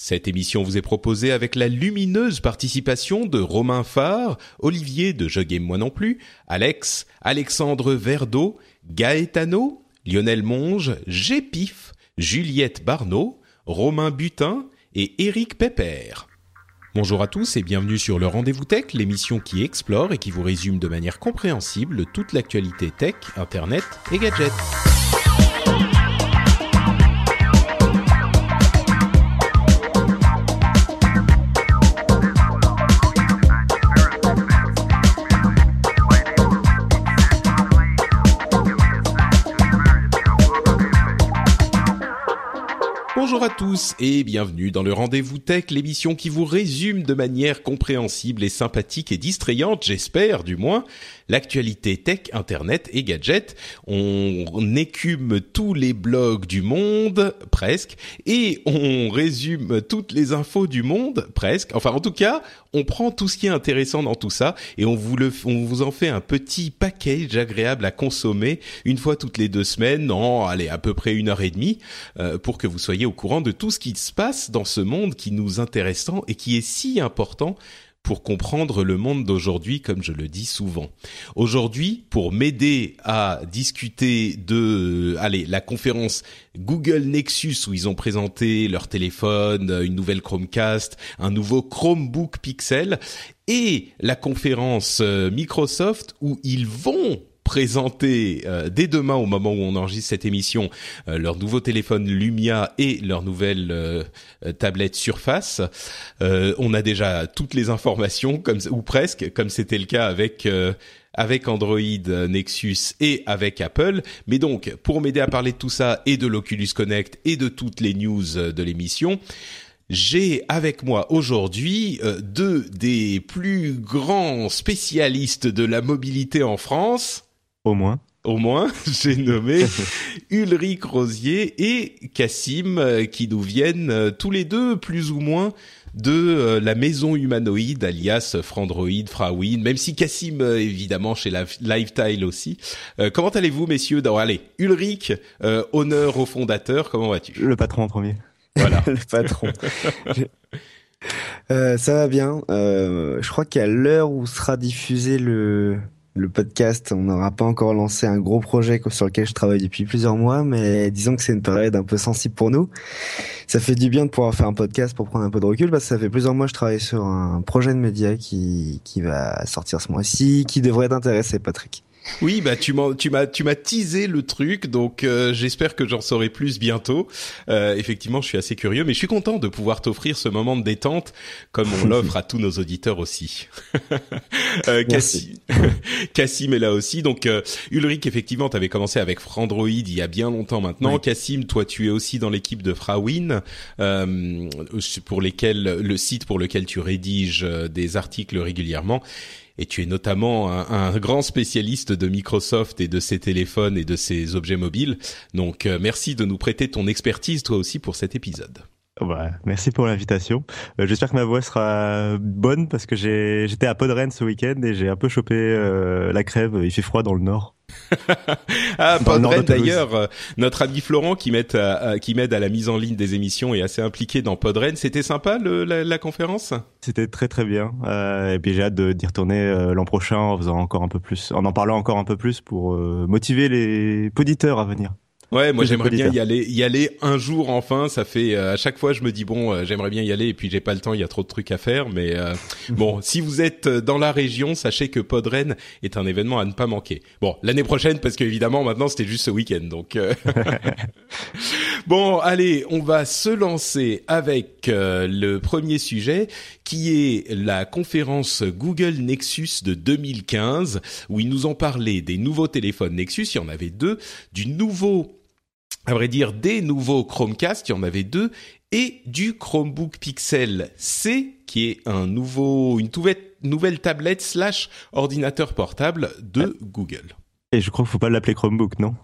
Cette émission vous est proposée avec la lumineuse participation de Romain Farr, Olivier de Je Game Moi Non Plus, Alex, Alexandre Verdeau, Gaetano, Lionel Monge, Gépif, Juliette Barneau, Romain Butin et Éric Pépère. Bonjour à tous et bienvenue sur le Rendez-vous Tech, l'émission qui explore et qui vous résume de manière compréhensible toute l'actualité tech, internet et gadgets. Bonjour à tous et bienvenue dans le Rendez-vous Tech, l'émission qui vous résume de manière compréhensible et sympathique et distrayante, j'espère du moins, l'actualité tech, internet et gadgets. On, écume tous les blogs du monde, presque, et on résume toutes les infos du monde, presque. Enfin, en tout cas, on prend tout ce qui est intéressant dans tout ça et on vous le, on vous en fait un petit package agréable à consommer une fois toutes les deux semaines, en allez à peu près une heure et demie, euh, pour que vous soyez au courant de tout ce qui se passe dans ce monde qui nous intéresse tant et qui est si important pour comprendre le monde d'aujourd'hui, comme je le dis souvent. Aujourd'hui, pour m'aider à discuter de, allez, la conférence Google Nexus où ils ont présenté leur téléphone, une nouvelle Chromecast, un nouveau Chromebook Pixel et la conférence euh, Microsoft où ils vont présenter euh, dès demain au moment où on enregistre cette émission euh, leur nouveau téléphone Lumia et leur nouvelle euh, tablette Surface. on a déjà toutes les informations comme ou presque comme c'était le cas avec avec Android Nexus et avec Apple. Mais donc, pour m'aider à parler de tout ça et de l'Oculus Connect et de toutes les news de l'émission, j'ai avec moi aujourd'hui deux des plus grands spécialistes de la mobilité en France. Au moins. Au moins, j'ai nommé Ulrich Rosier et Cassim euh, qui nous viennent euh, tous les deux plus ou moins de euh, la maison humanoïde alias Frandroid, Frawin, même si Cassim évidemment chez la Lifetile aussi. comment allez-vous messieurs? Allez, Ulrich, honneur au fondateur, comment vas-tu? Le patron en premier. Voilà. le patron. ça va bien. je crois qu'à l'heure où sera diffusé le le podcast, on n'aura pas encore lancé un gros projet sur lequel je travaille depuis plusieurs mois, mais disons que c'est une période un peu sensible pour nous. Ça fait du bien de pouvoir faire un podcast pour prendre un peu de recul, parce que ça fait plusieurs mois que je travaille sur un projet de média qui, qui va sortir ce mois-ci, qui devrait t'intéresser, Patrick. Oui, bah tu m'as tu m'as tu m'as teasé le truc, donc euh, j'espère que j'en saurai plus bientôt. Euh, effectivement, je suis assez curieux, mais je suis content de pouvoir t'offrir ce moment de détente, comme on l'offre à tous nos auditeurs aussi. euh, Cassim, Cassim est là aussi, donc euh, Ulrich, effectivement, tu avais commencé avec Frandroid il y a bien longtemps maintenant. Cassim, toi, tu es aussi dans l'équipe de Frawin, euh, pour lesquels le site pour lequel tu rédiges des articles régulièrement et tu es notamment un, grand spécialiste de Microsoft et de ses téléphones et de ses objets mobiles. Donc euh, merci de nous prêter ton expertise toi aussi pour cet épisode. Ouais, merci pour l'invitation. Euh, j'espère que ma voix sera bonne parce que j'étais à Podren ce week-end et j'ai un peu chopé euh, la crève. Il fait froid dans le nord. ah, Podren d'ailleurs, euh, notre ami Florent qui m'aide à, qui m'aide à la mise en ligne des émissions est assez impliqué dans Podren. C'était sympa le, la, la, conférence? C'était très très bien. Euh, et puis j'ai hâte d'y retourner l'an prochain en faisant encore un peu plus, en en parlant encore un peu plus pour motiver les auditeurs à venir. Ouais, moi j'aimerais bien y aller, y aller un jour enfin. Ça fait euh, à chaque fois je me dis bon, euh, j'aimerais bien y aller et puis j'ai pas le temps, il y a trop de trucs à faire. Mais euh, bon, si vous êtes dans la région, sachez que Podren est un événement à ne pas manquer. Bon, l'année prochaine parce qu'évidemment maintenant c'était juste ce week-end. Donc bon, allez, on va se lancer avec le premier sujet qui est la conférence Google Nexus de 2015 où ils nous ont parlé des nouveaux téléphones Nexus. Il y en avait deux, du nouveau à vrai dire, des nouveaux Chromecast, il y en avait deux, et du Chromebook Pixel C, qui est un nouveau, une nouvelle tablette slash ordinateur portable de Google. Et je crois qu'il faut pas l'appeler Chromebook, non?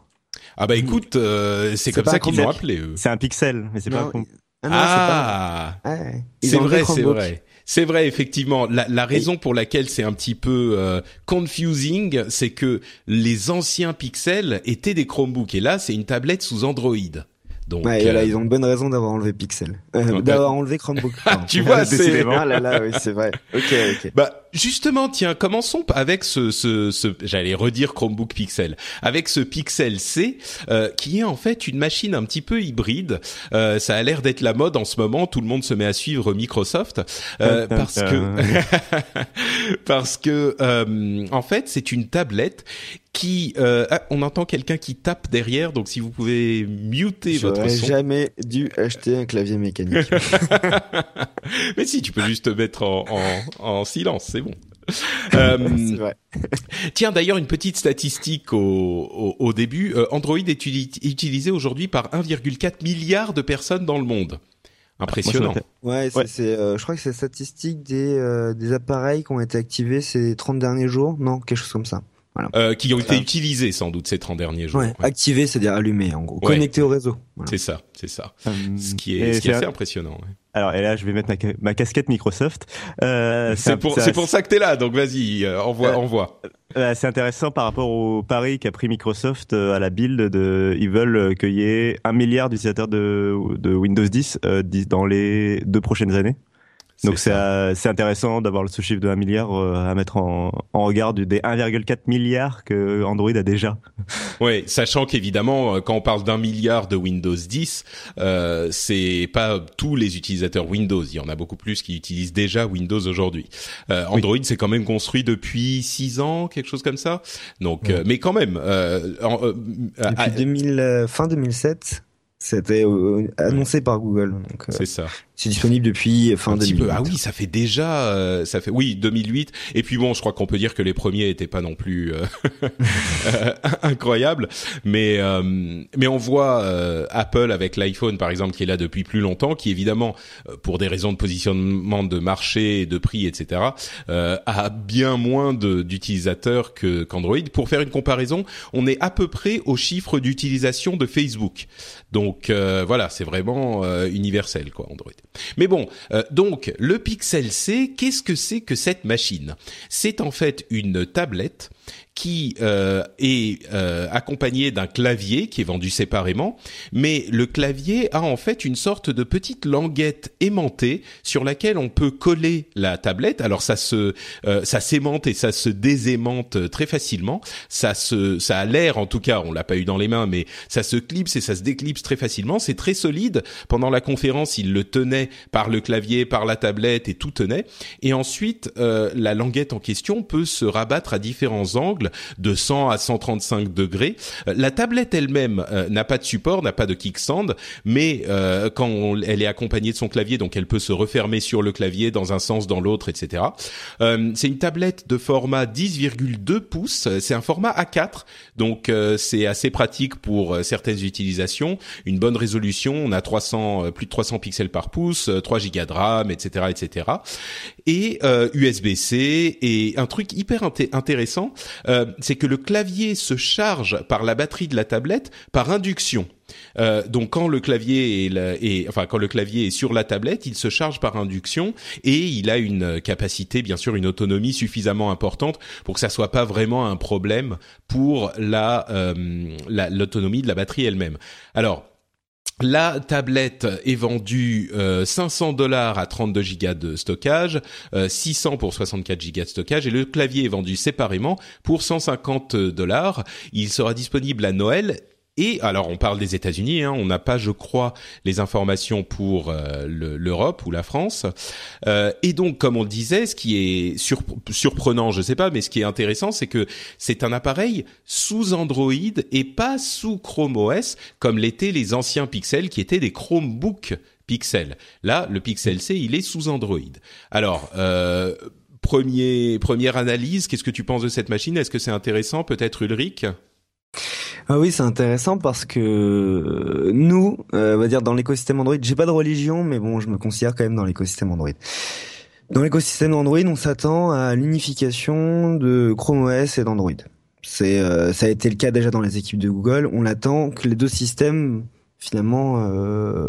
Ah bah écoute, euh, c'est comme ça qu'ils l'ont appelé. Eux. C'est un Pixel, mais c'est pas. Ah, ah c'est vrai, c'est vrai. C'est vrai, effectivement. La, la raison pour laquelle c'est un petit peu euh, confusing, c'est que les anciens Pixels étaient des Chromebooks et là, c'est une tablette sous Android. Donc, ouais, euh... ils ont une bonne raison d'avoir enlevé Pixel, euh, d'avoir enlevé Chromebook. tu vois, c'est ah là là, oui, c'est vrai. Ok, ok. Bah justement, tiens, commençons avec ce, ce, ce j'allais redire Chromebook Pixel, avec ce Pixel C, euh, qui est en fait une machine un petit peu hybride. Euh, ça a l'air d'être la mode en ce moment. Tout le monde se met à suivre Microsoft euh, parce que parce que euh, en fait, c'est une tablette qui euh, ah, on entend quelqu'un qui tape derrière donc si vous pouvez muter votre son. jamais dû acheter un clavier mécanique. Mais si tu peux juste te mettre en, en, en silence, c'est bon. Euh, vrai. tiens, d'ailleurs, une petite statistique au, au, au début. Euh, Android est utilisé aujourd'hui par 1,4 milliard de personnes dans le monde. Impressionnant. ouais, c'est, euh, je crois que c'est statistique des, euh, des appareils qui ont été activés ces 30 derniers jours. Non, quelque chose comme ça. Voilà. Euh, qui ont été utilisés sans doute ces 30 derniers jours. Ouais, ouais. C'est-à-dire allumé en gros, ouais. connecté au réseau. Voilà. C'est ça, c'est ça. Hum, ce qui est, ce qui est assez impressionnant. Ouais. Alors et là, je vais mettre ma, ma casquette Microsoft. Euh, c'est pour, c'est pour ça que t'es là. Donc vas-y, euh, envoie, euh, envoie. Euh, c'est intéressant par rapport au pari qu'a pris Microsoft euh, à la build de, ils veulent qu'il y ait un milliard d'utilisateurs de, de Windows 10 dans les deux prochaines années. Donc c'est c'est intéressant d'avoir ce chiffre de 1 milliard euh, à mettre en, en regard du, des 1,4 milliards que Android a déjà. Oui, sachant qu'évidemment euh, quand on parle d'un milliard de Windows 10, euh, c'est pas tous les utilisateurs Windows, il y en a beaucoup plus qui utilisent déjà Windows aujourd'hui. Euh, Android oui. c'est quand même construit depuis 6 ans, quelque chose comme ça. Donc oui. euh, mais quand même euh, depuis 2000 fin 2007 c'était annoncé par Google. C'est ça. C'est disponible depuis fin un 2008. Peu. Ah oui, ça fait déjà, euh, ça fait oui 2008. Et puis bon, je crois qu'on peut dire que les premiers étaient pas non plus euh, incroyables, mais euh, mais on voit euh, Apple avec l'iPhone par exemple qui est là depuis plus longtemps, qui évidemment euh, pour des raisons de positionnement de marché, de prix, etc. a bien moins d'utilisateurs que qu'Android. Pour faire une comparaison, on est à peu près au chiffre d'utilisation de Facebook. Donc voilà, c'est vraiment universel quoi Android. Mais bon, euh, donc le Pixel C, qu'est-ce que c'est que cette machine? C'est en fait une tablette qui euh, est euh, accompagné d'un clavier qui est vendu séparément, mais le clavier a en fait une sorte de petite languette aimantée sur laquelle on peut coller la tablette. Alors ça se euh, ça s'aimante et ça se désaimante très facilement. Ça se ça a l'air en tout cas, on l'a pas eu dans les mains, mais ça se clipse et ça se déclipse très facilement. C'est très solide. Pendant la conférence, il le tenait par le clavier, par la tablette et tout tenait. Et ensuite, euh, la languette en question peut se rabattre à différents angles de 100 à 135 degrés. Euh, la tablette elle-même euh, n'a pas de support, n'a pas de kickstand, mais euh, quand on, elle est accompagnée de son clavier, donc elle peut se refermer sur le clavier dans un sens, dans l'autre, etc. Euh, c'est une tablette de format 10,2 pouces. C'est un format A4, donc euh, c'est assez pratique pour certaines utilisations. Une bonne résolution, on a 300, plus de 300 pixels par pouce, 3 gigas de RAM, etc., etc. Et USB-C et un truc hyper intéressant. Euh, c'est que le clavier se charge par la batterie de la tablette par induction. Euh, donc quand le clavier est, est, enfin quand le clavier est sur la tablette, il se charge par induction et il a une capacité, bien sûr, une autonomie suffisamment importante pour que ça soit pas vraiment un problème pour la l'autonomie euh, de la batterie elle-même. Alors la tablette est vendue euh, 500 dollars à 32 gigas de stockage, euh, 600 pour 64 gigas de stockage, et le clavier est vendu séparément pour 150 dollars. Il sera disponible à Noël et alors, on parle des États-Unis. Hein, on n'a pas, je crois, les informations pour euh, l'Europe ou la France. Euh, et donc, comme on le disait, ce qui est sur, surprenant, je sais pas, mais ce qui est intéressant, c'est que c'est un appareil sous Android et pas sous Chrome OS, comme l'étaient les anciens Pixel, qui étaient des Chromebook Pixel. Là, le Pixel C, il est sous Android. Alors. Euh, Premier, première analyse, qu'est-ce que tu penses de cette machine? Est-ce que c'est intéressant? Peut-être Ulrich? Ah oui, c'est intéressant parce que nous, on va dire dans l'écosystème Android, j'ai pas de religion, mais bon, je me considère quand même dans l'écosystème Android. Dans l'écosystème Android, on s'attend à l'unification de Chrome OS et d'Android. C'est, ça a été le cas déjà dans les équipes de Google. On attend que les deux systèmes finalement euh,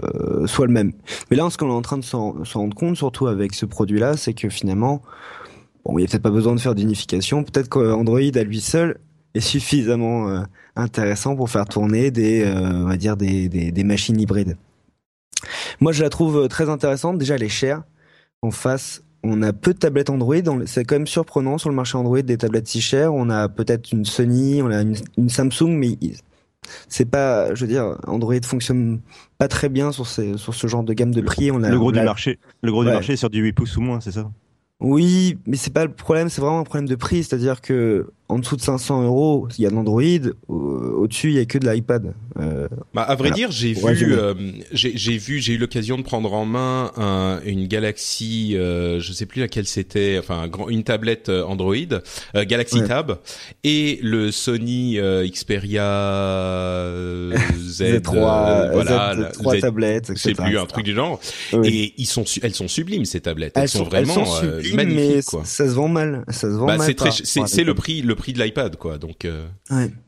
soit le même. Mais là, ce qu'on est en train de s'en rendre compte, surtout avec ce produit-là, c'est que finalement, bon, il n'y a peut-être pas besoin de faire d'unification. Peut-être qu'Android à lui seul est suffisamment euh, intéressant pour faire tourner des, euh, on va dire des, des, des, machines hybrides. Moi, je la trouve très intéressante. Déjà, elle est chère. En face, on a peu de tablettes Android. C'est quand même surprenant sur le marché Android des tablettes si chères. On a peut-être une Sony, on a une, une Samsung, mais c'est pas, je veux dire, Android fonctionne pas très bien sur, ces, sur ce genre de gamme de prix. On a, le gros du marché, le gros du marché est sur du 8 pouces ou moins, c'est ça? Oui, mais c'est pas le problème, c'est vraiment un problème de prix, c'est-à-dire que en dessous de 500 euros, il y a de l'Android. Au-dessus, il y a que de l'iPad. Euh, bah, à vrai dire, j'ai vu, euh, j'ai vu, j'ai eu l'occasion de prendre en main un, une Galaxy, euh, je sais plus laquelle c'était, enfin une tablette euh, Android, euh, Galaxy Tab, et le Sony Xperia Z, Z3, voilà, Z3 tablettes, C'est plus un truc du genre. Et ils sont, elles sont sublimes ces tablettes. Elles, sont, vraiment elles sont sublimes, magnifiques. Mais quoi. Ça se vend mal. Ça se vend bah, mal. C'est le prix, le prix de l'iPad, quoi. Donc, euh,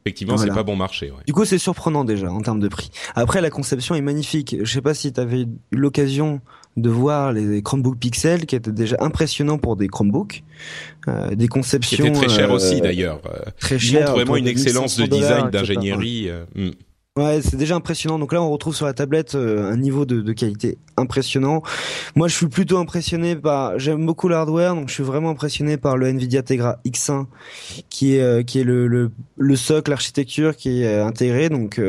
effectivement, c'est pas bon marché. Ouais. Du coup, c'est surprenant déjà en termes de prix. Après, la conception est magnifique. Je sais pas si tu avais eu l'occasion de voir les Chromebook Pixel, qui étaient déjà impressionnants pour des Chromebooks, euh, des conceptions. Qui étaient très cher aussi d'ailleurs. Très cher. vraiment une excellence de design, d'ingénierie. Hmm. Ouais, c'est déjà impressionnant. Donc là, on retrouve sur la tablette euh, un niveau de, de, qualité impressionnant. Moi, je suis plutôt impressionné par. J'aime beaucoup l'hardware, donc je suis vraiment impressionné par le Nvidia Tegra X1, qui est euh, qui est le, le, le socle, l'architecture qui est euh, intégré. Donc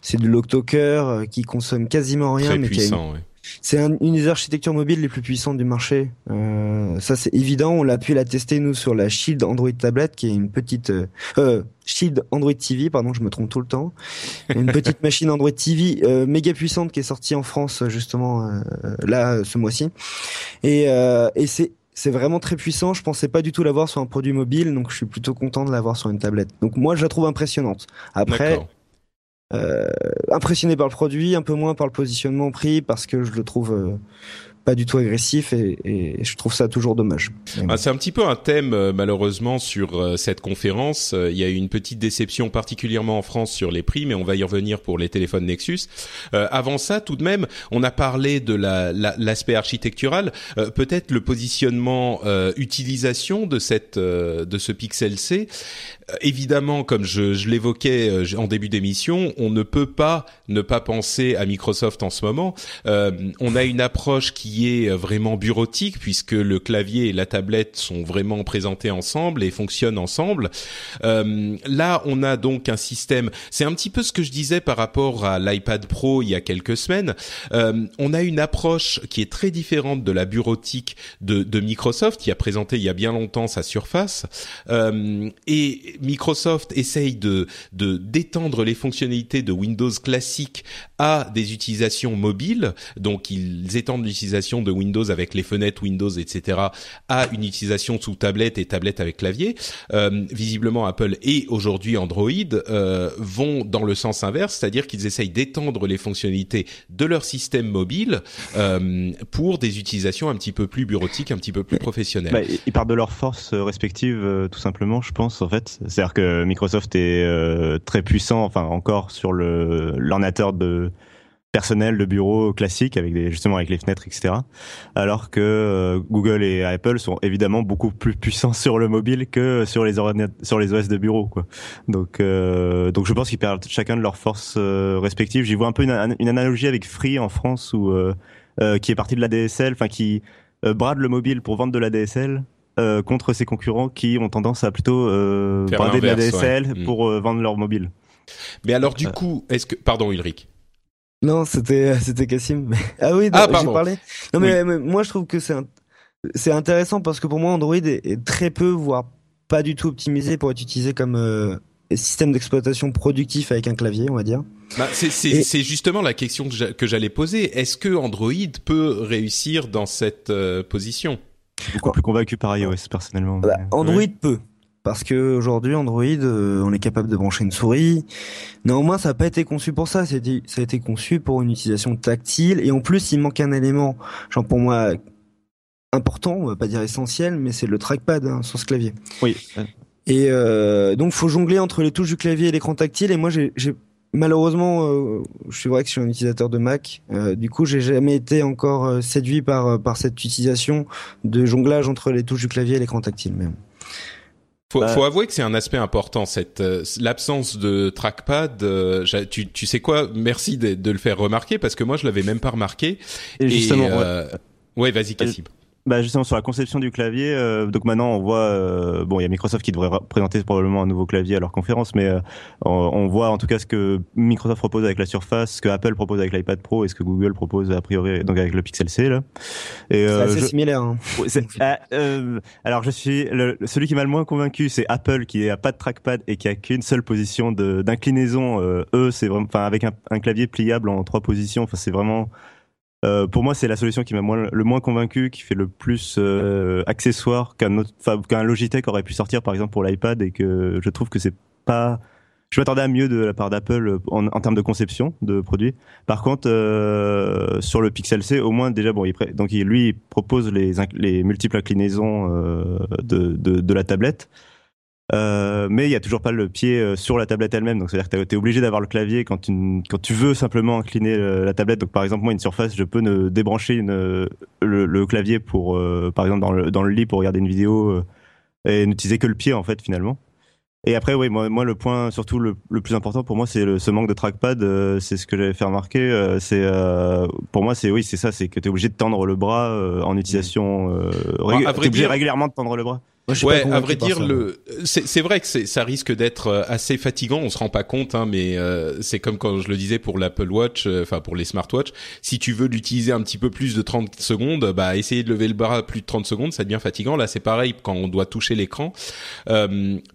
c'est du Loctoker qui consomme quasiment rien, Très mais puissant, qui a c'est une des architectures mobiles les plus puissantes du marché. Euh, ça, c'est évident. On l'a pu la tester nous sur la Shield Android Tablet, qui est une petite euh, euh Shield Android TV. Pardon, je me trompe tout le temps. Une petite machine Android TV euh, méga puissante qui est sortie en France justement euh, là ce mois-ci. Et, et c'est c'est vraiment très puissant. Je pensais pas du tout l'avoir sur un produit mobile, donc je suis plutôt content de l'avoir sur une tablette. Donc moi, je la trouve impressionnante. Après. Euh, impressionné par le produit, un peu moins par le positionnement prix parce que je le trouve euh, pas du tout agressif et, et, je trouve ça toujours dommage. Ah, c'est un petit peu un thème euh, malheureusement sur euh, cette conférence. Euh, il y a eu une petite déception particulièrement en France sur les prix, mais on va y revenir pour les téléphones Nexus. avant ça, tout de même, on a parlé de l'aspect la, architectural, peut-être le positionnement utilisation de cette de ce Pixel C. évidemment, comme je, je l'évoquais en début d'émission, on ne peut pas ne pas penser à Microsoft en ce moment. on a une approche qui est euh, vraiment bureautique puisque le clavier et la tablette sont vraiment présentés ensemble et fonctionnent ensemble. Euh, là, on a donc un système. C'est un petit peu ce que je disais par rapport à l'iPad Pro il y a quelques semaines. Euh, on a une approche qui est très différente de la bureautique de, de, Microsoft qui a présenté il y a bien longtemps sa Surface. Euh, et Microsoft essaye de d'étendre les fonctionnalités de Windows classique à des utilisations mobiles. Donc ils étendent l'utilisation de Windows avec les fenêtres Windows, etc., à une utilisation sous tablette et tablette avec clavier. Euh, visiblement, Apple et aujourd'hui Android euh, vont dans le sens inverse, c'est-à-dire qu'ils essayent d'étendre les fonctionnalités de leur système mobile euh, pour des utilisations un petit peu plus bureautiques, un petit peu plus professionnelles. Bah, ils partent de leurs forces respectives, tout simplement, je pense, en fait. C'est-à-dire que Microsoft est très puissant, enfin encore sur le l'ordinateur de personnel de bureau classique avec justement avec les fenêtres etc alors que euh, Google et Apple sont évidemment beaucoup plus puissants sur le mobile que sur les sur les OS de bureau donc euh, donc je pense qu'ils perdent chacun de leurs forces euh, respectives. J'y vois un peu une, analogie avec Free en France qui est parti de la DSL enfin qui brade le mobile pour vendre de la DSL contre ses concurrents qui ont tendance à plutôt brader de la DSL mm. pour vendre leur mobile mais alors du coup est-ce que pardon Ulrich non, c'était c'était Cassim. ah oui, ah, j'ai parlé. Non mais, moi je trouve que c'est c'est intéressant parce que pour moi Android est, très peu voire pas du tout optimisé pour être utilisé comme euh, système d'exploitation productif avec un clavier, on va dire. Bah, c'est justement la question que j'allais poser. Est-ce que Android peut réussir dans cette euh, position? Beaucoup plus convaincu par iOS personnellement. Bah, Android peut. parce que aujourd'hui Android, euh, on est capable de brancher une souris. Néanmoins, ça n'a pas été conçu pour ça. Ça a été conçu pour une utilisation tactile. Et en plus, il manque un élément, genre pour moi important, on va pas dire essentiel, mais c'est le trackpad hein, sur ce clavier. Oui. Et euh, donc, faut jongler entre les touches du clavier et l'écran tactile. Et moi, j'ai malheureusement, euh, je suis vrai que je suis un utilisateur de Mac. Euh, du coup, j'ai jamais été encore euh, séduit par euh, par cette utilisation de jonglage entre les touches du clavier et l'écran tactile. Mais faut, bah. faut avouer que c'est un aspect important, cette l'absence de trackpad. tu, tu sais quoi Merci de, de, le faire remarquer parce que moi je l'avais même pas remarqué. Et justement, ouais, ouais vas-y Cassim bah justement sur la conception du clavier, euh, donc maintenant on voit, euh, bon il y a Microsoft qui devrait présenter probablement un nouveau clavier à leur conférence, mais euh, on, voit en tout cas ce que Microsoft propose avec la Surface, ce que Apple propose avec l'iPad Pro et ce que Google propose a priori donc avec le Pixel C là. C'est assez similaire. Hein. Ah, alors je suis le, celui qui m'a le moins convaincu, c'est Apple qui a pas de trackpad et qui a qu'une seule position d'inclinaison. eux c'est vraiment, enfin avec un, un clavier pliable en trois positions, enfin c'est vraiment euh, pour moi, c'est la solution qui m'a le moins convaincu, qui fait le plus euh, accessoire qu'un qu'un Logitech aurait pu sortir, par exemple pour l'iPad, et que je trouve que c'est pas. Je m'attendais à mieux de la part d'Apple en, en, termes de conception de produits. Par contre, euh, sur le Pixel C, au moins déjà, bon, il donc lui il propose les, les multiples inclinaisons euh, de, de, de la tablette. Euh, mais il y a toujours pas le pied euh, sur la tablette elle-même. Donc c'est-à-dire que tu es obligé d'avoir le clavier quand tu, quand tu veux simplement incliner euh, la tablette. Donc par exemple moi une Surface, je peux ne débrancher une, le, le clavier pour par exemple dans le, dans le lit pour regarder une vidéo et n'utiliser que le pied en fait finalement. Et après, oui, moi, moi le point surtout le, le plus important pour moi, c'est ce manque de trackpad. c'est ce que j'avais fait remarquer. c'est pour moi, c'est oui, c'est ça, c'est que tu es obligé de tendre le bras en utilisation. Euh, bah, obligé régulièrement de tendre le bras ouais, à vrai dire, le c'est vrai que ça risque d'être euh, assez fatigant. On se rend pas compte, hein, mais euh, c'est comme quand je le disais pour l'Apple Watch, euh, enfin pour les smartwatches. Si tu veux l'utiliser un petit peu plus de 30 secondes, bah essayer de lever le bras plus de 30 secondes, ça devient fatigant. Là, c'est pareil quand on doit toucher l'écran.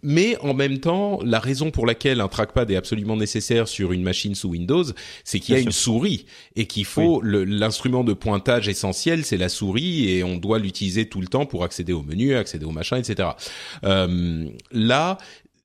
mais en même temps, la raison pour laquelle un trackpad est absolument nécessaire sur une machine sous Windows, c'est qu'il y a une souris et qu'il faut l'instrument de pointage essentiel, c'est la souris et on doit l'utiliser tout le temps pour accéder au menu, accéder au machin etc. Euh, là,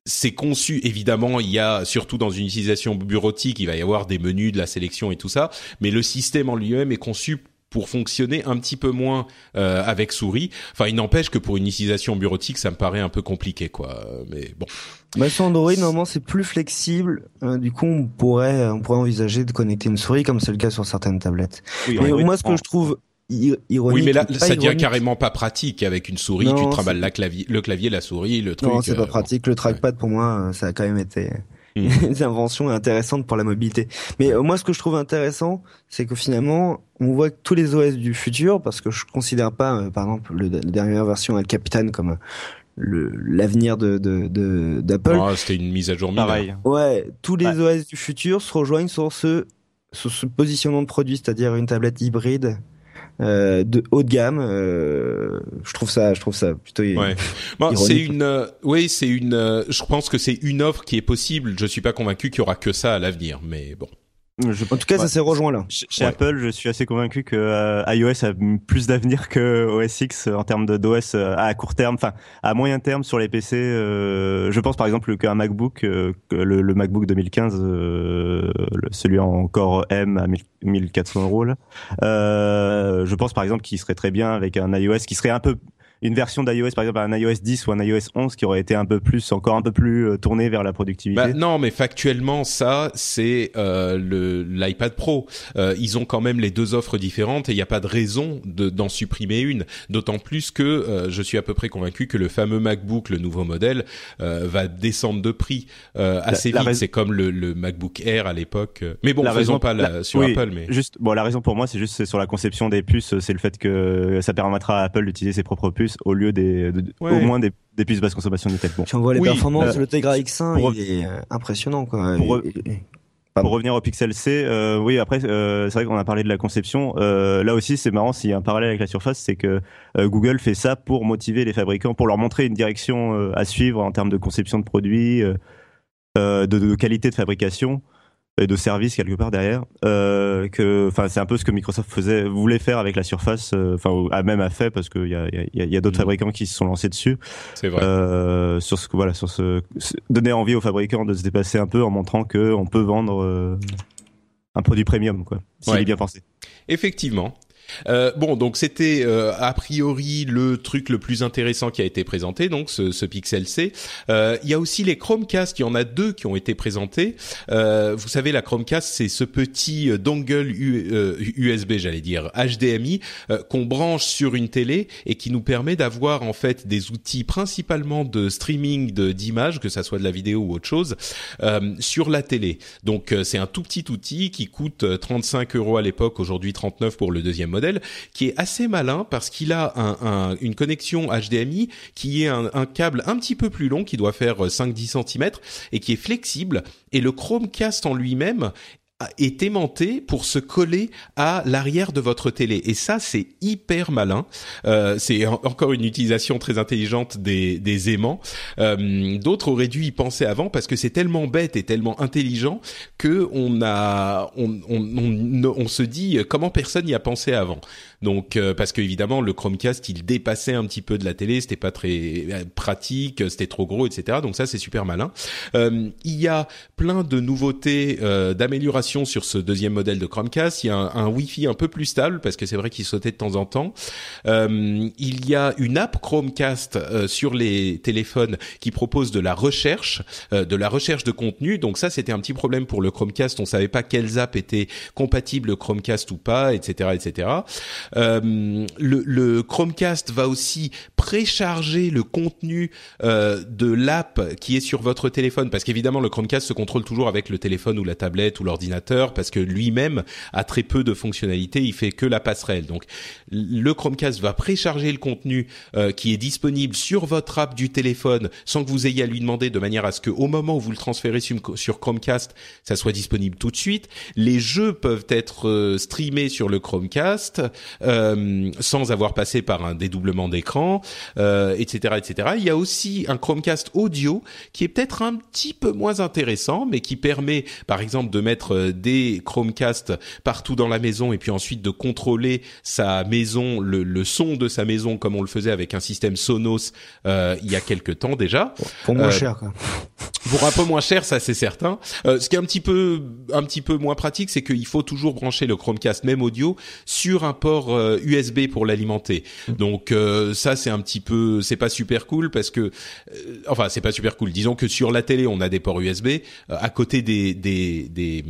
c'est conçu, évidemment, il y a, surtout dans une utilisation bureautique, il va y avoir des menus, de la sélection et tout ça, mais le système en lui-même est conçu pour fonctionner un petit peu moins euh, avec souris. Enfin, il n'empêche que pour une utilisation bureautique, ça me paraît un peu compliqué, quoi. Mais bon. Bah, sur Android, normalement, c'est plus flexible. Euh, du coup, on pourrait, on pourrait envisager de connecter une souris, comme c'est le cas sur certaines tablettes. Oui, Mais moi, ce que je trouve oui, mais là, ça devient carrément pas pratique avec une souris. tu travailles la clavier, le clavier, la souris, le truc. Non, c'est pas euh, pratique. Le trackpad, pour moi, euh, ça a quand même été hmm. une invention intéressante pour la mobilité. Mais euh, moi, ce que je trouve intéressant, c'est que finalement, on voit que tous les OS du futur, parce que je considère pas, par exemple, le, la dernière version El Capitan comme l'avenir de d'Apple. ah, c'était une mise à jour pareil. Ouais, tous les OS du futur se rejoignent sur ce sur ce positionnement de produit, c'est-à-dire une tablette hybride euh, de haut de gamme. Euh, je trouve ça, je trouve ça plutôt. Ouais. Bon, c'est une, euh, oui, c'est une. Euh, je pense que c'est une offre qui est possible. Je suis pas convaincu qu'il y aura que ça à l'avenir, mais bon. En tout cas, ça s'est rejoint là. Chez Apple, je suis assez convaincu que euh, iOS a plus d'avenir que OS X en termes de d'OS à court terme, enfin à moyen terme sur les PC. je pense par exemple qu'un MacBook, le, le, MacBook 2015, celui en Core M à 1400 euros là. Euh, je pense par exemple qu'il serait très bien avec un iOS qui serait un peu une version d'iOS, par exemple un iOS 10 ou un iOS 11 qui aurait été un peu plus, encore un peu plus euh, tourné vers la productivité. Bah, non, mais factuellement, ça, c'est euh, le l'iPad Pro. Euh, ils ont quand même les deux offres différentes et il n'y a pas de raison de d'en supprimer une. D'autant plus que euh, je suis à peu près convaincu que le fameux MacBook, le nouveau modèle, euh, va descendre de prix assez vite. C'est comme le, le, MacBook Air à l'époque. Mais bon, la faisons pas la, sur Apple. Mais juste, bon, la raison pour moi, c'est juste sur la conception des puces, c'est le fait que ça permettra à Apple d'utiliser ses propres puces au lieu des, au moins des, des puces basse consommation Intel. Bon. Si on voit les performances, euh, le Tegra X1, il est euh, impressionnant, quoi. Pour, revenir au Pixel C, euh, oui, après, euh, c'est vrai qu'on a parlé de la conception. Euh, là aussi, c'est marrant, s'il y a un parallèle avec la Surface, c'est que euh, Google fait ça pour motiver les fabricants, pour leur montrer une direction à suivre en termes de conception de produits, de, de, qualité de fabrication. Et de service quelque part derrière. Euh, que, enfin, c'est un peu ce que Microsoft faisait, voulait faire avec la Surface, euh, enfin, a même a fait parce qu'il y a, y a, y a d'autres mm. fabricants qui se sont lancés dessus. C'est vrai. Euh, sur ce, voilà, sur ce, donner envie aux fabricants de se dépasser un peu en montrant que on peut vendre un produit premium, quoi, s'il est bien pensé. Effectivement. Euh, bon, donc c'était euh, a priori le truc le plus intéressant qui a été présenté, donc ce, ce Pixel C. Euh, il y a aussi les Chromecast, il y en a deux qui ont été présentés. Euh, vous savez, la Chromecast, c'est ce petit dongle USB, j'allais dire HDMI, qu'on branche sur une télé et qui nous permet d'avoir en fait des outils principalement de streaming d'images, que ça soit de la vidéo ou autre chose, sur la télé. Donc c'est un tout petit outil qui coûte 35 euros à l'époque, aujourd'hui 39 pour le deuxième modèle, qui est assez malin parce qu'il a un, une connexion HDMI qui est un, câble un petit peu plus long, qui doit faire 5-10 cm, et qui est flexible. Et le Chromecast en lui-même est aimanté pour se coller à l'arrière de votre télé. Et ça, c'est hyper malin. Euh, c'est encore une utilisation très intelligente des, aimants. Euh, D'autres auraient dû y penser avant parce que c'est tellement bête et tellement intelligent que on a, on, on, on, on se dit comment personne n'y a pensé avant. Donc euh, parce que évidemment le Chromecast il dépassait un petit peu de la télé, c'était pas très euh, pratique, c'était trop gros, etc. Donc ça c'est super malin. Euh, il y a plein de nouveautés d'amélioration sur ce deuxième modèle de Chromecast. Il y a un, Wi-Fi un peu plus stable parce que c'est vrai qu'il sautait de temps en temps. il y a une app Chromecast sur les téléphones qui propose de la recherche, de la recherche de contenu. Donc ça c'était un petit problème pour le Chromecast. On savait pas quelles apps étaient compatibles Chromecast ou pas, etc., etc. Euh, le, le, Chromecast va aussi précharger le contenu euh, de l'app qui est sur votre téléphone, parce qu'évidemment le Chromecast se contrôle toujours avec le téléphone ou la tablette ou l'ordinateur, parce que lui-même a très peu de fonctionnalités, il fait que la passerelle. Donc le Chromecast va précharger le contenu euh, qui est disponible sur votre app du téléphone sans que vous ayez à lui demander de manière à ce que au moment où vous le transférez sur, Chromecast, ça soit disponible tout de suite. Les jeux peuvent être euh, streamés sur le Chromecast sans avoir passé par un dédoublement d'écran, euh, etc., etc. Il y a aussi un Chromecast audio qui est peut-être un petit peu moins intéressant, mais qui permet, par exemple, de mettre euh, des Chromecast partout dans la maison et puis ensuite de contrôler sa maison, le, le son de sa maison comme on le faisait avec un système Sonos euh, il y a quelques temps déjà. Pour moins cher, quoi. Pour un peu moins cher, ça c'est certain. Euh, ce qui est un petit peu un petit peu moins pratique, c'est qu'il faut toujours brancher le Chromecast même audio sur un port USB euh, pour l'alimenter. Mmh. Donc euh, ça c'est un petit peu c'est pas super cool parce que enfin c'est pas super cool. Disons que sur la télé on a des ports USB, à côté des des, des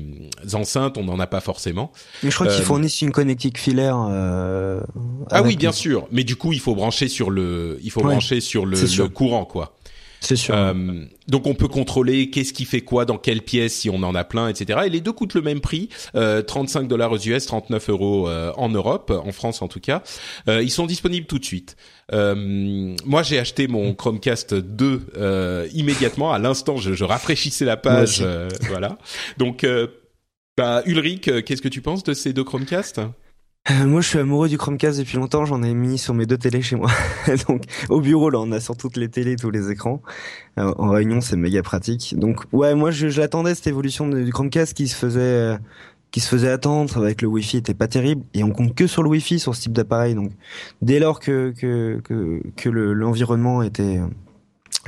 enceintes on n'en a pas forcément. Mais je crois qu'ils fournissent une connectique filaire. ah oui bien sûr, mais du coup il faut brancher sur le il faut brancher sur le, le courant quoi. C'est sûr. Euh, donc on peut contrôler qu'est-ce qui fait quoi dans quelle pièce si on en a plein, etc. Et les deux coûtent le même prix, euh, 35 dollars aux US, 39 euros euh, en Europe, en France en tout cas. Euh, ils sont disponibles tout de suite. Euh, moi j'ai acheté mon Chromecast 2 immédiatement, à l'instant je, je, rafraîchissais la page, voilà. Donc bah, Ulrich, qu'est-ce que tu penses de ces deux Chromecast? Euh, moi, je suis amoureux du Chromecast depuis longtemps. J'en ai mis sur mes deux télés chez moi. Donc, au bureau, là, on a sur toutes les télés, tous les écrans. Euh, en réunion, c'est méga pratique. Donc, ouais, moi, j'attendais cette évolution du Chromecast qui se faisait, euh, qui se faisait attendre avec le Wi-Fi, était pas terrible. Et on compte que sur le Wi-Fi sur ce type d'appareil. Donc, dès lors que que que, que l'environnement était,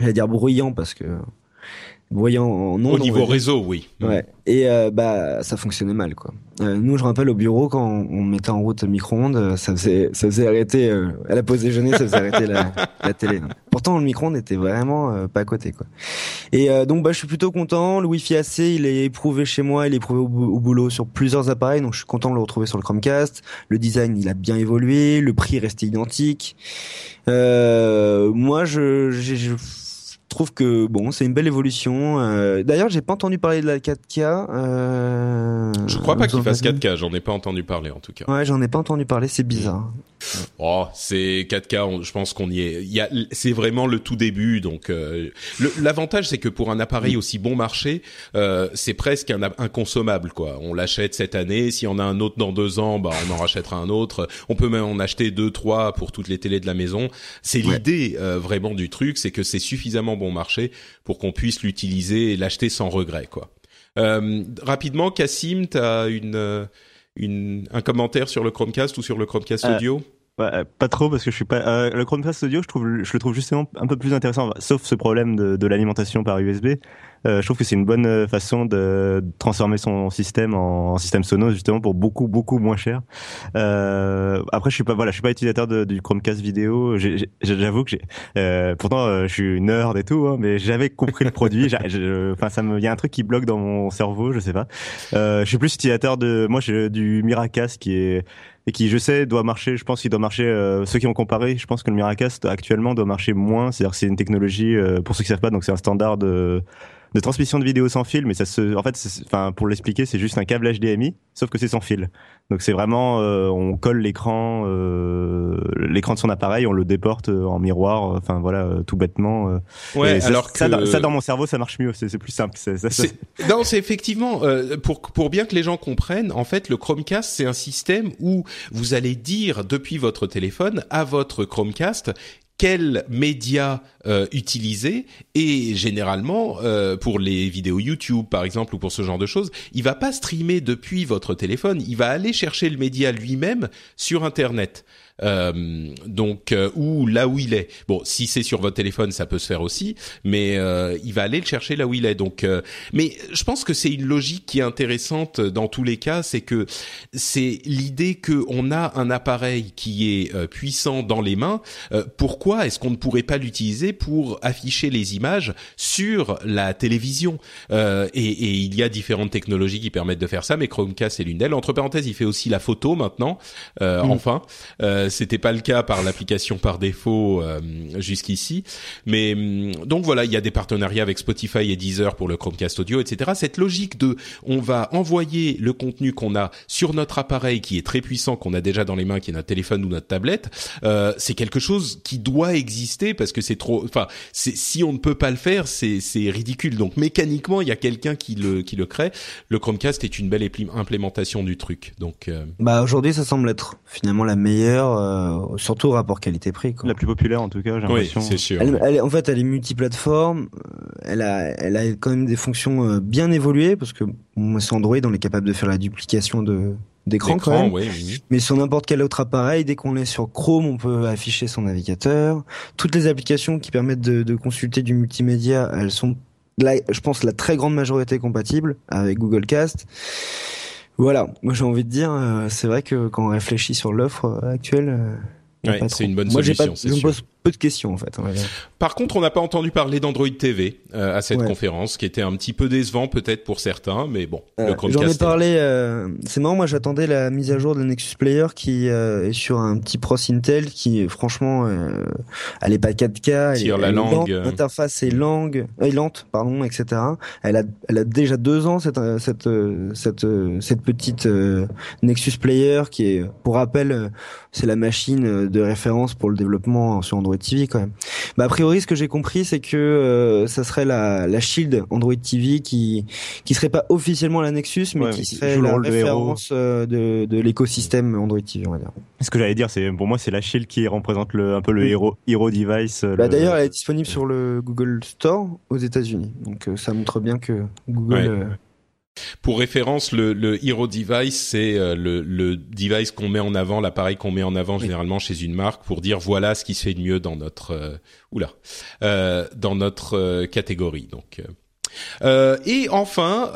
j'allais dire bruyant parce que voyant en Au niveau réseau, oui. Ouais. Et euh, bah ça fonctionnait mal quoi. Euh, nous, je rappelle au bureau quand on mettait en route micro-ondes, ça faisait ça faisait arrêter euh, à la pause déjeuner, ça faisait arrêter la, la télé. Pourtant, le micro-ondes était vraiment euh, pas à côté quoi. Et euh, donc bah je suis plutôt content. Le Wi-Fi AC, il est éprouvé chez moi, il est éprouvé au, au, boulot sur plusieurs appareils, donc je suis content de le retrouver sur le Chromecast. Le design, il a bien évolué, le prix est resté identique. moi, je, je trouve que bon, c'est une belle évolution. Euh, D'ailleurs, j'ai pas entendu parler de la 4K. Euh, je crois pas qu'il fasse 4K. J'en ai pas entendu parler en tout cas. Ouais, j'en ai pas entendu parler. C'est bizarre. Oh, c'est 4K. je pense qu'on y est. C'est vraiment le tout début. Donc, euh, l'avantage, c'est que pour un appareil aussi bon marché, euh, c'est presque un inconsommable quoi. On l'achète cette année. Si on a un autre dans deux ans, bah on en rachètera un autre. On peut même en acheter deux, trois pour toutes les télés de la maison. C'est l'idée euh, vraiment du truc, c'est que c'est suffisamment bon marché pour qu'on puisse l'utiliser et l'acheter sans regret quoi. rapidement, Cassim, tu as une, une, un commentaire sur le Chromecast ou sur le Chromecast audio? Ouais, pas trop parce que je suis pas euh, le Chromecast audio je trouve je le trouve justement un peu plus intéressant sauf ce problème de, de l'alimentation par USB euh, je trouve que c'est une bonne euh, façon de transformer son système en, système Sonos justement pour beaucoup beaucoup moins cher. Euh, après je suis pas voilà je suis pas utilisateur de, du Chromecast vidéo. J'avoue que j'ai euh, pourtant je suis nerd et tout hein, mais j'avais compris le produit. Enfin ça me il y a un truc qui bloque dans mon cerveau je sais pas. Je suis plus utilisateur de moi j'ai du Miracast qui est et qui, je sais, doit marcher. Je pense qu'il doit marcher. Euh, ceux qui ont comparé, je pense que le Miracast actuellement doit marcher moins. C'est-à-dire que c'est une technologie, euh, pour ceux qui savent pas, donc c'est un standard de de transmission de vidéo sans fil, mais ça se, en fait, enfin, pour l'expliquer, c'est juste un câble HDMI, sauf que c'est sans fil. Donc c'est vraiment, euh, on colle l'écran, euh, l'écran de son appareil, on le déporte euh, en miroir, enfin voilà, tout bêtement. ouais, alors ça, que... ça, dans mon cerveau, ça marche mieux, c'est plus simple. non, c'est effectivement pour pour bien que les gens comprennent, en fait, le Chromecast, c'est un système où vous allez dire depuis votre téléphone à votre Chromecast quels médias euh, utiliser et généralement euh, pour les vidéos YouTube par exemple ou pour ce genre de choses, il va pas streamer depuis votre téléphone, il va aller chercher le média lui-même sur internet. Euh, donc euh, ou là où il est. Bon, si c'est sur votre téléphone, ça peut se faire aussi, mais euh, il va aller le chercher là où il est. Donc, mais je pense que c'est une logique qui est intéressante dans tous les cas, c'est que c'est l'idée que on a un appareil qui est puissant dans les mains. pourquoi est-ce qu'on ne pourrait pas l'utiliser pour afficher les images sur la télévision? Et, et, il y a différentes technologies qui permettent de faire ça, mais Chromecast est l'une d'elles. Entre parenthèses, il fait aussi la photo maintenant, mmh. enfin. Euh, c'était pas le cas par l'application par défaut euh, jusqu'ici. Mais hum, donc voilà, il y a des partenariats avec Spotify et Deezer pour le Chromecast audio, etc. Cette logique de on va envoyer le contenu qu'on a sur notre appareil qui est très puissant, qu'on a déjà dans les mains, qui est notre téléphone ou notre tablette, euh, c'est quelque chose qui doit exister parce que c'est trop. Enfin, si on ne peut pas le faire, c'est ridicule. Donc mécaniquement, il y a quelqu'un qui le qui le crée. Le Chromecast est une belle implémentation du truc. Donc bah aujourd'hui, ça semble être finalement la meilleure euh, surtout au rapport qualité-prix. La plus populaire en tout cas, j'ai l'impression. Oui, c'est sûr. Elle, en fait, elle est multiplateforme. Euh, elle a, elle a quand même des fonctions euh, bien évoluées parce que moi, c'est Android, on est capable de faire la duplication de d'écran quand même. Oui, Mais sur n'importe quel autre appareil, dès qu'on est sur Chrome, on peut afficher son navigateur. Toutes les applications qui permettent de, de consulter du multimédia, elles sont, là, je pense, la très grande majorité compatibles avec Google Cast. Voilà, moi j'ai envie de dire, euh, c'est vrai que quand on réfléchit sur l'offre euh, actuelle, euh, c'est une bonne solution. Moi, pas, peu de questions en fait. Par contre, on n'a pas entendu parler d'Android TV euh, à cette conférence, qui était un petit peu décevant peut-être pour certains, mais bon. Euh, J'en ai parlé. Euh, c'est marrant, moi j'attendais la mise à jour de Nexus Player qui euh, est sur un petit Pros Intel qui, franchement, elle est pas 4K. Elle, la langue. L'interface est langue, lente, pardon, etc. Elle a, elle a déjà deux ans cette cette cette cette petite Nexus Player qui est, pour rappel, c'est la machine de référence pour le développement sur Android TV quand même. Bah, a priori, ce que j'ai compris, c'est que euh, ça serait la, la Shield Android TV qui qui serait pas officiellement la Nexus, mais qui serait la référence euh, de, de l'écosystème Android TV, on va dire. Ce que j'allais dire, c'est pour moi, c'est la Shield qui représente le, un peu le hero, hero device. Bah, D'ailleurs, elle est disponible sur le Google Store aux États-Unis, donc euh, ça montre bien que Google. Pour référence, le, le Hero Device, c'est euh, le, le, device qu'on met en avant, l'appareil qu'on met en avant généralement chez une marque pour dire voilà ce qui se fait de mieux dans notre euh, oula euh, dans notre euh, catégorie. Donc et enfin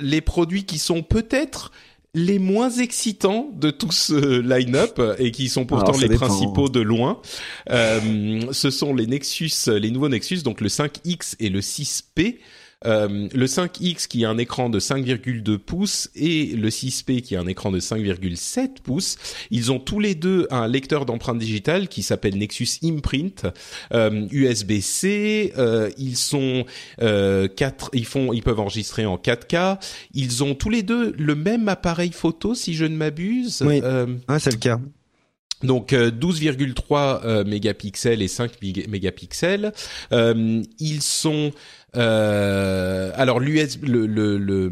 les produits qui sont peut-être les moins excitants de tout ce line-up et qui sont pourtant les principaux de loin. ce sont les Nexus, les nouveaux Nexus, donc le 5X et le 6P. Euh, le 5X qui a un écran de 5,2 pouces et le 6P qui a un écran de 5,7 pouces, ils ont tous les deux un lecteur d'empreintes digitales qui s'appelle Nexus Imprint euh, USB-C. Euh, ils sont euh, quatre, ils font, ils peuvent enregistrer en 4K. Ils ont tous les deux le même appareil photo, si je ne m'abuse. Oui, ah, c'est le cas. Donc 12,3 mégapixels et 5 mégapixels. ils sont Euh, alors l'US, le, le, le,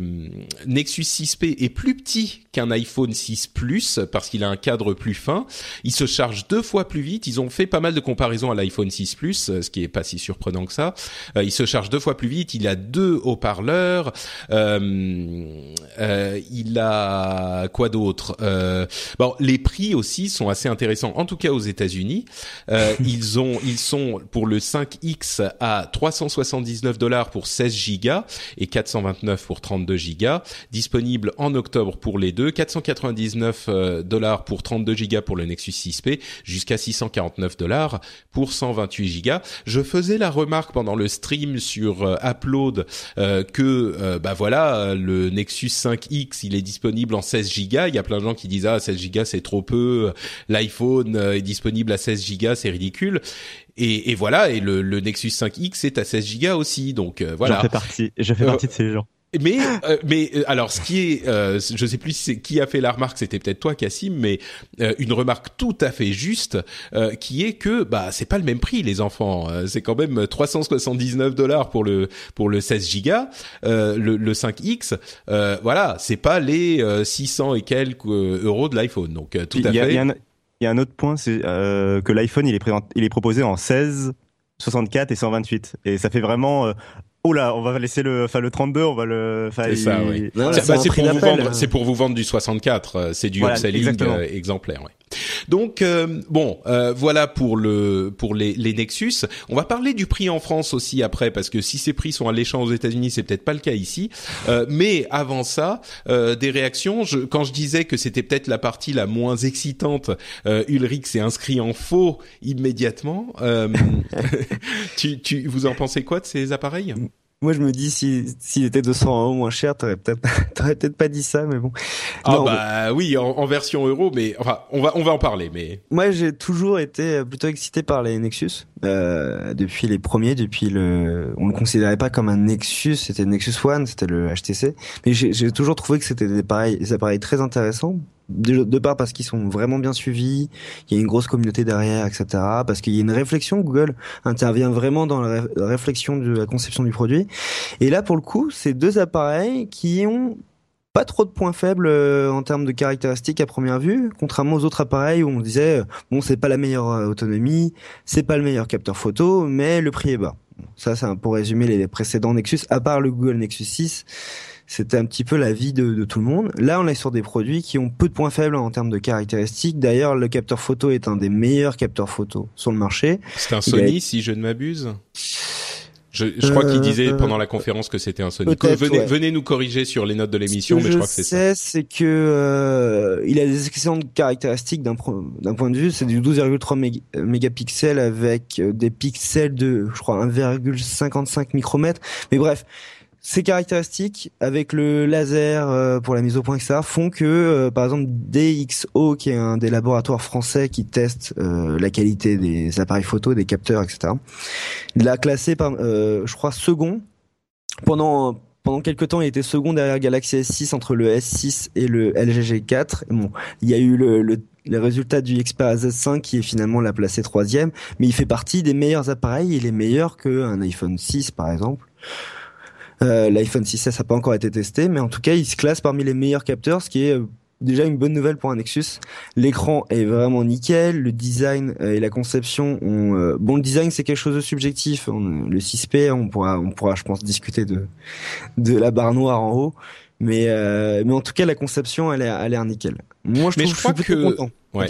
Nexus 6P est plus petit qu'un iPhone 6 Plus parce qu'il a un cadre plus fin. Il se charge deux fois plus vite. Ils ont fait pas mal de comparaisons à l'iPhone 6 Plus, ce qui est pas si surprenant que ça. Euh, il se charge deux fois plus vite. Il a deux haut-parleurs. Euh, euh il a quoi d'autre? Euh, Bon, les prix aussi sont assez intéressants. En tout cas aux États-Unis, ils ont, ils sont pour le 5X à 379 dollars pour 16 gigas et 429 pour 32 gigas, disponible en octobre pour les deux, 499 euh, dollars pour 32 gigas pour le Nexus 6P, jusqu'à 649 dollars pour 128 gigas. Je faisais la remarque pendant le stream sur euh, Upload euh, que bah voilà, le Nexus 5X, il est disponible en 16 gigas. Il y a plein de gens qui disent ah 16 gigas c'est trop peu, l'iPhone est disponible à 16 gigas, c'est ridicule. Et, et, voilà, et le, le, Nexus 5X est à 16 Go aussi, donc euh, voilà. J'en fais partie, je fais partie de ces gens. Mais euh, mais euh, alors ce qui est euh, je sais plus si qui a fait la remarque c'était peut-être toi Cassim mais une remarque tout à fait juste qui est que bah c'est pas le même prix les enfants c'est quand même 379 dollars pour le pour le 16 gigas le, le 5X voilà c'est pas les 600 et quelques euros de l'iPhone donc tout à fait il y a un autre point, c'est euh, que l'iPhone il est présent, il est proposé en 16, 64 et 128, et ça fait vraiment. Euh, oh là, on va laisser le, enfin le 32, on va le. C'est ça, oui. c'est pour vous vendre, c'est pour vous vendre du 64, euh, c'est du voilà, upselling exemplaire, oui. Donc euh, bon, euh, voilà pour le pour les, les, Nexus. On va parler du prix en France aussi après parce que si ces prix sont alléchants aux États-Unis, c'est peut-être pas le cas ici. Euh, mais avant ça, des réactions. Je, quand je disais que c'était peut-être la partie la moins excitante, Ulrich s'est inscrit en faux immédiatement. tu, tu, vous en pensez quoi de ces appareils? Moi, je me dis, s'il si, était 200 euros moins cher, t'aurais peut-être, peut-être pas dit ça, mais bon. Ah bah oui, en, version euro, mais enfin, on va, on va en parler, mais. Moi, j'ai toujours été plutôt excité par les Nexus euh, depuis les premiers, depuis le, on le considérait pas comme un Nexus, c'était le Nexus One, c'était le HTC, mais j'ai toujours trouvé que c'était des appareils très intéressants de, part parce qu'ils sont vraiment bien suivis, il y a une grosse communauté derrière, etc. Parce qu'il y a une réflexion, Google intervient vraiment dans la, réflexion de la conception du produit. Et là, pour le coup, c'est deux appareils qui ont pas trop de points faibles euh, en termes de caractéristiques à première vue, contrairement aux autres appareils où on disait euh, bon c'est pas la meilleure euh, autonomie, c'est pas le meilleur capteur photo, mais le prix est bas. Ça, c'est pour résumer les précédents Nexus, à part le Google Nexus 6 c'était un petit peu la vie de, de, tout le monde. Là, on est sur des produits qui ont peu de points faibles en termes de caractéristiques. D'ailleurs, le capteur photo est un des meilleurs capteurs photo sur le marché. C'est un Sony, si je ne m'abuse? Je, je crois qu'il disait euh, pendant la conférence que c'était un Sony. Venez, venez, nous corriger sur les notes de l'émission, mais je, crois que c'est ça. c'est que euh, il a des excellentes caractéristiques d'un point de vue. C'est du 12,3 mégapixels avec euh, des pixels de, je crois, 1,55 micromètres. Mais bref, ces caractéristiques, avec le laser euh, pour la mise au point, etc., font que, euh, par exemple, DxO, qui est un des laboratoires français qui teste euh, la qualité des appareils photo, des capteurs, etc., l'a classé, par, je crois, second. Pendant pendant quelques temps, il était second derrière Galaxy S6 entre le S6 et le LG G4. Bon, il y a eu le, le les résultats du Xperia Z5 qui est finalement la placé troisième, mais il fait partie des meilleurs appareils. Il est meilleur qu'un iPhone 6 par exemple. Euh, L'iPhone 6S n'a pas encore été testé, mais en tout cas, il se classe parmi les meilleurs capteurs, ce qui est euh, déjà une bonne nouvelle pour un Nexus. L'écran est vraiment nickel, le design euh, et la conception ont bon le design c'est quelque chose de subjectif. le 6P, on pourra on pourra je pense discuter de de la barre noire en haut, mais mais en tout cas la conception elle a l'air nickel. Moi je, trouve, je, crois je suis que content. Ouais.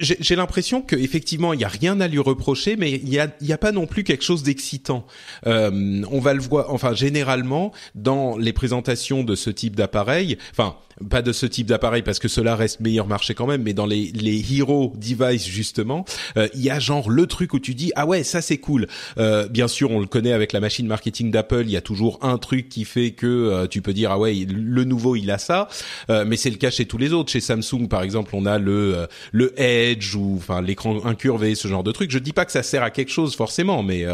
J'ai l'impression qu'effectivement, il n'y a rien à lui reprocher, mais il n'y a, y a pas non plus quelque chose d'excitant. Euh, on va le voir, enfin, généralement, dans les présentations de ce type d'appareil, enfin, pas de ce type d'appareil parce que cela reste meilleur marché quand même, mais dans les, les hero device justement, euh, il y a genre le truc où tu dis ah ouais ça c'est cool. Euh, bien sûr on le connaît avec la machine marketing d'Apple, il y a toujours un truc qui fait que euh, tu peux dire ah ouais le nouveau il a ça, euh, mais c'est le cas chez tous les autres. Chez Samsung par exemple on a le euh, le Edge ou enfin l'écran incurvé ce genre de truc. Je dis pas que ça sert à quelque chose forcément, mais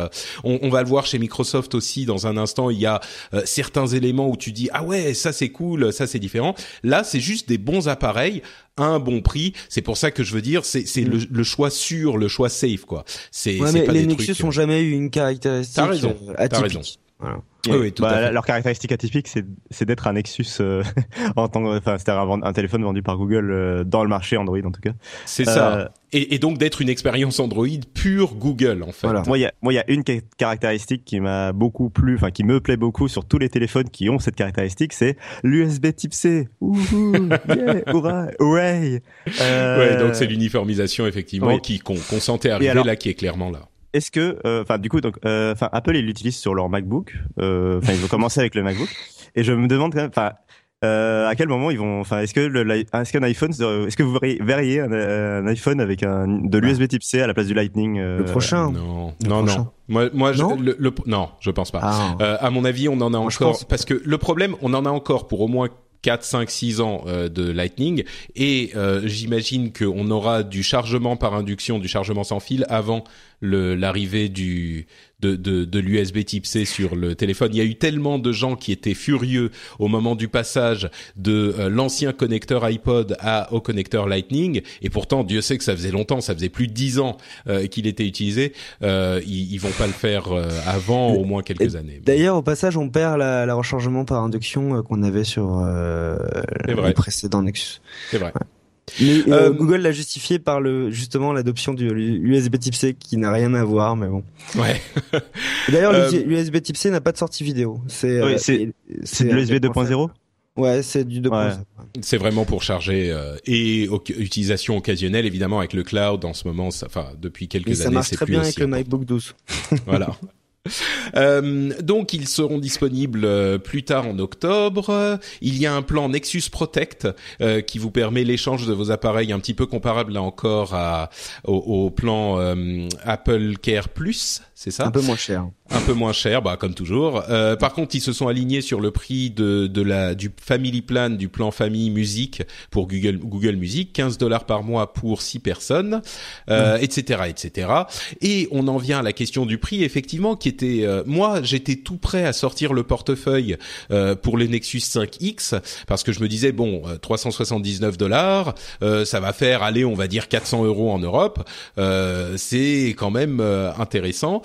on, on, va le voir chez Microsoft aussi dans un instant. Il y a certains éléments où tu dis ah ouais ça c'est cool, ça c'est différent. Là, c'est juste des bons appareils à un bon prix. C'est pour ça que je veux dire, c'est mm. le, choix sûr, le choix safe, quoi. C'est ouais, mais les Nexus n'ont jamais eu une caractéristique euh, atypique. Voilà. Oui, oui, tout à Bah, fait. Leur caractéristique atypique, c'est c'est d'être un Nexus euh, en tant que, enfin, c'est un, un téléphone vendu par Google euh, dans le marché Android en tout cas. C'est ça. Euh, Et, et donc d'être une expérience Android pure Google en fait. Voilà. Moi, il y a, moi, il y a une ca- caractéristique qui m'a beaucoup plu, enfin, qui me plaît beaucoup sur tous les téléphones qui ont cette caractéristique, c'est l'USB Type C. Ouhou, yeah, hurrah, hooray. Euh, Ouais, donc c'est l'uniformisation effectivement oui. qui qu'on qu'on sentait arriver alors- là, qui est clairement là. Est-ce que, euh, enfin, du coup, donc, euh, enfin, Apple, ils l'utilisent sur leur MacBook. euh, Enfin, ils vont commencer avec le MacBook. Et je me demande quand même, enfin, euh, à quel moment ils vont, enfin, est-ce que est-ce qu'un iPhone, est-ce que vous verriez, un, un iPhone avec un de l'USB Type C à la place du Lightning euh, Le prochain. Non, Le non, prochain. non. Moi, moi, je- Non le, le- non, je pense pas. Ah. Euh, à mon avis, on en a Moi, encore pense. parce que le problème, on en a encore pour au moins 4, 5, 6 ans euh, de Lightning. Et euh, j'imagine qu'on aura du chargement par induction, du chargement sans fil avant l'arrivée du de, de, de l'USB Type C sur le téléphone. Il y a eu tellement de gens qui étaient furieux au moment du passage de euh, l'ancien connecteur iPod à au connecteur Lightning et pourtant Dieu sait que ça faisait longtemps, ça faisait plus de 10 ans euh, qu'il était utilisé. Euh, ils, ils vont pas le faire euh, avant au moins quelques années. D'ailleurs, au passage, on perd la, la rechargement par induction qu'on avait sur euh, le précédent Nexus. C'est vrai. Mais euh, Euh, Google l'a justifié par le justement l'adoption du USB Type C qui n'a rien à voir, mais bon. Ouais. D'ailleurs, Euh, l'USB Type C n'a pas de sortie vidéo. C'est Oui, euh, c'est- l'USB 4.5. 2.0 Ouais, c'est du 2.0. C'est vraiment pour charger euh, et utilisation occasionnelle évidemment avec le cloud en ce moment. ça- Enfin depuis quelques ça années, marche c'est très bien avec le. MacBook 12. Voilà. Euh, donc ils seront disponibles euh, plus tard en octobre. Il y a un plan Nexus Protect euh, qui vous permet l'échange de vos appareils un petit peu comparable encore au, au plan Apple Care Plus, c'est ça Un peu moins cher. un peu moins cher, bah comme toujours. Euh, par contre, ils se sont alignés sur le prix de, de la du Family Plan, du plan famille musique pour Google Google Music, 15 dollars par mois pour 6 personnes, euh, etc., etc. Et on en vient à la question du prix, effectivement, qui était euh, moi j'étais tout prêt à sortir le portefeuille euh, pour le Nexus 5X parce que je me disais bon euh, 379 dollars, euh, ça va faire aller on va dire 400 euros en Europe, euh, c'est quand même euh, intéressant.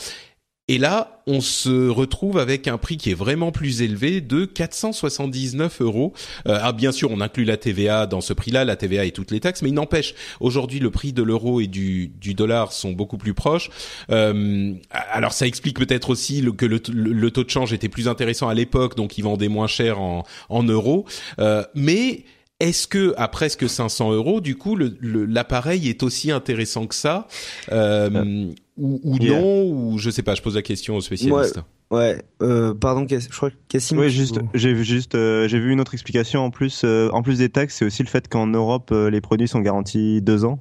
Et là, on se retrouve avec un prix qui est vraiment plus élevé de 479 euros. Euh, ah, bien sûr, on inclut la TVA dans ce prix-là, la TVA et toutes les taxes, mais il n'empêche, aujourd'hui, le prix de l'euro et du, du dollar sont beaucoup plus proches. Euh, alors, ça explique peut-être aussi que le, le- taux de change était plus intéressant à l'époque, donc ils vendaient moins cher en, en euros. Euh, mais est-ce que à presque 500 euros, du coup, le- le- l'appareil est aussi intéressant que ça? Euh, ou, ou Yeah. non Ou je sais pas. Je pose la question aux spécialistes. Ouais, euh, pardon, je crois que Cassim. Oui, juste, j'ai vu juste, euh, j'ai vu une autre explication en plus, euh, en plus des taxes, c'est aussi le fait qu'en Europe, euh, les produits sont garantis deux ans.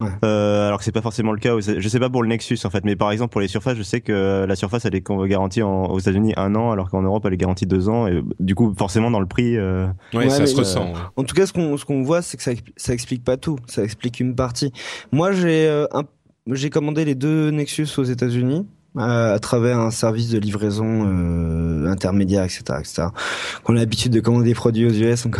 Ouais. Euh, alors que c'est pas forcément le cas. Je sais pas pour le Nexus en fait, mais par exemple pour les surfaces, je sais que la surface elle est garantie en- aux États-Unis un an, alors qu'en Europe elle est garantie deux ans. Et du coup, forcément dans le prix. euh, Ouais, Ouais, ça mais, se euh, ressent. En tout cas, ce qu'on ce qu'on voit, c'est que ça, ça explique pas tout. Ça explique une partie. Moi, j'ai euh, un- j'ai commandé les deux Nexus aux États-Unis euh, à travers un service de livraison euh, intermédiaire, etc., etc. On a l'habitude de commander des produits aux US, donc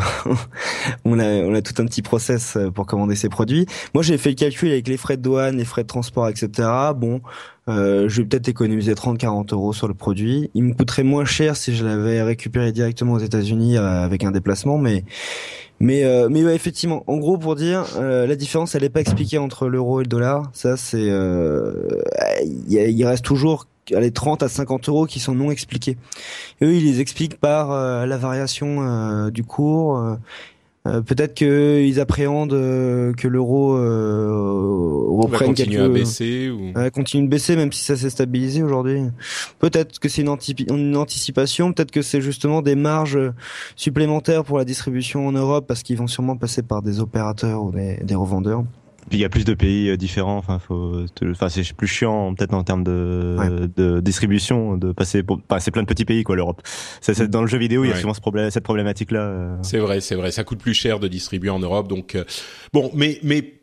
on a on a tout un petit process euh, pour commander ces produits. Moi, j'ai fait le calcul avec les frais de douane, les frais de transport, etc. Bon. Euh, je vais peut-être économiser 30-40 euros sur le produit. Il me coûterait moins cher si je l'avais récupéré directement aux États-Unis euh, avec un déplacement, mais mais euh, mais ouais, effectivement, en gros pour dire, euh, la différence elle est pas expliquée entre l'euro et le dollar. Ça c'est, euh, il reste toujours les 30 à 50 euros qui sont non expliqués. Eux ils les expliquent par euh, la variation euh, du cours. Euh, Peut-être qu'ils appréhendent euh, que l'euro euh, reprenne quelques à baisser ou. Ouais, continue de baisser même si ça s'est stabilisé aujourd'hui. Peut-être que c'est une, antipi- une anticipation, peut-être que c'est justement des marges supplémentaires pour la distribution en Europe parce qu'ils vont sûrement passer par des opérateurs ou des, des revendeurs. Puis il y a plus de pays euh, différents. Enfin, faut, te- enfin c'est plus chiant peut-être en termes de, Ouais. de distribution, de passer pour, c'est plein de petits pays quoi l'Europe. C'est, c'est- dans le jeu vidéo, il y a souvent ce problème, cette problématique là. C'est vrai, c'est vrai. Ça coûte plus cher de distribuer en Europe, donc euh, bon, mais mais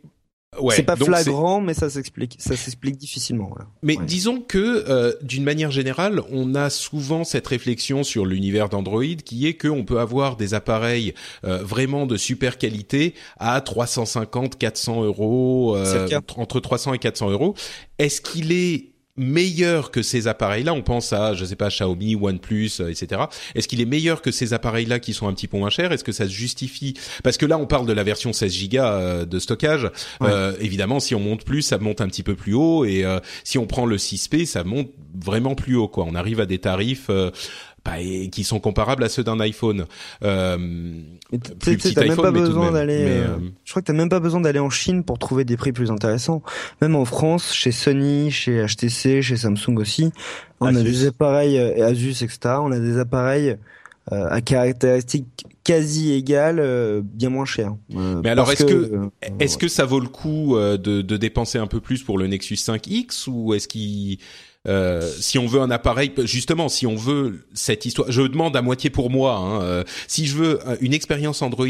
ouais. c'est pas flagrant, mais ça s'explique. Ça s'explique difficilement. Voilà. Mais Ouais. disons que, euh, d'une manière générale, on a souvent cette réflexion sur l'univers d'Android qui est qu'on peut avoir des appareils euh, vraiment de super qualité à 350, 400 euros, euh, entre 300 et 400 euros. Est-ce qu'il est meilleur que ces appareils-là On pense à, je sais pas, Xiaomi, OnePlus, euh, etc. Est-ce qu'il est meilleur que ces appareils-là qui sont un petit peu moins chers? Est-ce que ça se justifie? Parce que là, on parle de la version 16 Go euh, de stockage. Euh, évidemment, si on monte plus, ça monte un petit peu plus haut, et si on prend le 6P, ça monte vraiment plus haut. Quoi, on arrive à des tarifs bah, qui sont comparables à ceux d'un iPhone. Euh, plus petit même pas besoin d'aller. Euh, euh, je crois que t'as même pas besoin d'aller en Chine pour trouver des prix plus intéressants. Même en France, chez Sony, chez HTC, chez Samsung aussi, on a des appareils et Asus, etc. On a des appareils à caractéristiques quasi égales, bien moins chers. Mais alors, est-ce que, est-ce que ça vaut le coup de, de dépenser un peu plus pour le Nexus 5X ou est-ce qu'il euh, si on veut un appareil, justement, si on veut cette histoire, je demande à moitié pour moi. Hein, euh, si je veux euh, une expérience Android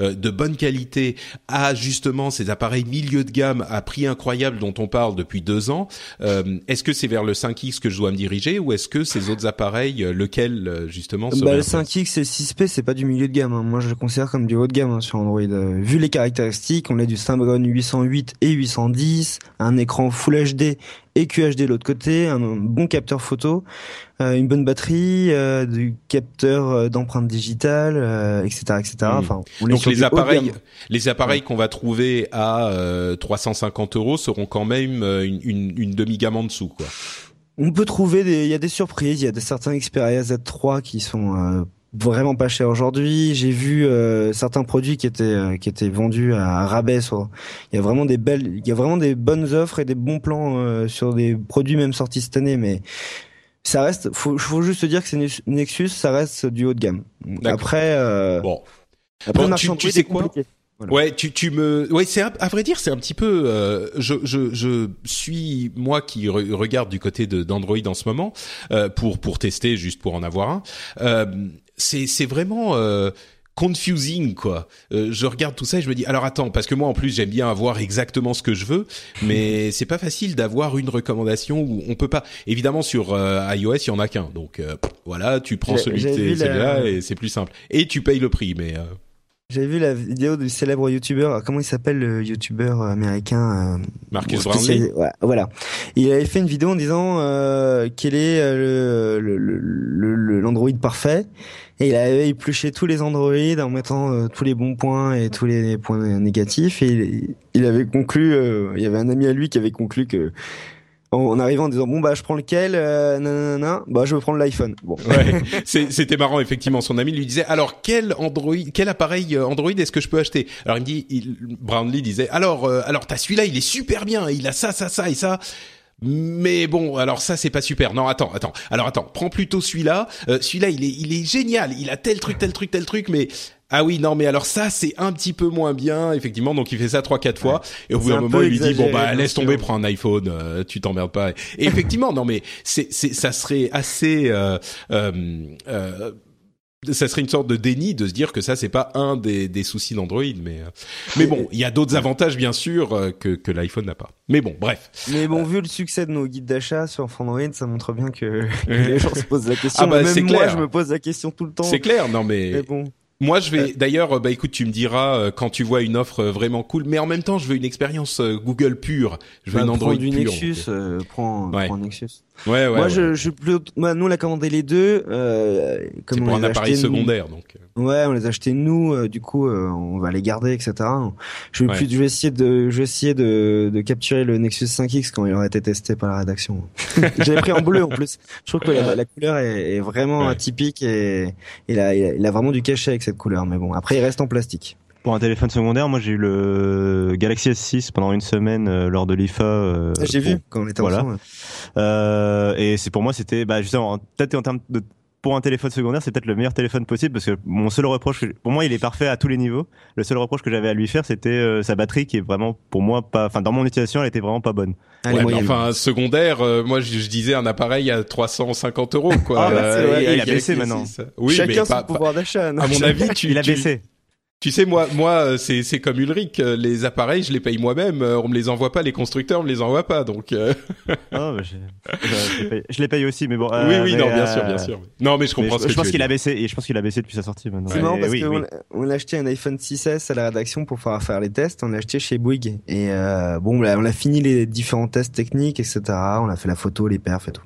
de bonne qualité à justement ces appareils milieu de gamme à prix incroyable dont on parle depuis deux ans, est-ce que c'est vers le 5X que je dois me diriger ou est-ce que ces autres appareils, lequel justement bah, Le 5X et le 6P, c'est pas du milieu de gamme. Hein. Moi, je le considère comme du haut de gamme hein, sur Android. vu les caractéristiques, on a du Snapdragon 808 et 810, un écran Full HD et QHD de l'autre côté, un bon capteur photo, euh, une bonne batterie, euh, du capteur euh, d'empreinte digitale, etc., etc. Hmm. Enfin, donc les appareils, les appareils qu'on va trouver à 350 euros seront quand même une, une, une demi-gamme en dessous, quoi. On peut trouver des, il y a des surprises, il y a des certains Xperia Z3 qui sont vraiment pas cher aujourd'hui. J'ai vu euh, certains produits qui étaient euh, qui étaient vendus à rabais. Il y a vraiment des belles, il y a vraiment des bonnes offres et des bons plans euh, sur des produits même sortis cette année. Mais ça reste, faut, faut juste dire que c'est Nexus, ça reste du haut de gamme. Après, bon, après bon, tu, tu sais quoi Ouais, tu, tu me, ouais, c'est à, vrai dire, c'est un petit peu. Euh, je, je, je suis moi qui regarde du côté de d'Android en ce moment euh, pour pour tester, juste pour en avoir un. Euh, c'est c'est vraiment. Euh, confusing quoi. Euh, je regarde tout ça et je me dis alors attends parce que moi en plus j'aime bien avoir exactement ce que je veux mais c'est pas facile d'avoir une recommandation où on peut pas évidemment sur euh, iOS il y en a qu'un donc euh, voilà tu prends celui celui-là et c'est plus simple et tu payes le prix mais j'avais vu la vidéo du célèbre youtubeur, comment il s'appelle le youtubeur américain euh, Marcus Brownlee. voilà. Il avait fait une vidéo en disant euh, quel est euh, le l'Android le, parfait et il avait épluché tous les Android en mettant euh, tous les bons points et tous les points négatifs et il, il avait conclu il y avait un ami à lui qui avait conclu que en arrivant en disant bon bah je prends lequel euh, nanana, bah je veux prendre l'iPhone bon ouais, c'était marrant effectivement son ami lui disait alors quel Android quel appareil euh, Android est-ce que je peux acheter? Alors il me dit il, Brownlee disait alors euh, alors t'as celui-là il est super bien il a ça ça ça et ça mais bon, alors ça c'est pas super. Non, attends, attends. Alors attends, prends plutôt celui-là. Euh, celui-là, il est, il est génial. Il a tel truc, tel truc, tel truc. Mais ah oui, non, mais alors ça, c'est un petit peu moins bien, effectivement. Donc il fait ça trois, quatre fois, et au bout d'un moment, il lui dit bon bah laisse tomber, prends un iPhone, euh, tu t'emmerdes pas. Et effectivement, non, mais c'est, c'est, ça serait assez. Euh, euh, euh, ça serait une sorte de déni de se dire que ça c'est pas un des, des soucis d'Android mais euh, mais bon il y a d'autres avantages bien sûr euh, que que l'iPhone n'a pas. Mais bon bref. Mais bon vu le succès de nos guides d'achat sur Android ça montre bien que, les gens se posent la question. Ah bah, même moi je me pose la question tout le temps. C'est clair non mais, mais bon moi, je vais. D'ailleurs, bah écoute, tu me diras euh, quand tu vois une offre vraiment cool. Mais en même temps, je veux une expérience Google pure. Je veux bah, une Android du pure. Nexus, prends, prends Nexus. Ouais, ouais. Moi, Je, je, moi, nous, on a commandé les deux. Euh, c'est pour un appareil secondaire, donc. Euh. Ouais, on les a achetés nous. Euh, du coup, euh, on va les garder, etc. Je vais plus, je vais essayer de, je vais essayer de, de capturer le Nexus 5X quand il aura été testé par la rédaction. J'avais pris en bleu en plus. Je trouve que la, couleur est, est vraiment atypique et, et il, a, il a vraiment du cachet avec cette couleur. Mais bon, après, il reste en plastique. Pour un téléphone secondaire, moi j'ai eu le Galaxy S6 pendant une semaine euh, lors de l'IFA. Euh, ah, j'ai vu quand on était voilà. ensemble. Euh, et c'est pour moi c'était bah justement peut-être en termes de pour un téléphone secondaire, c'est peut-être le meilleur téléphone possible parce que mon seul reproche, pour moi, il est parfait à tous les niveaux. Le seul reproche que j'avais à lui faire, c'était euh, sa batterie qui est vraiment, pour moi, pas, enfin, dans mon utilisation, elle était vraiment pas bonne. Ouais, mais enfin, secondaire, moi, je, disais un appareil à 350 euros, quoi. Ah, bah, il a baissé maintenant. Oui, Chacun mais son pouvoir d'achat. À mon avis, tu, il a baissé. Tu sais, moi, moi, c'est c'est comme Ulrich. Les appareils, je les paye moi-même. On me les envoie pas. Les constructeurs me les envoient pas. Donc. Oh, je, je, les paye, je les paye aussi, mais bon. oui, oui, non, bien sûr, bien sûr. Non, mais je comprends je, ce que je pense qu'il a baissé et je pense qu'il a baissé depuis sa sortie maintenant. C'est marrant Mais parce oui, qu'on oui. on a acheté un iPhone 6S à la rédaction pour pouvoir faire les tests. On l'a acheté chez Bouygues et euh, bon, là, on a fini les différents tests techniques, etc. On a fait la photo, les perfs et tout.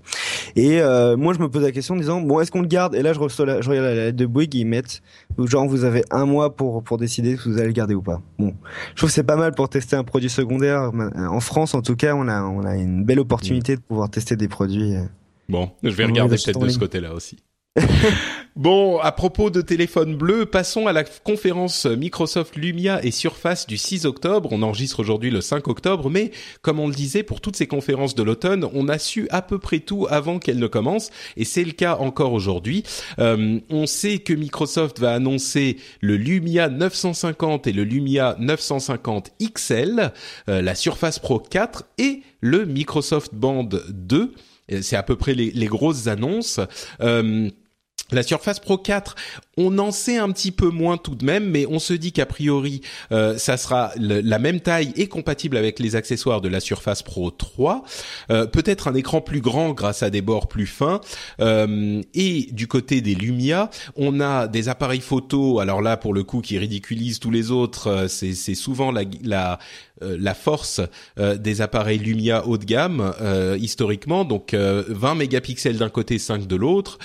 Et euh, moi, je me pose la question en disant bon, est-ce qu'on le garde? Et là, je, reçois la- je regarde la lettre de Bouygues, ils mettent genre vous avez un mois pour pour décider si vous allez le garder ou pas. Bon, je trouve que c'est pas mal pour tester un produit secondaire. En France, en tout cas, on a on a une belle opportunité de pouvoir tester des produits. euh, Bon, je vais regarder peut-être de ce côté-là aussi. bon, à propos de téléphone bleu, passons à la conférence Microsoft Lumia et Surface du 6 octobre. On enregistre aujourd'hui le 5 octobre, mais comme on le disait, pour toutes ces conférences de l'automne, on a su à peu près tout avant qu'elles ne commencent, et c'est le cas encore aujourd'hui. Euh, on sait que Microsoft va annoncer le Lumia 950 et le Lumia 950 XL, euh, la Surface Pro 4 et le Microsoft Band 2. Et C'est à peu près les, les grosses annonces. Euh, la Surface Pro 4, on en sait un petit peu moins tout de même, mais on se dit qu'a priori, euh, ça sera la même taille et compatible avec les accessoires de la Surface Pro 3. Euh, Peut-être un écran plus grand grâce à des bords plus fins. Euh, et du côté des Lumia, on a des appareils photo. Alors là, pour le coup, qui ridiculisent tous les autres, euh, c'est souvent la, force euh, des appareils Lumia haut de gamme euh, historiquement donc euh, 20 mégapixels d'un côté 5 de l'autre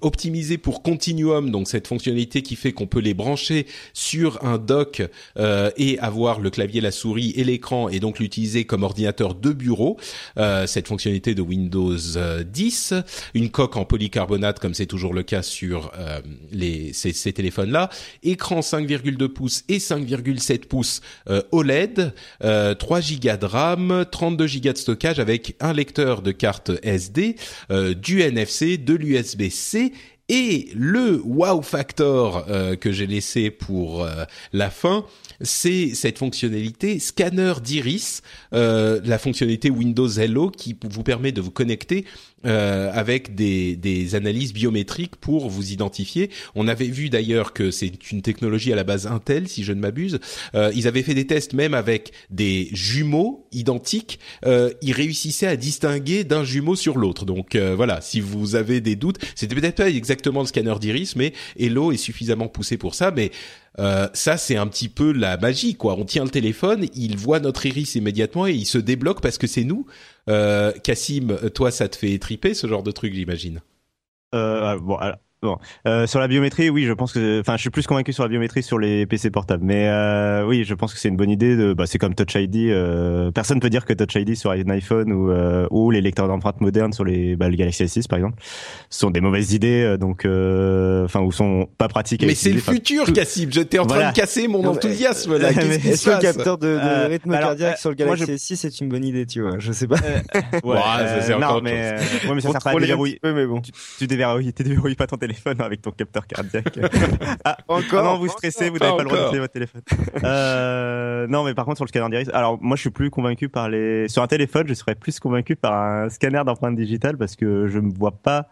optimisé pour Continuum donc cette fonctionnalité qui fait qu'on peut les brancher sur un dock euh, et avoir le clavier la souris et l'écran et donc l'utiliser comme ordinateur de bureau. Euh, cette fonctionnalité de Windows euh, 10 une coque en polycarbonate comme c'est toujours le cas sur euh, les ces, ces téléphones là écran 5,2 pouces et 5,7 pouces euh, OLED, euh, 3 Go de RAM, 32 Go de stockage avec un lecteur de carte SD, euh, du NFC, de l'USB-C et le wow factor euh, que j'ai laissé pour euh, la fin, c'est cette fonctionnalité scanner d'iris, euh, la fonctionnalité Windows Hello qui vous permet de vous connecter euh, avec des, des analyses biométriques pour vous identifier. On avait vu d'ailleurs que c'est une technologie à la base Intel, si je ne m'abuse. Euh, ils avaient fait des tests même avec des jumeaux identiques. Euh, ils réussissaient à distinguer d'un jumeau sur l'autre. Donc euh, voilà, si vous avez des doutes, c'était peut-être pas exactement le scanner d'iris, mais Hello est suffisamment poussé pour ça. Mais euh, ça, c'est un petit peu la magie, quoi. On tient le téléphone, il voit notre iris immédiatement et il se débloque parce que c'est nous. Euh, Cassim, toi, ça te fait triper ce genre de truc, j'imagine? Euh, bon, alors, bon. Euh, sur la biométrie, oui, je pense que, enfin, je suis plus convaincu sur la biométrie sur les PC portables. Mais euh, oui, je pense que c'est une bonne idée. De, bah, c'est comme Touch ID. Euh, personne peut dire que Touch ID sur un iPhone ou euh, ou les lecteurs d'empreintes modernes sur les bah, le Galaxy S6 par exemple sont des mauvaises idées. euh, Donc, euh, enfin, ou sont pas pratiques. à Mais c'est le. Enfin, futur, tout- Cassim. J'étais en train de casser mon enthousiasme là. Qu'est-ce qui Est-ce se que le capteur de, de Euh, rythme alors, cardiaque euh, sur le Galaxy S6 c'est une bonne idée, tu vois Je sais pas. Ouais, Ouais, ça, c'est encore non, mais, euh, ouais, mais ça sert pas à déverrouiller. mais bon. Tu, tu déverrouilles, tu déverrouilles pas ton téléphone avec ton capteur cardiaque. ah, Encore, ah non, vous stressez, vous n'avez pas le droit d'utiliser votre téléphone. euh, non, mais par contre sur le scanner d'iris, alors moi je suis plus convaincu par les. Sur un téléphone, je serais plus convaincu par un scanner d'empreinte digitale parce que je ne vois pas.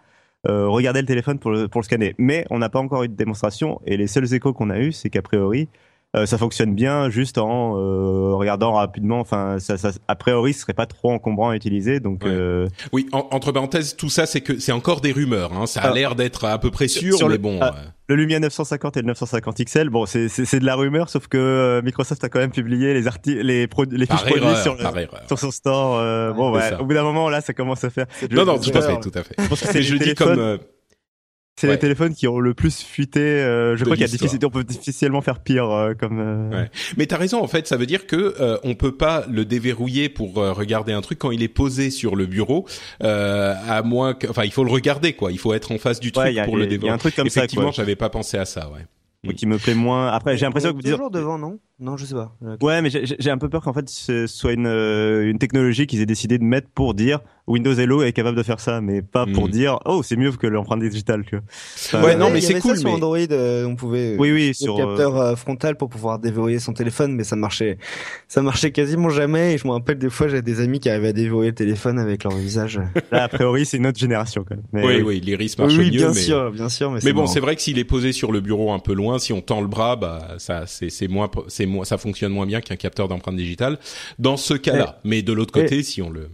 euh, regarder le téléphone pour le, pour le scanner. Mais on n'a pas encore eu de démonstration et les seuls échos qu'on a eu, c'est qu'a priori, euh, ça fonctionne bien juste en euh, regardant rapidement. Enfin, ça, ça, a priori, ce serait pas trop encombrant à utiliser. Donc, Ouais. euh, Oui, en- entre parenthèses, tout ça, c'est que c'est encore des rumeurs. Hein. Ça a Alors, l'air d'être à peu près sûr, sur mais le- bon. ah, euh, Le Lumia 950 et le 950 XL, bon, c'est c'est c'est de la rumeur, sauf que euh, Microsoft a quand même publié les articles, les, pro- les fiches produits sur, le- sur son store. euh, bon, ouais, ça. au bout d'un moment, là, ça commence à faire. Non, non, tout à fait, tout à fait. Je pense que c'est Mais les je le dis comme. C'est ouais. les téléphones qui ont le plus fuité. euh, je De crois qu'il y a difficile, on peut difficilement faire pire euh, comme. euh, Ouais. Mais t'as raison, en fait, ça veut dire que euh, on peut pas le déverrouiller pour euh, regarder un truc quand il est posé sur le bureau, euh, à moins que, enfin, il faut le regarder, quoi. Il faut être en face du Ouais, truc a- pour le il y a déverrouiller. un truc comme ça, Effectivement, j'avais pas pensé à ça, ouais. qui me plaît moins. Après, j'ai l'impression que vous toujours devant, non? Non, je sais pas. Ouais, mais j'ai un peu peur qu'en fait ce soit une, euh, une technologie qu'ils aient décidé de mettre pour dire Windows Hello est capable de faire ça, mais pas pour hmm. dire oh c'est mieux que l'empreinte digitale. Tu vois. ouais, non, mais c'est cool. Sur Android, euh, on pouvait oui, oui, sur le capteur euh, frontal pour pouvoir déverrouiller son téléphone, mais ça marchait, ça marchait quasiment jamais. Et je me rappelle des fois, j'avais des amis qui arrivaient à déverrouiller le téléphone avec leur visage. Là, a priori, c'est une autre génération quand même. oui, oui, l'iris marche oui, mieux. bien mais... sûr, bien sûr. Mais, mais bon, c'est vrai que s'il est posé sur le bureau un peu loin, si on tend le bras, bah ça, c'est moins, c'est moins, ça fonctionne moins bien qu'un capteur d'empreinte digitale. Dans ce cas-là, mais de l'autre côté, si on le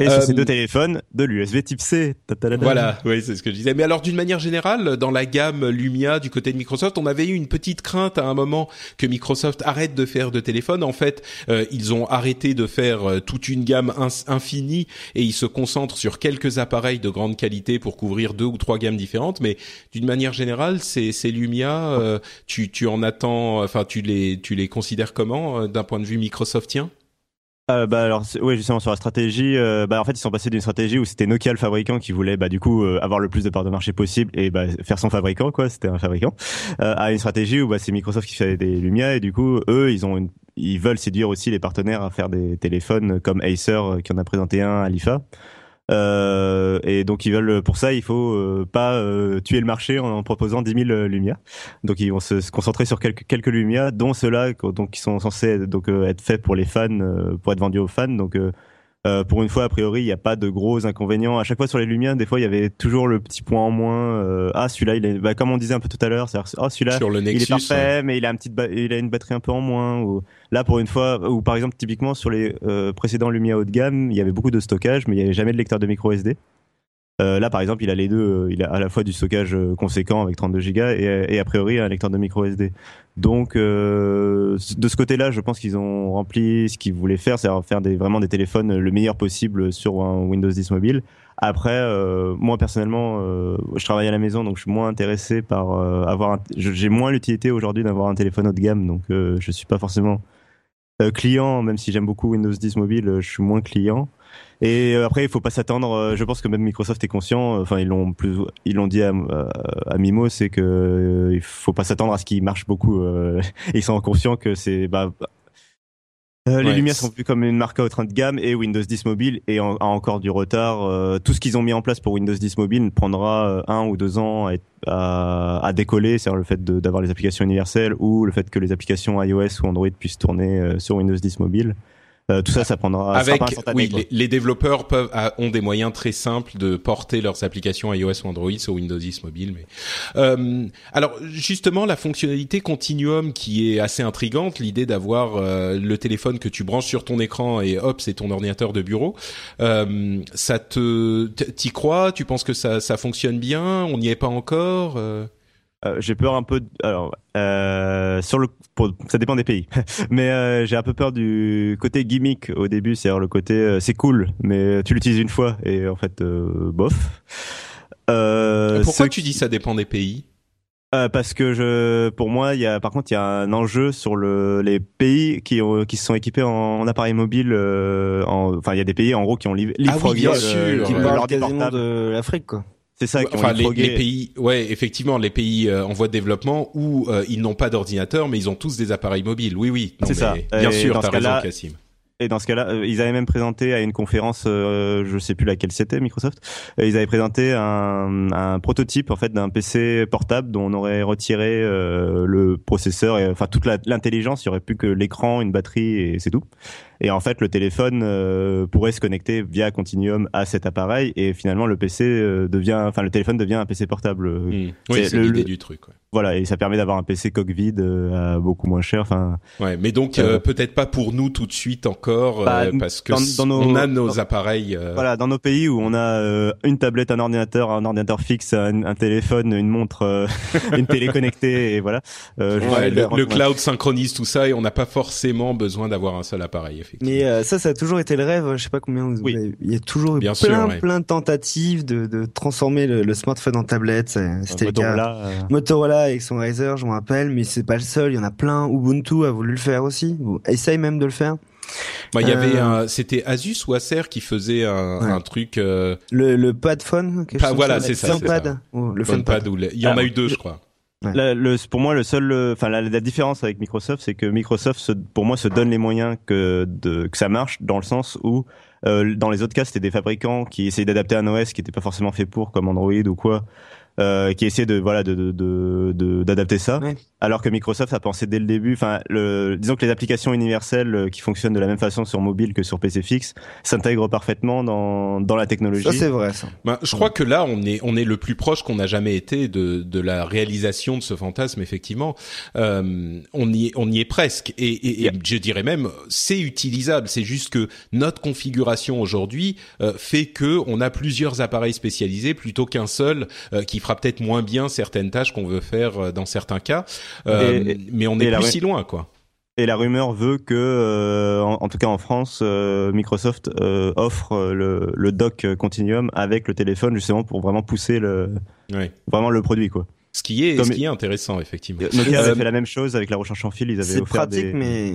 et sur ces deux téléphones, de l'USB Type C. Voilà, oui, c'est ce que je disais. Mais alors, d'une manière générale, dans la gamme Lumia du côté de Microsoft, on avait eu une petite crainte à un moment que Microsoft arrête de faire de téléphones. En fait, euh, ils ont arrêté de faire euh, toute une gamme infinie et ils se concentrent sur quelques appareils de grande qualité pour couvrir deux ou trois gammes différentes. Mais d'une manière générale, ces, ces Lumia, euh, tu, tu en attends, enfin, tu les, tu les considères comment d'un point de vue Microsoftien? Euh, bah alors oui justement sur la stratégie euh, bah en fait ils sont passés d'une stratégie où c'était Nokia le fabricant qui voulait bah du coup euh, avoir le plus de parts de marché possible et bah faire son fabricant quoi c'était un fabricant euh, à une stratégie où bah c'est Microsoft qui fait des Lumia et du coup eux ils ont ils veulent séduire aussi les partenaires à faire des téléphones comme Acer qui en a présenté un à l'IFA euh, et donc ils veulent pour ça, il faut euh, pas euh, tuer le marché en, proposant 10 000 lumières. Donc ils vont se, concentrer sur quelques quelques lumières, dont ceux-là donc qui sont censés donc être faits pour les fans, pour être vendus aux fans. Donc euh, pour une fois, a priori, il n'y a pas de gros inconvénients. À chaque fois sur les lumières, des fois, il y avait toujours le petit point en moins. Euh, ah, celui-là, il est, bah, comme on disait un peu tout à l'heure, c'est oh, celui-là, il est parfait, mais il a un petit, il a une batterie un peu en moins. Ou là, pour une fois, ou par exemple, typiquement sur les euh, précédents lumières haut de gamme, il y avait beaucoup de stockage, mais il n'y avait jamais de lecteur de micro SD. Euh, là, par exemple, il a les deux. Il a à la fois du stockage conséquent avec 32 Go et, et a priori un lecteur de micro SD. Donc, de ce côté-là, je pense qu'ils ont rempli ce qu'ils voulaient faire, c'est faire vraiment des téléphones le meilleur possible sur Windows 10 mobile. Après, moi personnellement, je travaille à la maison, donc je suis moins intéressé par avoir. J'ai moins l'utilité aujourd'hui d'avoir un téléphone haut de gamme, donc je suis pas forcément client, même si j'aime beaucoup Windows 10 mobile, je suis moins client. Et euh, après, il faut pas s'attendre. Euh, je pense que même Microsoft est conscient. Euh, enfin, ils l'ont plus, ils l'ont dit à, à Mimo, c'est que il faut pas s'attendre à ce qui marche beaucoup. ils sont conscients que c'est bah, les lumières sont vues comme une marque à haut train de gamme et Windows 10 mobile et a encore du retard. tout ce qu'ils ont mis en place pour Windows 10 mobile prendra un ou deux ans à, à, décoller, c'est-à-dire le fait d'avoir les applications universelles ou le fait que les applications iOS ou Android puissent tourner sur Windows 10 mobile. Euh, tout ça, ça prendra. Avec, oui, les, développeurs peuvent ont des moyens très simples de porter leurs applications iOS ou Android sur Windows 10 mobile. Mais euh, alors justement, la fonctionnalité Continuum qui est assez intrigante, l'idée d'avoir euh, le téléphone que tu branches sur ton écran et hop, c'est ton ordinateur de bureau. Euh, ça te, t'y crois? Tu penses que ça, ça fonctionne bien? On n'y est pas encore euh euh, j'ai peur un peu. alors, euh, sur le, ça dépend des pays, mais euh, j'ai un peu peur du côté gimmick au début, c'est-à-dire le côté euh, c'est cool, mais tu l'utilises une fois et en fait euh, bof. Pourquoi tu dis ça dépend des pays? Parce que je, pour moi, il y a, par contre, il y a un enjeu sur le, les pays qui ont, qui se sont équipés en, en appareil mobile. en, enfin, il y a des pays en gros qui ont livré ah oui, bien sûr, qui parlent quasiment de l'Afrique, quoi. C'est ça. enfin, les, les, pays, ouais, effectivement, les pays euh, en voie de développement où euh, ils n'ont pas d'ordinateur, mais ils ont tous des appareils mobiles. Oui, oui. C'est ça. Bien sûr, t'as raison, Cassim. Et dans ce cas-là, euh, ils avaient même présenté à une conférence, euh, je sais plus laquelle c'était, Microsoft. ils avaient présenté un, un, prototype en fait d'un PC portable dont on aurait retiré le processeur et enfin toute l'intelligence. Il y aurait plus que l'écran, une batterie et c'est tout. Et en fait, le téléphone euh, pourrait se connecter via Continuum à cet appareil et finalement le PC euh, devient, enfin le téléphone devient un PC portable. Mmh. Oui, c'est l'idée du truc. Ouais. Voilà, et ça permet d'avoir un PC coque vide euh, à beaucoup moins cher. Enfin. Ouais, mais donc peut-être pas pour nous tout de suite encore bah, parce que dans, nos, on a nos appareils. Voilà, dans nos pays où on a une tablette, un ordinateur, un ordinateur fixe, un, téléphone, une montre, une télé connectée et voilà. Ouais, le, le cloud synchronise tout ça et on n'a pas forcément besoin d'avoir un seul appareil. Mais euh, ça, ça a toujours été le rêve. Je sais pas combien vous avez... Il y a toujours eu plein, plein de tentatives de, de transformer le, smartphone en tablette. C'était le cas. Euh. Motorola avec son Razer, je me rappelle, mais c'est pas le seul. Il y en a plein. Ubuntu a voulu le faire aussi. Essaye même de le faire. Bah, il y avait euh. un, c'était Asus ou Acer qui faisait un, un truc. Le, le pad phone. voilà, c'est ça. Pad. Oh, le phone pad. il y en a eu deux, je crois. Pour moi, le seul, enfin la, la, différence avec Microsoft, c'est que Microsoft, se, pour moi, se donne les moyens que de, que ça marche, dans le sens où euh, dans les autres cas, c'était des fabricants qui essayaient d'adapter un OS qui n'était pas forcément fait pour, comme Android ou quoi, euh, qui essayaient de voilà de d'adapter de, de, ça. Ouais alors que Microsoft a pensé dès le début, enfin, le, disons que les applications universelles euh, qui fonctionnent de la même façon sur mobile que sur PC fixe s'intègrent parfaitement dans dans la technologie. Ça c'est vrai. Ça. Ben, je crois que là on est on est le plus proche qu'on a jamais été de de la réalisation de ce fantasme effectivement. Euh, on y on y est presque et, et, et je dirais même c'est utilisable. C'est juste que notre configuration aujourd'hui euh, fait que on a plusieurs appareils spécialisés plutôt qu'un seul euh, qui fera peut-être moins bien certaines tâches qu'on veut faire euh, dans certains cas. Euh, mais on est plus si loin, quoi. Et la rumeur veut que, euh, en, tout cas en France, euh, Microsoft offre le, le, dock Continuum avec le téléphone justement pour vraiment pousser le, vraiment le produit, quoi. Ce qui est, ce qui est intéressant, effectivement. Nokia avait fait la même chose avec la recherche en fil. Ils avaient offert pratique, mais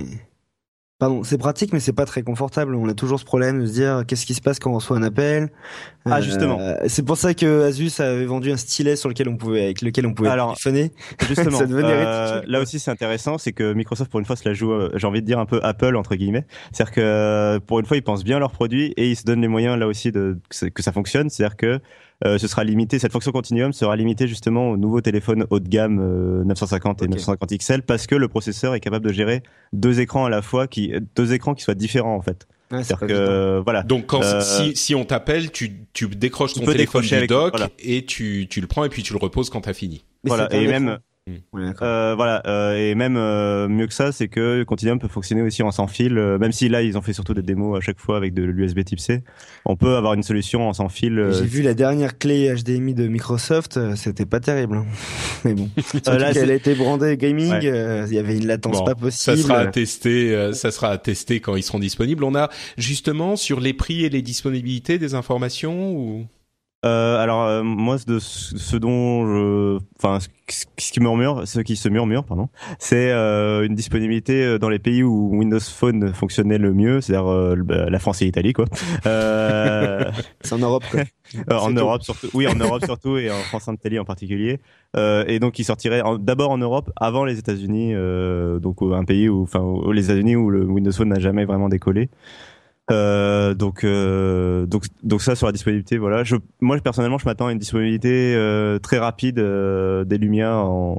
Pardon, c'est pratique, mais c'est pas très confortable. On a toujours ce problème de se dire qu'est-ce qui se passe quand on reçoit un appel. Ah justement. Euh, c'est pour ça que Asus avait vendu un stylet sur lequel on pouvait, avec lequel on pouvait Alors, téléphoner. Justement. ça euh, là aussi, c'est intéressant, c'est que Microsoft pour une fois se la joue. Euh, j'ai envie de dire un peu Apple entre guillemets. C'est-à-dire que pour une fois, ils pensent bien leurs produits et ils se donnent les moyens là aussi de que ça fonctionne. C'est-à-dire que euh, ce sera limité, cette fonction Continuum sera limitée justement aux nouveaux téléphones haut de gamme 950 euh, et 950 XL parce que le processeur est capable de gérer deux écrans à la fois, qui deux écrans qui soient différents en fait. Ouais, que, voilà. Donc quand euh, si, si on t'appelle, tu, tu décroches ton téléphone du dock et tu, tu le prends et puis tu le reposes quand t'as fini. voilà et même Mm. euh, voilà, euh, et même euh, mieux que ça, c'est que Continuum peut fonctionner aussi en sans fil, euh, même si là ils ont fait surtout des démos à chaque fois avec de l'USB Type C. On peut avoir une solution en sans fil. Euh, J'ai vu la dernière clé HDMI de Microsoft, c'était pas terrible. Hein. Mais bon, là, elle a été brandée gaming, il y avait une latence pas possible. Ça sera à tester, ça sera à tester quand ils seront disponibles. On a justement sur les prix et les disponibilités des informations ou euh, alors euh, moi de ce dont je enfin ce qui murmure ce qui se murmure pardon c'est euh, une disponibilité euh, dans les pays où Windows Phone fonctionnait le mieux c'est-à-dire bah, la France et l'Italie quoi. C'est en Europe quoi. en Europe surtout oui en Europe surtout et en France et Italie en particulier. Et donc il sortirait d'abord en Europe avant les États-Unis donc un pays où enfin les États-Unis où le Windows Phone n'a jamais vraiment décollé euh, donc, euh, donc, donc ça sur la disponibilité, voilà. Je, moi personnellement, je m'attends à une disponibilité euh, très rapide euh, des Lumia en,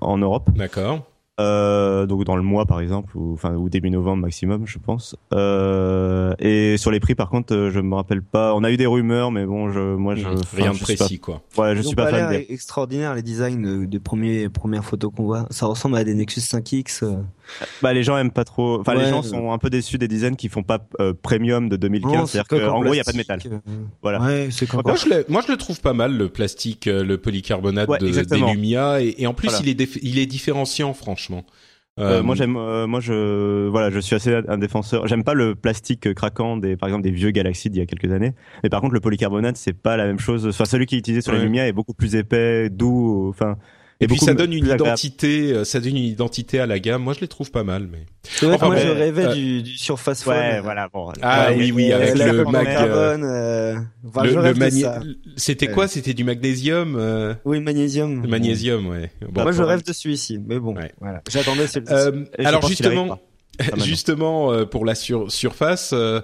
en Europe. D'accord. Euh, donc dans le mois par exemple ou enfin ou début novembre maximum je pense euh, et sur les prix par contre euh, je me rappelle pas on a eu des rumeurs mais bon je moi je rien de précis quoi ouais je suis pas, fan des... extraordinaire les designs de, premiers premières photos qu'on voit ça ressemble à des Nexus 5X euh. Bah les gens aiment pas trop enfin les gens sont un peu déçus des designs qui font pas premium de 2015 c'est-à-dire qu'en gros il y a pas de métal voilà ouais, c'est moi je le, moi je le trouve pas mal le plastique le polycarbonate de, des Lumia et, et en plus il est il est différenciant franchement euh, moi euh, j'aime, euh, moi je, voilà, je suis assez un défenseur. J'aime pas le plastique craquant des, par exemple des vieux Galaxy d'il y a quelques années. Mais par contre le polycarbonate c'est pas la même chose. Enfin celui qui est utilisé sur les Lumia est beaucoup plus épais, doux. Enfin et, puis ça donne une identité, euh, ça donne une identité à la gamme. Moi, je les trouve pas mal, mais. moi, je rêvais euh, du, du Surface Phone. Ouais, voilà. Bon. Ah oui, oui, avec le mag. Carbone, euh... enfin, le, C'était quoi? C'était du magnésium. Euh... Oui, magnésium. magnésium, ouais. Bon, moi, je rêve de celui-ci, mais bon. Voilà. J'attendais celui-ci. Euh, alors justement. Justement, euh, pour la surface, euh,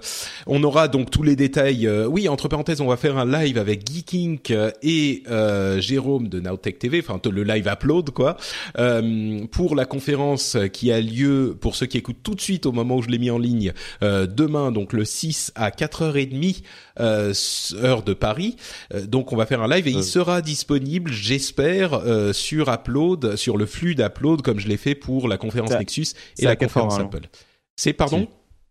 on aura donc tous les détails. Euh, oui, entre parenthèses, on va faire un live avec Geeking et Jérôme de Nowtech TV, enfin le live upload quoi, pour la conférence qui a lieu pour ceux qui écoutent tout de suite au moment où je l'ai mis en ligne demain, donc le 6 à 4h30 heure de Paris. donc on va faire un live et il sera disponible, j'espère, sur Upload, sur le flux d'Upload comme je l'ai fait pour la conférence Nexus et la conférence Apple. C'est pardon?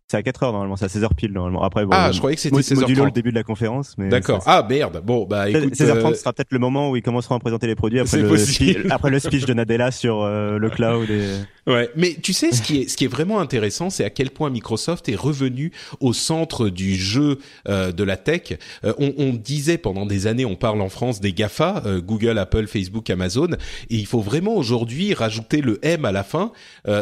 C'est à 4 heures normalement, c'est à 16 h pile normalement. Après, bon, ah, je croyais que c'était 16 h le début de la conférence, mais. D'accord. Ah merde. Bon, bah écoute. 16 h 30 sera peut-être le moment où ils commenceront à présenter les produits après le, speech, après le speech de Nadella sur euh, le cloud et. Ouais, mais tu sais ce qui est ce qui est vraiment intéressant, c'est à quel point Microsoft est revenu au centre du jeu euh, de la tech. Euh, on, on, disait pendant des années, on parle en France des Gafa, euh, Google, Apple, Facebook, Amazon, et il faut vraiment aujourd'hui rajouter le M à la fin.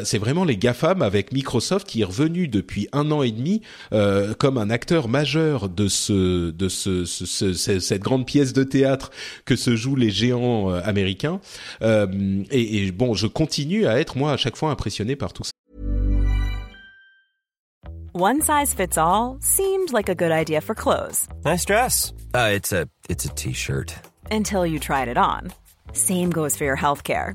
c'est vraiment les Gafam avec Microsoft qui est revenu depuis un an et demi euh, comme un acteur majeur de ce de ce, ce, cette grande pièce de théâtre que se jouent les géants euh, américains. Euh, et, et bon, je continue à être moi à chaque fois impressionné par tout ça. One size fits all seemed like a good idea for clothes. Nice dress. Uh, it's a it's a t-shirt. Until you tried it on. Same goes for your healthcare.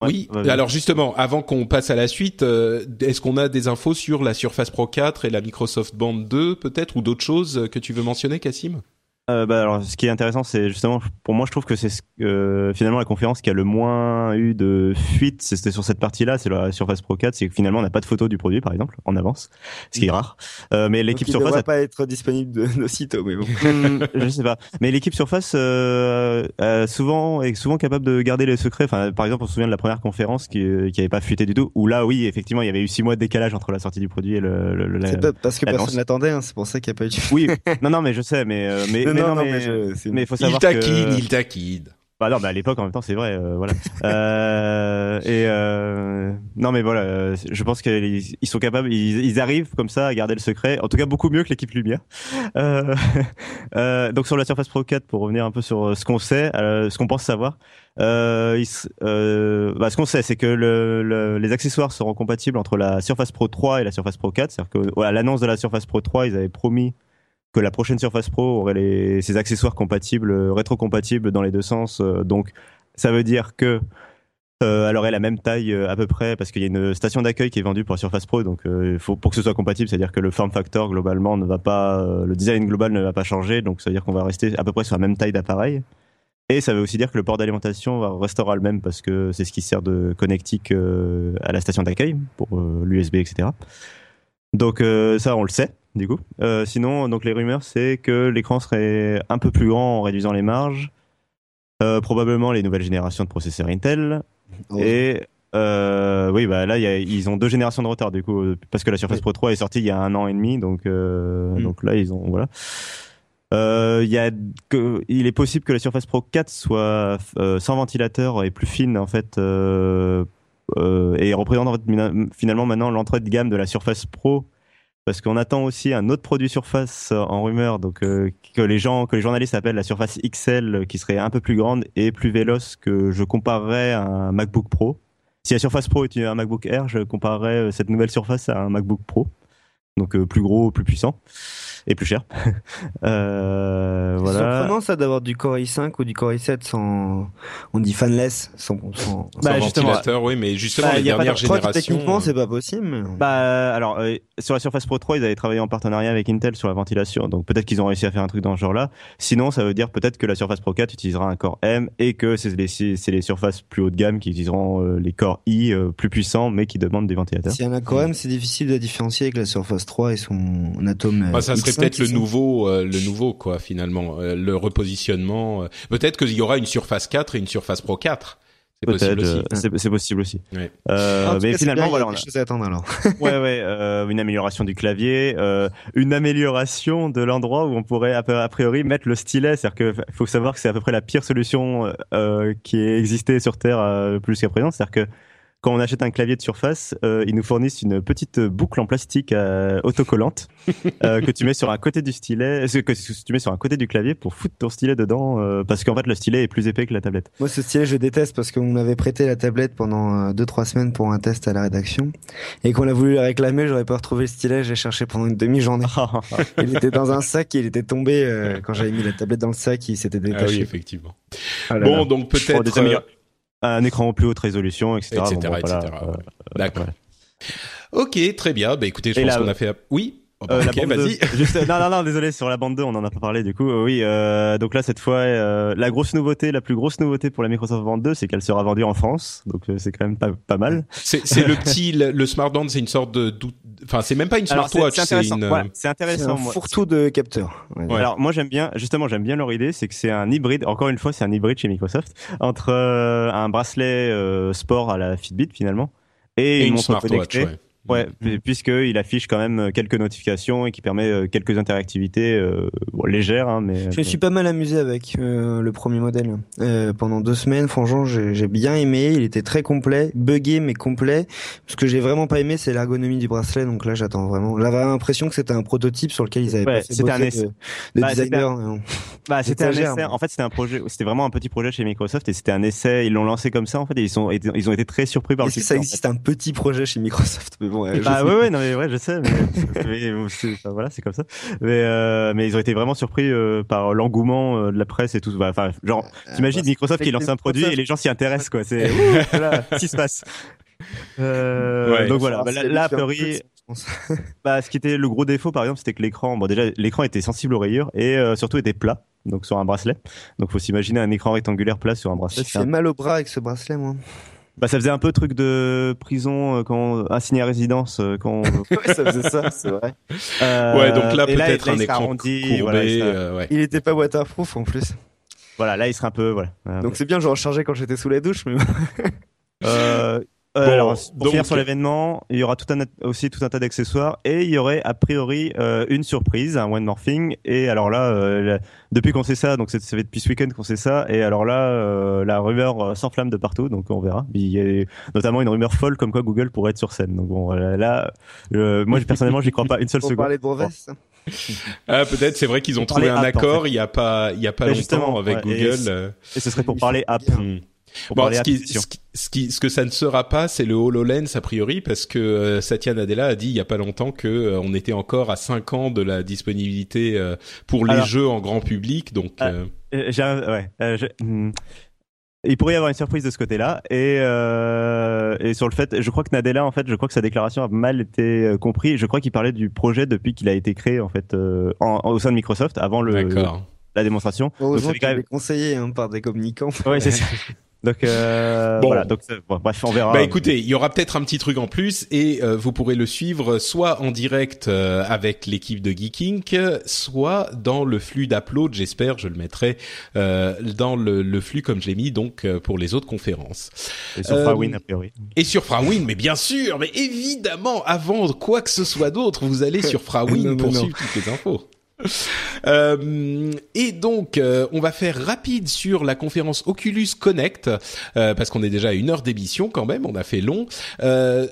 Oui, alors justement, avant qu'on passe à la suite, euh, est-ce qu'on a des infos sur la Surface Pro 4 et la Microsoft Band 2 peut-être ou d'autres choses que tu veux mentionner, Cassim? Euh, bah alors, ce qui est intéressant, c'est justement, pour moi, je trouve que c'est euh, finalement la conférence qui a le moins eu de fuite. C'était sur cette partie-là, c'est la Surface Pro 4. C'est que finalement, on n'a pas de photo du produit, par exemple, en avance, ce qui est rare. Euh, mais l'équipe Surface ne pas être disponible sites, mais bon. je sais pas. Mais l'équipe Surface euh, souvent est souvent capable de garder les secrets. Enfin, par exemple, on se souvient de la première conférence qui euh, qui avait pas fuité du tout. Où là, oui, effectivement, il y avait eu six mois de décalage entre la sortie du produit et le. le, le c'est parce que personne l'attendait. Hein, c'est pour ça qu'il n'y a pas eu. De... oui. Non, non, mais je sais, mais euh, mais non, non, mais, mais, faut savoir il taquine, il taquine. Bah non, mais à l'époque en même temps c'est vrai, euh, voilà. euh, et euh, non mais voilà, euh, je pense qu'ils ils sont capables, ils, ils, arrivent comme ça à garder le secret. En tout cas beaucoup mieux que l'équipe Lumière. Euh, euh, donc sur la Surface Pro 4, pour revenir un peu sur ce qu'on sait, ce qu'on pense savoir, euh, bah, ce qu'on sait c'est que le, le, les accessoires seront compatibles entre la Surface Pro 3 et la Surface Pro 4. C'est-à-dire qu'à l'annonce de la Surface Pro 3, ils avaient promis que la prochaine Surface Pro aurait les, ses accessoires compatibles, euh, rétro-compatibles dans les deux sens. Euh, donc, ça veut dire que euh, elle aurait la même taille à peu près parce qu'il y a une station d'accueil qui est vendue pour la Surface Pro, donc pour que ce soit compatible, c'est-à-dire que le form factor globalement ne va pas, le design global ne va pas changer, donc ça veut dire qu'on va rester à peu près sur la même taille d'appareil. Et ça veut aussi dire que le port d'alimentation restera le même parce que c'est ce qui sert de connectique à la station d'accueil pour l'USB, etc. Donc ça, on le sait du coup. Euh, sinon, donc les rumeurs, c'est que l'écran serait un peu plus grand en réduisant les marges. Euh, probablement les nouvelles générations de processeurs Intel. Oh. Et euh, oui, bah là, y a, ils ont deux générations de retard du coup, parce que la Surface Pro 3 est sortie il y a un an et demi, donc mm. donc là ils ont voilà. Il y a que, il est possible que la Surface Pro 4 soit sans ventilateur et plus fine en fait. et représente finalement maintenant l'entrée de gamme de la Surface Pro parce qu'on attend aussi un autre produit Surface euh, en rumeur, donc euh, que les journalistes appellent la Surface XL, euh, qui serait un peu plus grande et plus véloce que je comparerais à un MacBook Pro. Si la Surface Pro est un MacBook Air, je comparerais cette nouvelle Surface à un MacBook Pro, donc plus gros, plus puissant et plus cher. euh, voilà. C'est surprenant ça d'avoir du Core i5 ou du Core i7 sans, on dit fanless, sans, sans, bah, ventilateur, oui, mais justement bah, les dernières générations. Techniquement, c'est pas possible. Bah alors euh, sur la Surface Pro 3, ils avaient travaillé en partenariat avec Intel sur la ventilation, donc peut-être qu'ils ont réussi à faire un truc dans ce genre-là. Sinon, ça veut dire peut-être que la Surface Pro 4 utilisera un Core M et que c'est les, c'est les surfaces plus haut de gamme qui utiliseront euh, les Core i euh, plus puissants, mais qui demandent des ventilateurs. Si y a un Core M, c'est difficile de différencier avec la Surface 3 et son atome. Bah, ça serait peut-être le nouveau, euh, le nouveau quoi finalement, euh, le repositionnement. Euh, peut-être qu'il y aura une Surface 4 et une Surface Pro 4. C'est possible aussi. C'est possible aussi. Ouais. Euh, mais finalement, voilà, on a des choses à attendre alors. ouais, ouais, euh, une amélioration du clavier, euh, une amélioration de l'endroit où on pourrait a priori mettre le stylet. C'est-à-dire que faut savoir que c'est à peu près la pire solution qui ait existé sur Terre plus qu'à présent. C'est-à-dire que quand on achète un clavier de surface, euh, ils nous fournissent une petite boucle en plastique euh, autocollante euh, que tu mets sur un côté du stylet, que tu mets sur un côté du clavier pour foutre ton stylet dedans, euh, parce qu'en fait le stylet est plus épais que la tablette. Moi, ce stylet, je déteste parce qu'on m'avait prêté la tablette pendant 2-3 semaines pour un test à la rédaction. Et qu'on a voulu réclamer, j'aurais pas retrouvé le stylet, j'ai cherché pendant une demi-journée. il était dans un sac et il était tombé euh, quand j'avais mis la tablette dans le sac, il s'était Ah oui, détaché. effectivement. Ah là Bon, là. donc peut-être... un écran en plus haute résolution, etc. etc., Bon, bon, voilà, etc., euh, ouais. D'accord. Ok, très bien. Bah écoutez, je Et pense la- qu'on a fait... Oui? Oh, bah, Euh, la Ok, bande vas-y. 2. Juste, non, non, non, désolé, sur la bande 2, on en a pas parlé du coup. Euh, oui, euh, donc là, cette fois, euh, la grosse nouveauté, la plus grosse nouveauté pour la Microsoft Band 2, c'est qu'elle sera vendue en France. Donc euh, c'est quand même pas, pas mal. C'est c'est le petit... Le, le smartband, c'est une sorte de... Enfin, c'est même pas une smartwatch, c'est c'est intéressant. une... Voilà, c'est C'est intéressant. un moi. fourre-tout de capteurs. Ouais. Ouais. Alors moi j'aime bien, justement j'aime bien leur idée, c'est que c'est un hybride. Encore une fois, c'est un hybride chez Microsoft entre euh, un bracelet euh, sport à la Fitbit finalement et, Et une une montre smartwatch, connectée. ouais. Ouais, Mhm. puisqu'il affiche quand même quelques notifications et qui permet euh, quelques interactivités euh, bon, légères, hein, mais. Je me suis pas mal amusé avec euh, le premier modèle. Euh, pendant deux semaines, franchement, j'ai j'ai bien aimé. Il était très complet, buggé mais complet. Ce que j'ai vraiment pas aimé, c'est l'ergonomie du bracelet. Donc là, j'attends vraiment. J'avais l'impression que c'était un prototype sur lequel ils avaient Ouais, passé c'était un essai. de, de Bah, c'était mais bon. Bah, un essai. En fait, c'était un projet. C'était vraiment un petit projet chez Microsoft et c'était un essai. Ils l'ont lancé comme ça en fait. Et ils sont, ils ont été très surpris par le que ça succès, en existe un petit projet chez Microsoft? Mais bon, ouais, fait. je Bah ouais, ouais, non mais ouais, je sais, mais, mais, c'est- enfin, voilà, c'est comme ça. Mais euh, mais ils ont été vraiment surpris euh, par l'engouement euh, de la presse et tout. Bah, Enfin, genre, t'imagines bah, Microsoft qui lance un produit et les gens s'y intéressent quoi. C'est voilà, qu'est-ce qui se passe. Ouais. donc voilà, bah, là, là, a priori. Bah, ce qui était le gros défaut, par exemple, c'était que l'écran, bon, déjà, l'écran était sensible aux rayures et euh, surtout était plat, donc sur un bracelet. Donc, faut s'imaginer un écran rectangulaire plat sur un bracelet. J'ai fait un- mal au bras avec ce bracelet, moi. Bah, ça faisait un peu truc de prison euh, quand assigné à résidence euh, quand. ouais, ça faisait ça, c'est vrai. Euh, Ouais, donc là, peut-être un écran arrondi, courbé. Voilà, il sera- euh, ouais. Il était pas waterproof en plus. voilà, là, il sera un peu, voilà. Donc c'est bien, je rechargeais quand j'étais sous la douche, mais Euh, Bon, alors, pour donc- finir sur l'événement, il y aura tout un, aussi tout un tas d'accessoires et il y aurait a priori euh, une surprise, un one more thing. Et alors là, euh, la- depuis qu'on sait ça, donc c'est- ça fait depuis ce week-end qu'on sait ça. Et alors là, euh, la rumeur euh, s'enflamme de partout, donc on verra. Il y a notamment une rumeur folle comme quoi Google pourrait être sur scène. Donc bon, là, euh, moi personnellement, j'y crois pas une seule pour seconde. parler de brevets. ça. Ah, peut-être, c'est vrai qu'ils ont trouvé un app, en accord fait. il y a pas, il y a pas Mais longtemps justement, avec ouais, Google. Et ce serait pour parler app. Hmm. Bon, ce, qui, ce, qui- ce, qui- ce que ça ne sera pas, c'est le HoloLens a priori, parce que euh, Satya Nadella a dit il y a pas longtemps que euh, on était encore à 5 ans de la disponibilité euh, pour les Alors- jeux en grand public, donc. Euh, Euh, j'ai un- ouais, euh, je- hmm. Il pourrait y avoir une surprise de ce côté-là et euh, et sur le fait, je crois que Nadella en fait, je crois que sa déclaration a mal été euh, comprise. Je crois qu'il parlait du projet depuis qu'il a été créé en fait euh, en, en- au sein de Microsoft avant le D'accord. la démonstration. Donc, Heureusement qu'il même- conseillé hein, par des communicants. Ouais, c'est ça. Donc euh, Bon. voilà, donc euh, bon, bref, on verra. Bah écoutez, il y aura peut-être un petit truc en plus et euh, vous pourrez le suivre soit en direct euh, avec l'équipe de Geeking, soit dans le flux d'upload. J'espère, je le mettrai euh, dans le, le flux comme je l'ai mis donc euh, pour les autres conférences. Et sur Frawin, a priori. Et sur Frawin, mais bien sûr, mais évidemment, avant quoi que ce soit d'autre, vous allez sur Frawin pour non. suivre toutes les infos. Euh, et donc, euh, on va faire rapide sur la conférence Oculus Connect euh, parce qu'on est déjà à une heure d'émission quand même. On a fait long.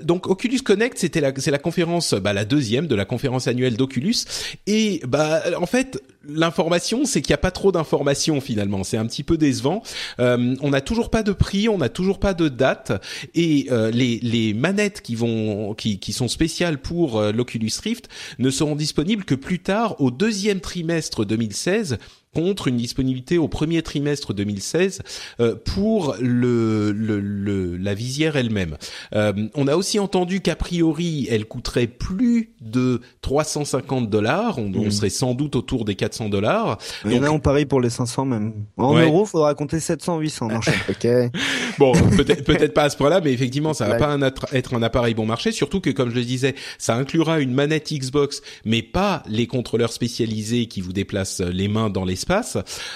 Donc, Oculus Connect, c'était la, c'est la conférence, bah, la deuxième de la conférence annuelle d'Oculus. Et bah, en fait, l'information, c'est qu'il n'y a pas trop d'informations finalement. C'est un petit peu décevant. Euh, on n'a toujours pas de prix, on n'a toujours pas de date, et euh, les, manettes qui sont spéciales pour euh, l'Oculus Rift ne seront disponibles que plus tard au deuxième trimestre 2016 contre une disponibilité au premier trimestre 2016 euh, pour le, le, le- la visière elle-même. Euh, on a aussi entendu qu'a priori, elle coûterait plus de 350 dollars. On, on Mhm. serait sans doute autour des 400 dollars. Il y en a on parie pour les 500 même. En Ouais. euros, faudra compter 700, 800. Non. Ok. Bon, peut-être peut-être pas à ce point-là, mais effectivement, ça va Ouais. pas un être un appareil bon marché. Surtout que, comme je le disais, ça inclura une manette Xbox, mais pas les contrôleurs spécialisés qui vous déplacent les mains dans l'espace.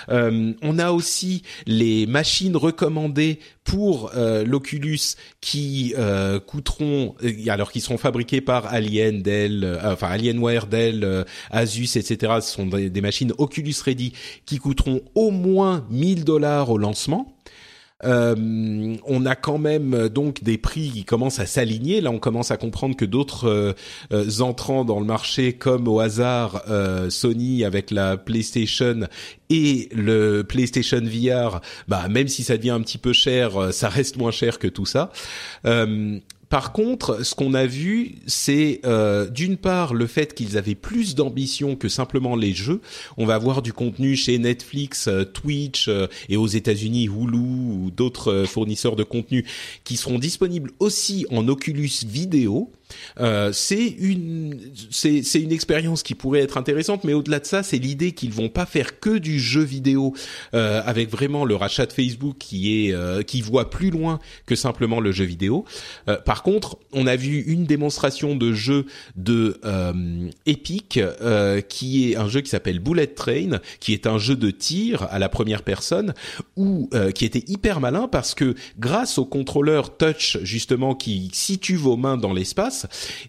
Euh, on a aussi les machines recommandées pour euh, l'Oculus qui euh, coûteront, euh, alors qui seront fabriquées par Alien, Dell, enfin Alienware, Dell, Asus, etc. Ce sont des, des machines Oculus Ready qui coûteront au moins 1000 dollars au lancement. Euh, on a quand même euh, donc des prix qui commencent à s'aligner. Là, on commence à comprendre que d'autres euh, entrants dans le marché, comme au hasard Sony avec la PlayStation et le PlayStation VR, bah même si ça devient un petit peu cher, ça reste moins cher que tout ça. Par contre, ce qu'on a vu, c'est euh, d'une part le fait qu'ils avaient plus d'ambition que simplement les jeux. On va avoir du contenu chez Netflix, euh, Twitch euh, et aux États-Unis Hulu ou d'autres fournisseurs de contenu qui seront disponibles aussi en Oculus vidéo. Euh, c'est une c'est c'est une expérience qui pourrait être intéressante, mais au-delà de ça, c'est l'idée qu'ils vont pas faire que du jeu vidéo euh, avec vraiment le rachat de Facebook qui est euh, qui voit plus loin que simplement le jeu vidéo. Euh, par contre, on a vu une démonstration de jeu de Epic qui est un jeu qui s'appelle Bullet Train, qui est un jeu de tir à la première personne ou qui était hyper malin parce que grâce au contrôleur touch justement qui situe vos mains dans l'espace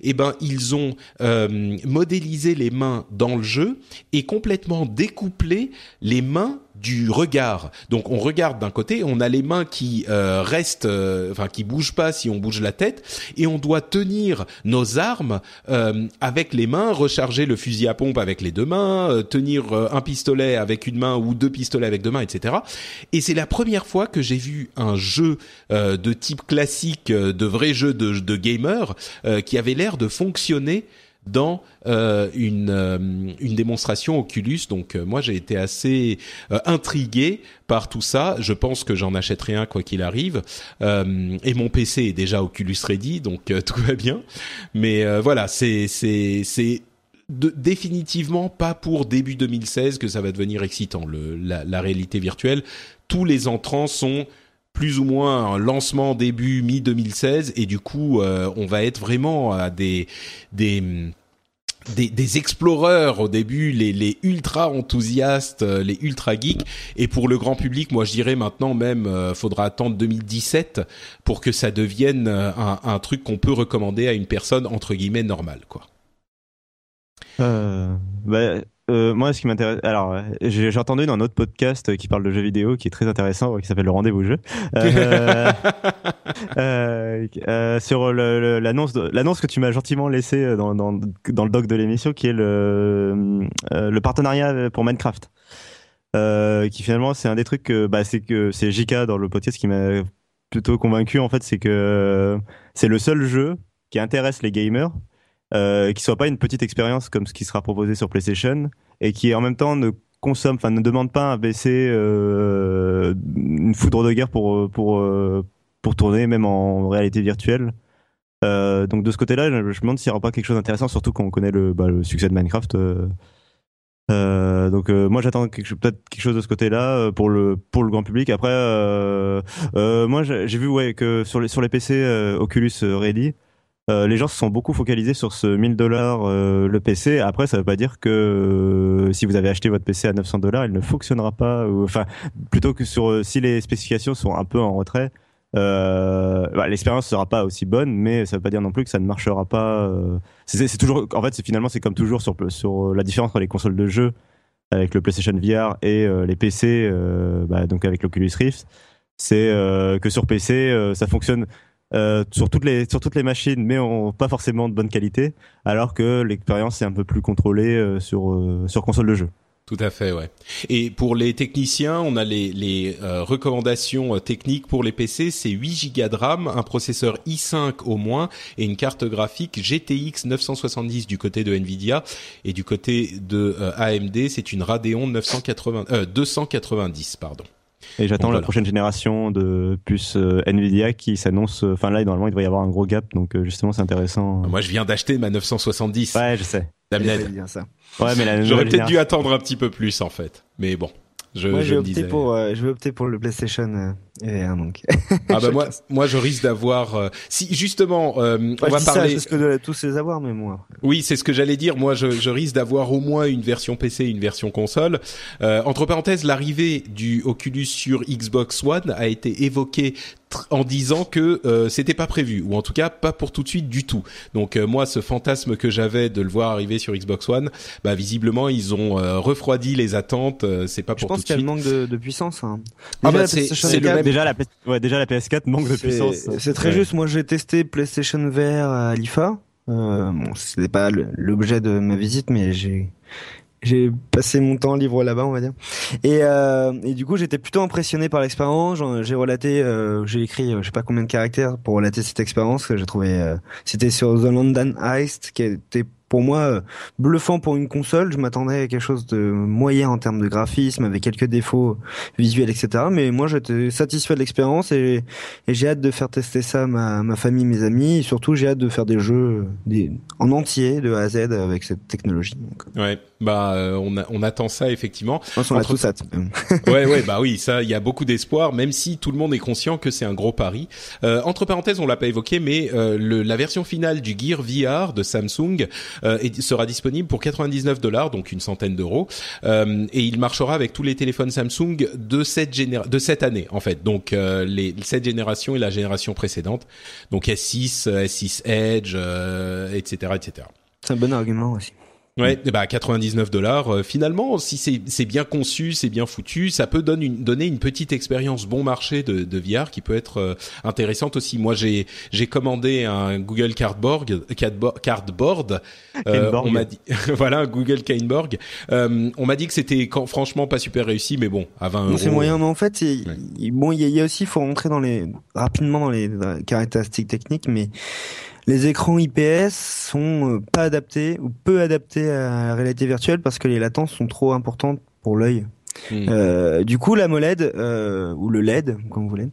eh ben ils ont euh, modélisé les mains dans le jeu et complètement découplé les mains du regard. Donc on regarde d'un côté, on a les mains qui euh, restent, euh, enfin qui bougent pas si on bouge la tête, et on doit tenir nos armes avec les mains, recharger le fusil à pompe avec les deux mains, tenir un pistolet avec une main ou deux pistolets avec deux mains, etc. Et c'est la première fois que j'ai vu un jeu de type classique, de vrai jeu de, de gamer, qui avait l'air de fonctionner dans euh, une, euh, une démonstration Oculus. Donc euh, moi j'ai été assez intrigué par tout ça. Je pense que j'en achèterai un quoi qu'il arrive. et mon PC est déjà Oculus Ready, donc tout va bien. Mais voilà, c'est c'est c'est définitivement pas pour début 2016 que ça va devenir excitant. Le, la, la réalité virtuelle, tous les entrants sont plus ou moins un lancement début mi 2016 et du coup euh, on va être vraiment à des des des, des exploreurs au début, les, les ultra enthousiastes, euh, les ultra geeks, et pour le grand public, moi je dirais maintenant même, euh, faudra attendre 2017 pour que ça devienne un, un truc qu'on peut recommander à une personne entre guillemets normale, quoi. Euh, bah, euh, moi, ce qui m'intéresse, alors, j'ai entendu dans un autre podcast qui parle de jeux vidéo, qui est très intéressant, qui s'appelle le Rendez-vous Jeu, euh, euh, sur l'annonce, l'annonce que tu m'as gentiment laissée dans, dans, dans le doc de l'émission, qui est le, le partenariat pour Minecraft. qui finalement, c'est un des trucs, bah, c'est que c'est JK dans le podcast qui m'a plutôt convaincu en fait, c'est que c'est le seul jeu qui intéresse les gamers euh, qui soit pas une petite expérience comme ce qui sera proposé sur PlayStation et qui en même temps ne consomme, enfin ne demande pas un PC euh, une foudre de guerre pour pour euh, pour tourner même en réalité virtuelle. Euh, donc de ce côté-là, je, me demande s'il n'y aura pas quelque chose d'intéressant, surtout quand on connaît le, bah, succès de Minecraft. Donc moi j'attends peut-être quelque chose de ce côté-là pour le pour le grand public. Après, moi j'ai vu que sur les sur les PC Oculus Ready, euh, les gens se sont beaucoup focalisés sur ce 1000 dollars euh, le PC. Après, ça veut pas dire que euh, si vous avez acheté votre PC à 900 dollars, il ne fonctionnera pas. enfin, plutôt que sur si les spécifications sont un peu en retrait, bah, l'expérience sera pas aussi bonne, mais ça veut pas dire non plus que ça ne marchera pas. c'est toujours, en fait, finalement c'est comme toujours sur sur la différence entre les consoles de jeu avec le PlayStation VR et les PC, bah, donc avec l'Oculus Rift, c'est que sur PC ça fonctionne euh, sur toutes les sur toutes les machines, mais pas forcément de bonne qualité, alors que l'expérience est un peu plus contrôlée euh, sur euh, sur console de jeu. Tout à fait, ouais. Et pour les techniciens, on a les, les recommandations techniques pour les PC, c'est 8 Go de RAM, un processeur i5 au moins et une carte graphique GTX 970 du côté de Nvidia et du côté de AMD, c'est une Radeon 980 290 pardon. Et j'attends la prochaine génération de puces euh, Nvidia qui s'annonce. Euh, enfin là, normalement, il devrait y avoir un gros gap, donc euh, justement, c'est intéressant. Moi, je viens d'acheter ma 970. Ouais, je sais. Bien ça. Ouais, mais j'aurais peut-être dû attendre un petit peu plus en fait. Mais bon. Je, moi, je, vais pour, euh, je vais opter pour le PlayStation euh, donc. ah bah moi, moi, je risque d'avoir. Euh, si justement, euh, on va parler. C'est ce que de tous les avoir, mais moi. Oui, c'est ce que j'allais dire. Moi, je, je risque d'avoir au moins une version PC, une version console. entre parenthèses, l'arrivée du Oculus sur Xbox One a été évoquée en disant que euh, c'était pas prévu ou en tout cas pas pour tout de suite du tout. Donc euh, moi ce fantasme que j'avais de le voir arriver sur Xbox One, bah visiblement ils ont euh, refroidi les attentes, euh, c'est pas Je pour pense tout de qu'il y a suite. le manque de, de puissance. Hein. Ah Déjà, bah, la c'est- le 4, même- Déjà la, ouais, déjà la PS4 manque de puissance. C'est très Ouais. juste. Moi, j'ai testé PlayStation VR à l'IFA. Euh, bon, c'était pas l'objet de ma visite, mais j'ai j'ai passé mon temps libre là-bas, on va dire. Et, euh, et du coup, j'étais plutôt impressionné par l'expérience. J'ai relaté, euh, j'ai écrit, euh, je sais pas combien de caractères pour relater cette expérience que j'ai trouvé. euh, C'était sur The London Heist, qui était pour moi euh, bluffant pour une console. Je m'attendais à quelque chose de moyen en termes de graphisme, avec quelques défauts visuels, etc. Mais moi, j'étais satisfait de l'expérience et, j'ai hâte de faire tester ça à ma, famille, mes amis. Et surtout, j'ai hâte de faire des jeux en entier, de A à Z, avec cette technologie. Ouais, bah euh, on, a- on attend ça effectivement. je pense qu'on a Entre- tous hâte. ouais, ouais, bah oui, ça, il y a beaucoup d'espoir, même si tout le monde est conscient que c'est un gros pari. Euh, entre parenthèses, on l'a pas évoqué, mais euh, le, la version finale du Gear VR de Samsung euh, est- sera disponible pour 99 dollars, donc une centaine d'euros, euh, et il marchera avec tous les téléphones Samsung de cette généra- de cette année, en fait. Donc euh, les cette génération et la génération précédente, donc S6, euh, S6 Edge, euh, etc., etc. C'est un bon argument aussi. Ouais, eh bah 99 dollars. euh, finalement, si c'est bien conçu, c'est bien foutu, ça peut donner une, donner une petite expérience bon marché de, de VR qui peut être euh, intéressante aussi. Moi, j'ai j'ai commandé un Google Cardboard, Cardboard, cardboard. Euh, on m'a dit voilà un Google Kainborg. Euh, on m'a dit que c'était franchement pas super réussi, mais bon, à 20 euros. C'est moyen, mais en fait, c'est- Ouais. il- bon, il y, a- il y a aussi, il faut rentrer dans les rapidement dans les, dans les caractéristiques techniques, mais les écrans IPS sont euh, pas adaptés ou peu adaptés à la réalité virtuelle parce que les latences sont trop importantes pour l'œil. Hmm. Euh, du coup, la MOLED euh, ou le LED, comme vous voulez.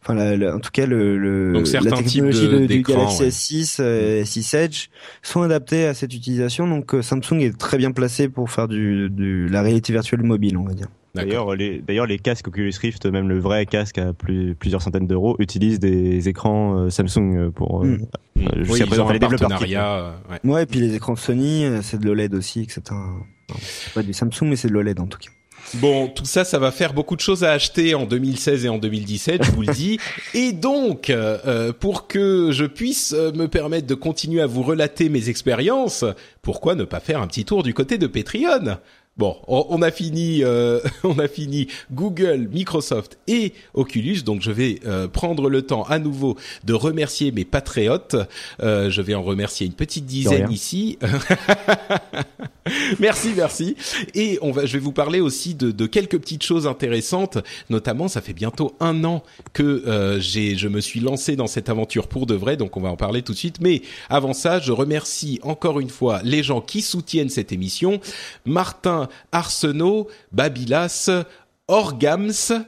Enfin, la- la- en tout cas, le, le Donc, certains la technologie de- de, du Galaxy ouais. S6, euh, S6 Edge sont adaptés à cette utilisation. Donc, Samsung est très bien placé pour faire du, du la réalité virtuelle mobile, on va dire. D'accord. D'ailleurs, les, d'ailleurs, les casques Oculus Rift, même le vrai casque à plus, plusieurs centaines d'euros, utilisent des écrans euh, Samsung euh, pour. euh, Mm. Hmm. euh, Oui, ils présent, ont un les développeurs partenariat. euh, ouais. Ouais, et puis les écrans Sony, euh, c'est de l'OLED aussi, etc. Non, C'est pas du Samsung, mais c'est de l'OLED en tout cas. Bon, tout ça, ça va faire beaucoup de choses à acheter en 2016 et en 2017, je vous le dis. Et donc, euh, euh, pour que je puisse euh, me permettre de continuer à vous relater mes expériences, pourquoi ne pas faire un petit tour du côté de Patreon? Bon, on, a fini, euh, on a fini Google, Microsoft et Oculus, donc je vais euh, prendre le temps à nouveau de remercier mes patriotes. Euh, je vais en remercier une petite dizaine ici. merci, merci. Et on va, je vais vous parler aussi de, de quelques petites choses intéressantes. Notamment, ça fait bientôt un an que euh, j'ai, je me suis lancé dans cette aventure pour de vrai, donc on va en parler tout de suite. Mais avant ça, je remercie encore une fois les gens qui soutiennent cette émission Martin Arsenault, Babilas, Orgams.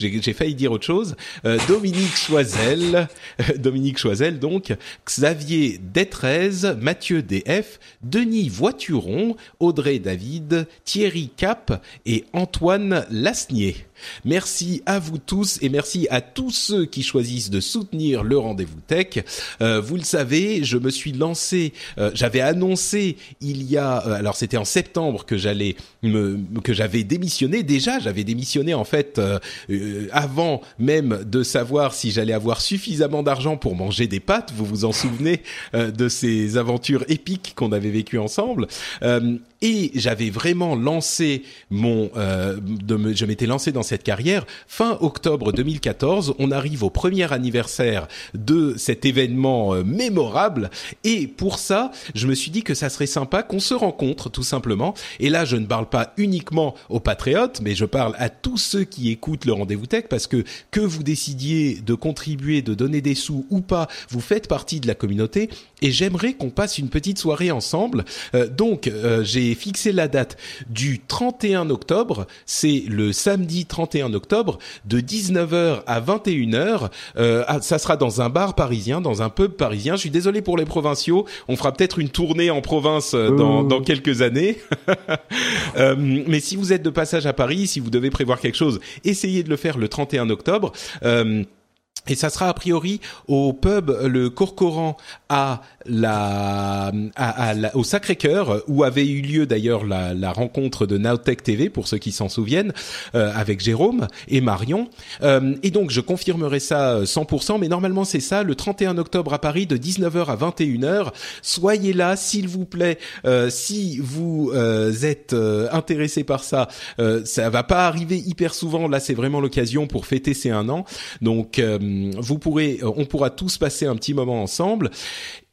J'ai failli dire autre chose. Euh, Dominique Choisel, euh, Dominique Choisel donc, Xavier Détrez, Mathieu DF, Denis Voituron, Audrey David, Thierry Cap et Antoine Lasnier. Merci à vous tous et merci à tous ceux qui choisissent de soutenir le rendez-vous tech. Euh, vous le savez, je me suis lancé, euh, j'avais annoncé il y a, euh, alors c'était en septembre que j'allais me, que j'avais démissionné. Déjà, j'avais démissionné en fait euh, euh, avant même de savoir si j'allais avoir suffisamment d'argent pour manger des pâtes. Vous vous en souvenez euh, de ces aventures épiques qu'on avait vécues ensemble. Et j'avais vraiment lancé mon, euh, je m'étais lancé dans cette carrière fin octobre 2014. On arrive au premier anniversaire de cet événement euh, mémorable, et pour ça, je me suis dit que ça serait sympa qu'on se rencontre tout simplement. Et là, je ne parle pas uniquement aux patriotes, mais je parle à tous ceux qui écoutent le rendez-vous tech, parce que que vous décidiez de contribuer, de donner des sous ou pas, vous faites partie de la communauté, et j'aimerais qu'on passe une petite soirée ensemble. Euh, donc, euh, j'ai fixé la date du 31 octobre. C'est le samedi 31 octobre de 19h à 21h. Euh, ah, ça sera dans un bar parisien, dans un pub parisien. Je suis désolé pour les provinciaux. On fera peut-être une tournée en province euh, dans, dans quelques années. Euh, mais si vous êtes de passage à Paris, si vous devez prévoir quelque chose, essayez de le faire le 31 octobre. Euh, Et ça sera a priori au pub le Corcoran à la, à, au Sacré-Cœur où avait eu lieu d'ailleurs la, la, rencontre de Nowtech TV pour ceux qui s'en souviennent euh, avec Jérôme et Marion. Euh, et donc je confirmerai ça 100%, mais normalement c'est ça le 31 octobre à Paris de 19h à 21h. Soyez là s'il vous plaît. Euh, si vous euh, êtes euh, intéressé par ça, ça va pas arriver hyper souvent. Là c'est vraiment l'occasion pour fêter ces un an. Donc vous pourrez, on pourra tous passer un petit moment ensemble.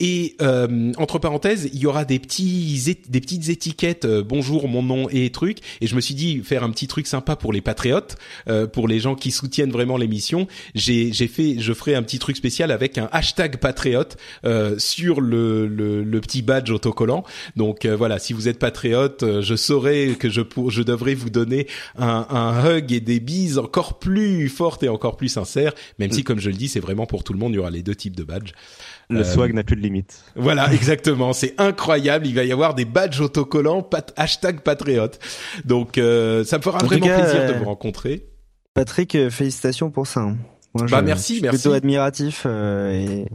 Et euh, entre parenthèses, il y aura des petits des petites étiquettes euh, bonjour mon nom et trucs. Et je me suis dit faire un petit truc sympa pour les patriotes, euh, pour les gens qui soutiennent vraiment l'émission. J'ai j'ai fait, je ferai un petit truc spécial avec un hashtag patriote euh, sur le, le, le petit badge autocollant. Donc voilà, si vous êtes patriote, je saurai que je pour, je devrais vous donner un, un hug et des bises encore plus fortes et encore plus sincères. Même si comme je le dis, c'est vraiment pour tout le monde. Il y aura les deux types de badges. Le swag n'a plus de limite. Voilà, exactement. C'est incroyable. Il va y avoir des badges autocollants pat hashtag patriote. Donc, euh, ça me fera vraiment plaisir de vous rencontrer. Patrick, euh, félicitations pour ça. Hein. Moi, bah merci, merci. Plutôt admiratif euh, et,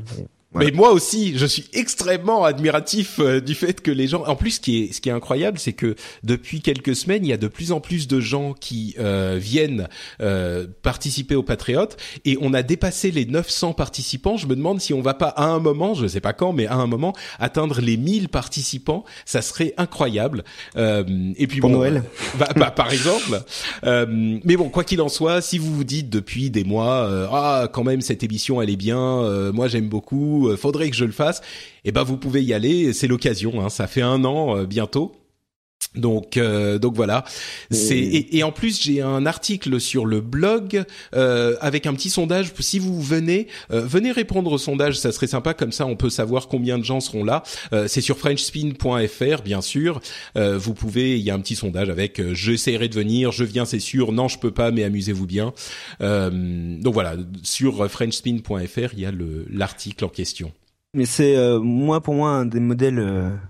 mais moi aussi, je suis extrêmement admiratif euh, du fait que les gens. En plus, ce qui est ce qui est incroyable, c'est que depuis quelques semaines, il y a de plus en plus de gens qui euh, viennent euh, participer au Patriote et on a dépassé les 900 participants. Je me demande si on va pas à un moment, je sais pas quand, mais à un moment atteindre les 1000 participants. Ça serait incroyable. et puis pour Noël, bah, bah, par exemple. mais bon, quoi qu'il en soit, si vous vous dites depuis des mois, ah quand même cette émission elle est bien, moi j'aime beaucoup euh, faudrait que je le fasse, eh ben vous pouvez y aller, c'est l'occasion. Hein, ça fait un an euh, bientôt. Donc euh, donc voilà. C'est et, en plus j'ai un article sur le blog avec un petit sondage. Si vous venez, venez répondre au sondage, ça serait sympa. Comme ça, on peut savoir combien de gens seront là. c'est sur FrenchSpin.fr, bien sûr. vous pouvez, il y a un petit sondage avec j'essaierai de venir, je viens, c'est sûr. Non, je peux pas, mais amusez-vous bien. donc voilà, sur FrenchSpin.fr, il y a le l'article en question. Mais c'est moi pour moi un des modèles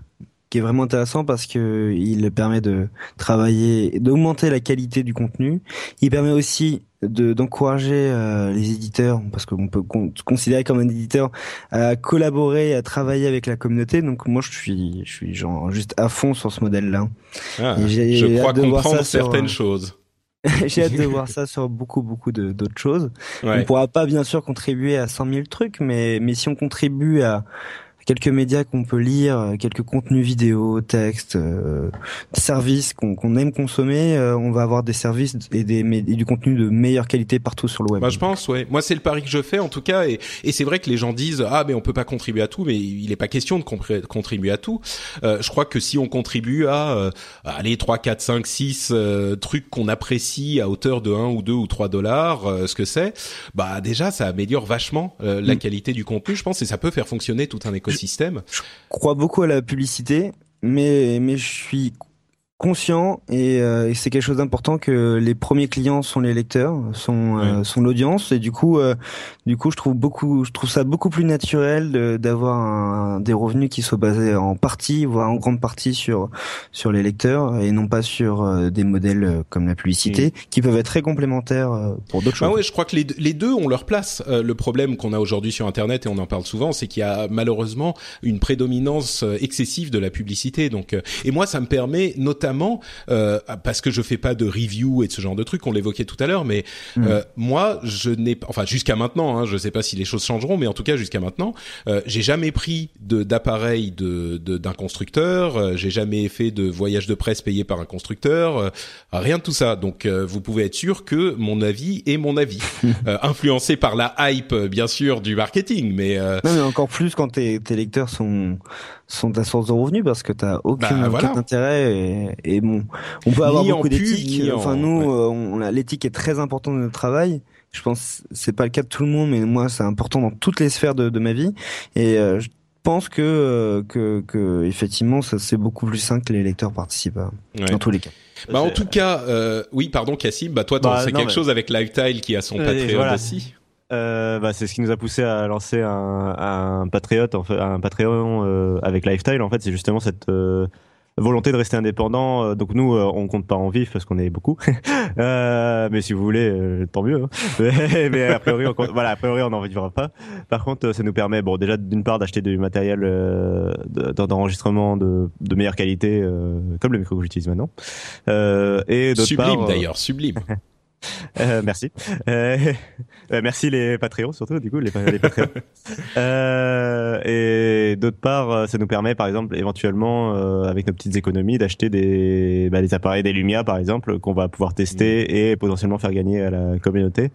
qui est vraiment intéressant parce que il permet de travailler, d'augmenter la qualité du contenu. Il permet aussi de d'encourager euh, les éditeurs parce qu'on peut se considérer comme un éditeur à collaborer à travailler avec la communauté. Donc moi je suis je suis genre juste à fond sur ce modèle là ah, je crois comprendre certaines choses. j'ai hâte de voir ça sur beaucoup beaucoup d'autres choses. On pourra pas bien sûr contribuer à 100 000 trucs mais mais si on contribue à quelques médias qu'on peut lire, euh, quelques contenus vidéo, textes, euh, services qu'on aime consommer, euh, on va avoir des services et, des, du contenu de meilleure qualité partout sur le web. Bah, je pense, ouais. Moi, c'est le pari que je fais en tout cas, et, et c'est vrai que les gens disent ah mais on peut pas contribuer à tout, mais il n'est pas question de contribuer à tout. je crois que si on contribue à aller 3, 4, 5, 6 trucs qu'on apprécie à hauteur de 1 ou 2 ou 3 dollars, ce que c'est, bah déjà ça améliore vachement la mm. qualité du contenu, je pense, et ça peut faire fonctionner tout un écosystème crois beaucoup à la publicité, mais, mais je suis conscient euh, et, c'est quelque chose d'important que les premiers clients sont les lecteurs, sont euh, sont l'audience et du coup euh, du coup je trouve beaucoup je trouve ça beaucoup plus naturel d'avoir des revenus qui soient basés en partie voire en grande partie sur sur les lecteurs et non pas sur des modèles comme la publicité qui peuvent être très complémentaires pour d'autres ah choses. ouais, je crois que les, les deux ont leur place. le problème qu'on a aujourd'hui sur internet et on en parle souvent, c'est qu'il y a malheureusement une prédominance excessive de la publicité donc et moi ça me permet notamment euh, parce que je fais pas de review et de ce genre de trucs, on l'évoquait tout à l'heure, mais mm. euh, moi, je n'ai enfin jusqu'à maintenant, hein, je sais pas si les choses changeront, mais en tout cas jusqu'à maintenant, euh, j'ai jamais pris de d'appareil de d'un constructeur, euh, j'ai jamais fait de voyage de presse payé par un constructeur, euh, rien de tout ça. Donc vous pouvez être sûr que mon avis est mon avis, influencé par la hype bien sûr du marketing, mais non, mais encore plus quand tes, tes lecteurs sont sont ta source de revenus parce que t'as aucun, bah, aucun intérêt et, et, bon, on peut avoir beaucoup d'éthique. Enfin, nous, euh, on, a l'éthique est très importante dans notre travail. Je pense c'est pas le cas de tout le monde, mais moi, c'est important dans toutes les sphères de, de ma vie. Et euh, je pense que, euh, que, que effectivement, ça c'est beaucoup plus simple que les lecteurs participent dans tous les cas. Bah en tout cas, euh, oui, pardon Cassim, bah toi, bah, c'est quelque chose avec Lifetile qui a son Patreon aussi euh, bah, c'est ce qui nous a poussé à lancer un, un Patriot, en fait, un Patreon euh, avec Lifestyle. En fait, c'est justement cette euh, volonté de rester indépendant. euh, donc nous, euh, on compte pas en vif parce qu'on est beaucoup. Euh, mais si vous voulez, euh, tant mieux. hein. mais, mais a priori, on compte- voilà, a priori, on n'en vivra pas. Par contre, ça nous permet, bon, déjà d'une part d'acheter du matériel euh, de- d'enregistrement de, de meilleure qualité, euh, comme le micro que j'utilise maintenant. Euh, et d'autre part, Sublime d'ailleurs, sublime. euh, merci. Euh, euh, merci les Patreons surtout, du coup, les, les Patreons. euh, et d'autre part, euh, ça nous permet, par exemple, éventuellement, euh, avec nos petites économies, d'acheter des, bah, des appareils des Lumia, par exemple, qu'on va pouvoir tester et potentiellement faire gagner à la communauté.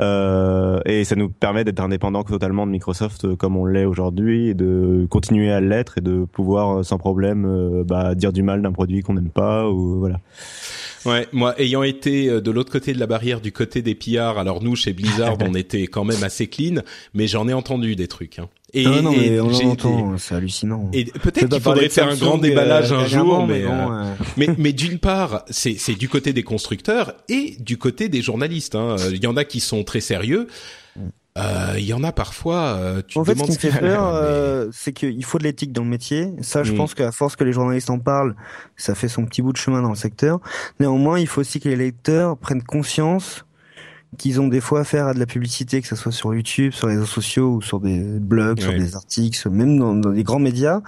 Euh, et ça nous permet d'être indépendant totalement de Microsoft euh, comme on l'est aujourd'hui et de continuer à l'être et de pouvoir euh, sans problème euh, bah, dire du mal d'un produit qu'on n'aime pas ou voilà. Ouais, moi, ayant été de l'autre côté de la barrière, du côté des pillards, alors nous, chez Blizzard, on était quand même assez clean, mais j'en ai entendu des trucs. Hein. Et, Ah non, et mais on l'entend, c'est hallucinant. Et peut-être qu'il faudrait faire un grand euh, déballage un jour, mais, euh, euh, mais, mais d'une part, c'est c'est du côté des constructeurs et du côté des journalistes. hein. Il y en a qui sont très sérieux. Euh, Il y en a parfois. euh, tu En te fait, ce qui me fait peur, mais- euh, c'est qu'il faut de l'éthique dans le métier. Ça, je Mm. pense qu'à force que les journalistes en parlent, ça fait son petit bout de chemin dans le secteur. Néanmoins, il faut aussi que les lecteurs prennent conscience qu'ils ont des fois affaire à de la publicité, que ce soit sur YouTube, sur les réseaux sociaux ou sur des blogs, sur des articles, même dans, dans des grands médias.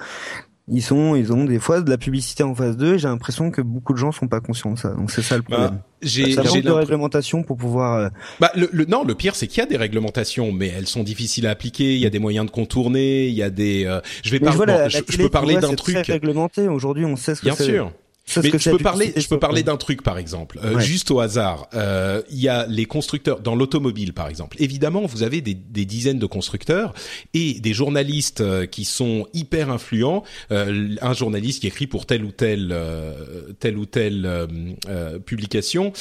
Ils sont, ils ont des fois de la publicité en face d'eux. et J'ai l'impression que beaucoup de gens sont pas conscients de ça. Donc c'est ça le Bah, problème. j'ai ça manque de réglementation pour pouvoir. euh, Bah, le, le- non, le pire, c'est qu'il y a des réglementations, mais elles sont difficiles à appliquer. Il y a des moyens de contourner. Il y a des. euh, je vais Mais pas. je bon, peux parler d'un truc. Réglementé. Aujourd'hui, on sait ce que Bien c'est. sûr. Mais que je peux parler, je peux parler d'un truc par exemple, Euh, Ouais. juste au hasard. Euh, Il y a les constructeurs dans l'automobile par exemple. Évidemment, vous avez des, des dizaines de constructeurs et des journalistes euh, qui sont hyper influents. Euh, un journaliste qui écrit pour telle ou telle euh, telle ou telle euh, euh, publication.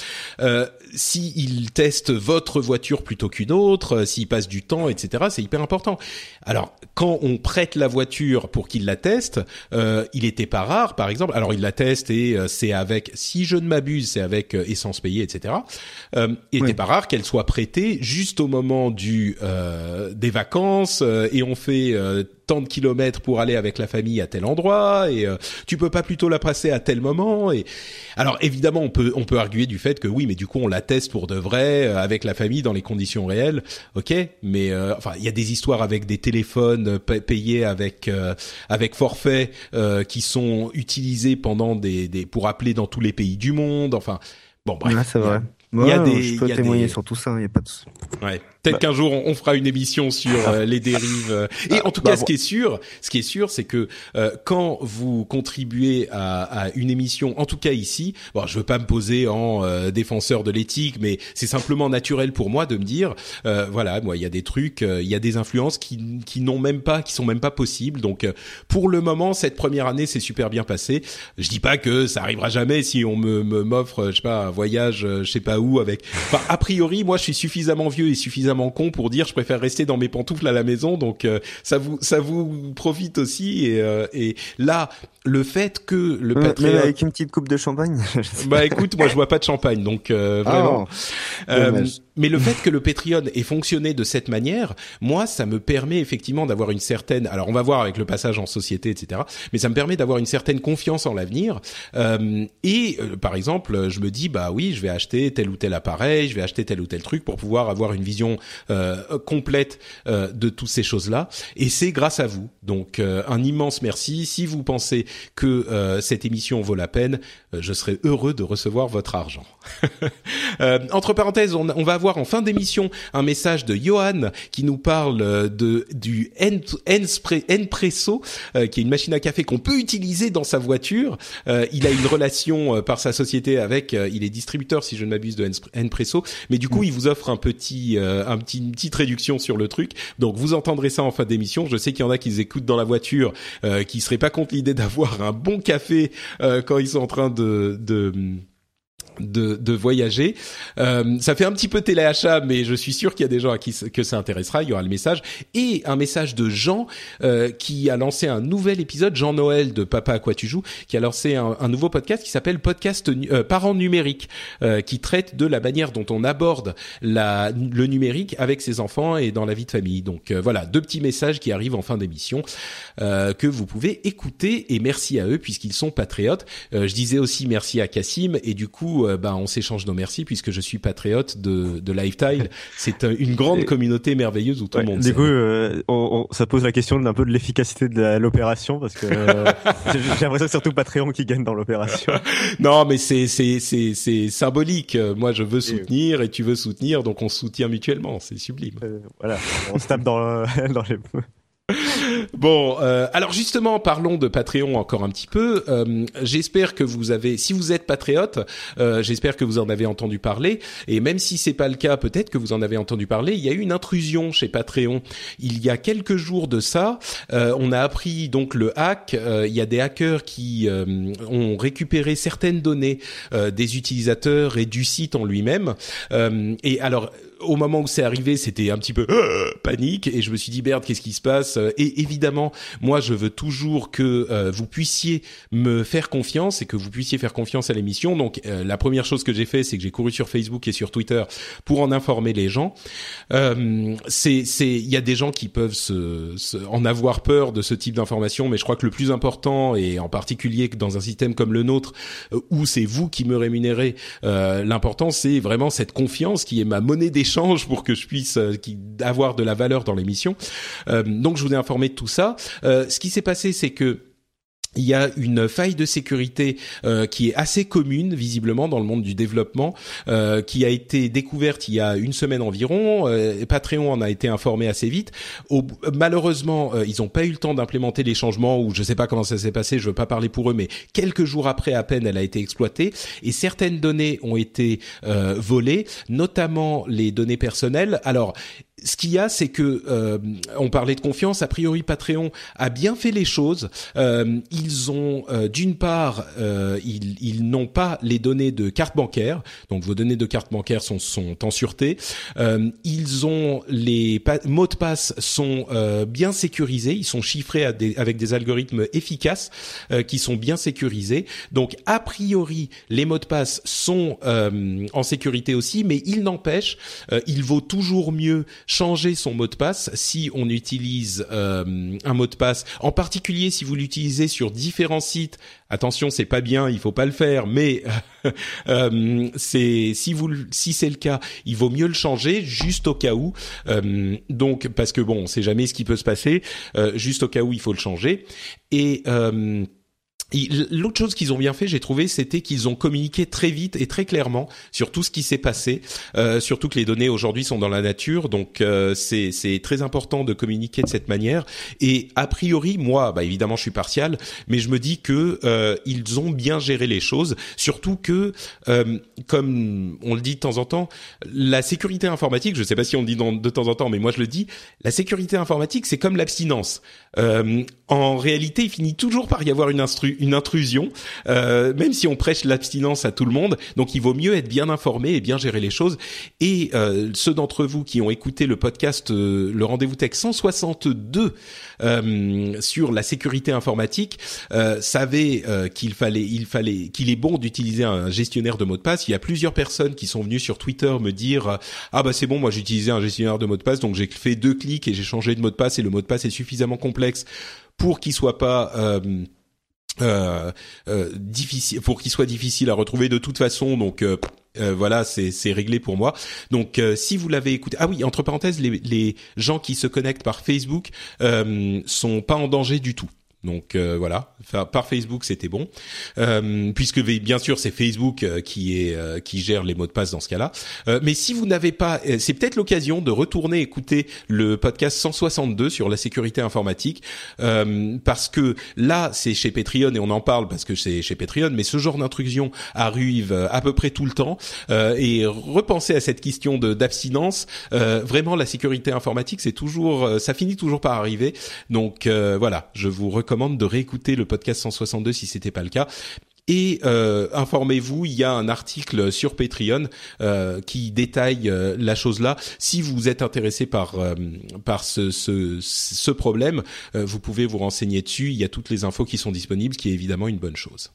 Si il teste votre voiture plutôt qu'une autre, euh, s'il passe du temps, etc. C'est hyper important. Alors, quand on prête la voiture pour qu'il la teste, euh, il était pas rare, par exemple. Alors, il la teste et euh, c'est avec, si je ne m'abuse, c'est avec euh, essence payée, etc. Euh, il était Oui. pas rare qu'elle soit prêtée juste au moment du euh, des vacances euh, et on fait euh, tant de kilomètres pour aller avec la famille à tel endroit et euh, tu peux pas plutôt la passer à tel moment et alors évidemment on peut on peut arguer du fait que oui mais du coup on la teste pour de vrai euh, avec la famille dans les conditions réelles ok mais euh, enfin il y a des histoires avec des téléphones euh, pa- payés avec euh, avec forfait euh, qui sont utilisés pendant des, des pour appeler dans tous les pays du monde enfin bon bref Ouais, c'est il y a- vrai. il y a des- je peux il y a témoigner des- sur tout ça, il y a pas de. Ouais. Peut-être Bah. qu'un jour on, on fera une émission sur euh, les dérives. euh. Et en tout bah, cas, ce qui est sûr, ce qui est sûr, c'est que euh, quand vous contribuez à, à une émission, en tout cas ici, bon, je veux pas me poser en euh, défenseur de l'éthique, mais c'est simplement naturel pour moi de me dire, euh, voilà, moi, il y a des trucs, euh, il y a des influences qui, qui n'ont même pas, qui sont même pas possibles. Donc, euh, pour le moment, cette première année, c'est super bien passé. Je dis pas que ça arrivera jamais si on me m'offre, je sais pas, un voyage, je sais pas où avec. Enfin, a priori, moi, je suis suffisamment vieux et suffisamment con pour dire, je préfère rester dans mes pantoufles à la maison. Donc, euh, ça vous ça vous profite aussi. Et, euh, et là, le fait que le Patreon. avec une petite coupe de champagne. Bah écoute, moi je bois pas de champagne, donc euh, vraiment. Ah, dommage. mais le fait que le Patreon ait fonctionné de cette manière, moi, ça me permet effectivement d'avoir une certaine. Alors, on va voir avec le passage en société, etc. Mais ça me permet d'avoir une certaine confiance en l'avenir. Et par exemple, je me dis, bah oui, je vais acheter tel ou tel appareil, je vais acheter tel ou tel truc pour pouvoir avoir une vision complète euh, de toutes ces choses-là. Et c'est grâce à vous. Donc, euh, un immense merci. Si vous pensez que euh, cette émission vaut la peine, euh, je serai heureux de recevoir votre argent. Euh, entre parenthèses, on, on va avoir en fin d'émission un message de Johan qui nous parle euh, de du N- euh, qui est une machine à café qu'on peut utiliser dans sa voiture. Euh, il a une relation euh, par sa société avec, euh, il est distributeur si je ne m'abuse de Nspre- Npresso, mais du coup il vous offre un petit, euh, une petite réduction sur le truc. Donc vous entendrez ça en fin d'émission. Je sais qu'il y en a qui écoutent dans la voiture, euh, qui seraient pas contre l'idée d'avoir un bon café euh, quand ils sont en train de, de de, de voyager. Euh, ça fait un petit peu téléachat, mais je suis sûr qu'il y a des gens à qui que ça intéressera. Il y aura le message et un message de Jean euh, qui a lancé un nouvel épisode, Jean Noël de Papa à quoi tu joues, qui a lancé un, un nouveau podcast qui s'appelle Podcast euh, Parents numériques, euh, qui traite de la manière dont on aborde la, le numérique avec ses enfants et dans la vie de famille. Donc euh, voilà, deux petits messages qui arrivent en fin d'émission euh, que vous pouvez écouter et merci à eux puisqu'ils sont patriotes. je disais aussi merci à Cassim et du coup euh, bah, on s'échange nos merci puisque je suis patriote de, de Lifetile. C'est une grande communauté merveilleuse où tout Ouais, le monde du coup, euh, on- on- ça pose la question d'un peu de l'efficacité de l'opération parce que euh, j'ai l'impression que surtout Patreon qui gagne dans l'opération. Non, mais c'est c'est c'est c'est symbolique. Euh, Moi, je veux soutenir et tu veux soutenir, donc on se soutient mutuellement. C'est sublime. Euh, voilà, on se tape dans, dans les. Bon, euh, alors justement, parlons de Patreon encore un petit peu. Euh, j'espère que vous avez, si vous êtes patriote, euh, j'espère que vous en avez entendu parler. Et même si c'est pas le cas, peut-être que vous en avez entendu parler. Il y a eu une intrusion chez Patreon il y a quelques jours de ça. Euh, on a appris donc le hack. Euh, il y a des hackers qui euh, ont récupéré certaines données des utilisateurs et du site en lui-même. Et alors au moment où c'est arrivé, c'était un petit peu euh, panique et je me suis dit merde, qu'est-ce qui se passe? Et évidemment, moi je veux toujours que euh, vous puissiez me faire confiance et que vous puissiez faire confiance à l'émission. Donc euh, la première chose que j'ai fait, c'est que j'ai couru sur Facebook et sur Twitter pour en informer les gens. Euh, c'est c'est il y a des gens qui peuvent se, se- en avoir peur de ce type d'information, mais je crois que le plus important et en particulier dans un système comme le nôtre euh, où c'est vous qui me rémunérez, euh, l'important c'est vraiment cette confiance qui est ma monnaie pour que je puisse euh, avoir de la valeur dans l'émission. Euh, donc je vous ai informé de tout ça. Euh, ce qui s'est passé, c'est que il y a une faille de sécurité euh, qui est assez commune visiblement dans le monde du développement, euh, qui a été découverte il y a une semaine environ. Euh, Patreon en a été informé assez vite. Malheureusement, ils n'ont pas eu le temps d'implémenter les changements ou je sais pas comment ça s'est passé. Je veux pas parler pour eux, mais quelques jours après à peine, elle a été exploitée et certaines données ont été volées, notamment les données personnelles. Alors ce qu'il y a, c'est que euh, on parlait de confiance. A priori, Patreon a bien fait les choses. Euh, ils ont, euh, d'une part, ils, n'ont pas les données de carte bancaire, donc vos données de carte bancaire sont, en sûreté. Ils ont les mots de passe sont bien sécurisés, ils sont chiffrés avec des algorithmes efficaces qui sont bien sécurisés. Donc, a priori, les mots de passe sont en sécurité aussi, mais il n'empêche, il vaut toujours mieux changer son mot de passe si on utilise euh, un mot de passe, en particulier si vous l'utilisez sur différents sites. Attention, c'est pas bien, il faut pas le faire, mais euh, c'est si vous si c'est le cas, il vaut mieux le changer juste au cas où. Euh, donc parce que bon, on sait jamais ce qui peut se passer. Euh, juste au cas où, il faut le changer. Et euh, L'autre chose qu'ils ont bien fait, j'ai trouvé, c'était qu'ils ont communiqué très vite et très clairement sur tout ce qui s'est passé. Euh, surtout que les données aujourd'hui sont dans la nature, donc euh, c'est très important de communiquer de cette manière. Et a priori, moi, bah évidemment, je suis partial, mais je me dis que euh, ils ont bien géré les choses. Surtout que, euh, comme on le dit de temps en temps, la sécurité informatique, je sais pas si on le dit de temps en temps, mais moi je le dis, la sécurité informatique, c'est comme l'abstinence. Euh, en réalité, il finit toujours par y avoir une, instru une intrusion, euh, même si on prêche l'abstinence à tout le monde. Donc, il vaut mieux être bien informé et bien gérer les choses. Et euh, ceux d'entre vous qui ont écouté le podcast, euh, le rendez-vous tech 162 euh, sur la sécurité informatique, euh, savaient euh, qu'il fallait, il fallait, qu'il est bon d'utiliser un gestionnaire de mots de passe. Il y a plusieurs personnes qui sont venues sur Twitter me dire ah bah c'est bon, moi j'utilisais un gestionnaire de mots de passe, donc j'ai fait deux clics et j'ai changé de mot de passe et le mot de passe est suffisamment complexe pour qu'il soit pas euh, euh, euh, difficile pour qu'il soit difficile à retrouver de toute façon donc euh, euh, voilà c'est c'est réglé pour moi. Donc euh, si vous l'avez écouté ah oui entre parenthèses les les gens qui se connectent par Facebook sont pas en danger du tout donc euh, voilà, par Facebook c'était bon, euh, puisque bien sûr c'est Facebook euh, qui est euh, qui gère les mots de passe dans ce cas-là. Euh, mais si vous n'avez pas, euh, c'est peut-être l'occasion de retourner écouter le podcast 162 sur la sécurité informatique, parce que là c'est chez Patreon et on en parle parce que c'est chez Patreon, mais ce genre d'intrusion arrive à peu près tout le temps. Et repenser à cette question d'abstinence, vraiment la sécurité informatique c'est toujours, ça finit toujours par arriver. Donc voilà, je vous recommande de réécouter le podcast 162 si c'était pas le cas. Et euh, informez-vous, il y a un article sur Patreon euh, qui détaille euh, la chose là. Si vous êtes intéressé par ce, ce problème, vous pouvez vous renseigner dessus. Il y a toutes les infos qui sont disponibles, ce qui est évidemment une bonne chose.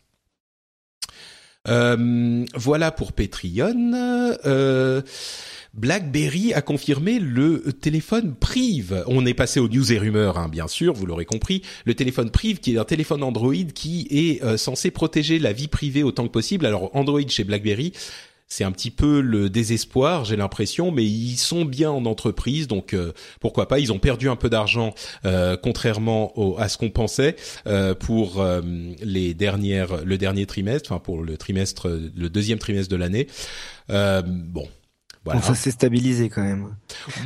voilà pour Patreon. BlackBerry a confirmé le téléphone Prive. On est passé aux news et rumeurs, hein, bien sûr, vous l'aurez compris. Le téléphone Prive, qui est un téléphone Android qui est euh, censé protéger la vie privée autant que possible. Alors Android chez BlackBerry, c'est un petit peu le désespoir, j'ai l'impression, mais ils sont bien en entreprise, donc euh, pourquoi pas. Ils ont perdu un peu d'argent, euh, contrairement à ce qu'on pensait pour les dernières, le dernier trimestre, enfin pour le trimestre, le deuxième trimestre de l'année. bon, voilà. ça s'est stabilisé quand même.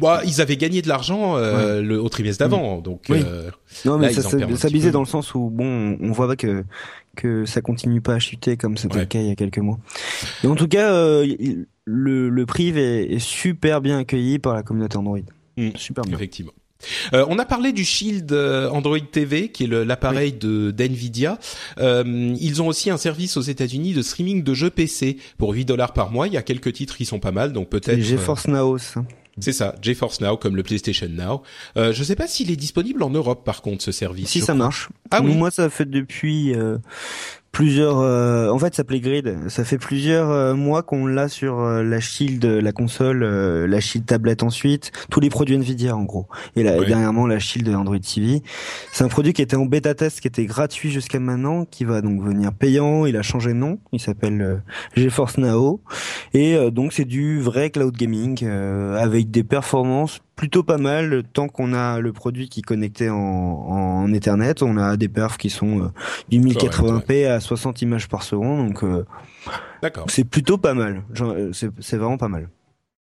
Bah, ils avaient gagné de l'argent euh, le, au trimestre d'avant, donc. Euh, non, mais ça s'est stabilisé dans le sens où bon, on voit que que ça continue pas à chuter comme c'était le cas il y a quelques mois. Mais en tout cas, euh, le le prive est, super bien accueilli par la communauté Android. Mm. super bien. Effectivement. Euh, on a parlé du Shield euh, Android TV, qui est l'appareil de d'Nvidia. Euh, ils ont aussi un service aux États-Unis de streaming de jeux PC pour 8 dollars par mois. Il y a quelques titres qui sont pas mal, donc peut-être. GeForce Now. C'est ça, GeForce Now comme le PlayStation Now. Euh, je sais pas s'il est disponible en Europe par contre ce service. Si ça marche. Ah oui. Moi ça fait depuis plusieurs euh, en fait ça s'appelait Grid. Ça fait plusieurs euh, mois qu'on l'a sur euh, la Shield la console la Shield tablette ensuite. Tous les produits Nvidia en gros. Et là dernièrement la Shield Android TV c'est un produit qui était en bêta test qui était gratuit jusqu'à maintenant qui va donc venir payant. Il a changé de nom. Il s'appelle GeForce Now. Et donc c'est du vrai cloud gaming avec des performances plutôt pas mal tant qu'on a le produit qui est connecté en, en Ethernet. On a des perfs qui sont euh, du 1080p à 60 images par seconde, donc euh, c'est plutôt pas mal. Euh, c'est vraiment pas mal.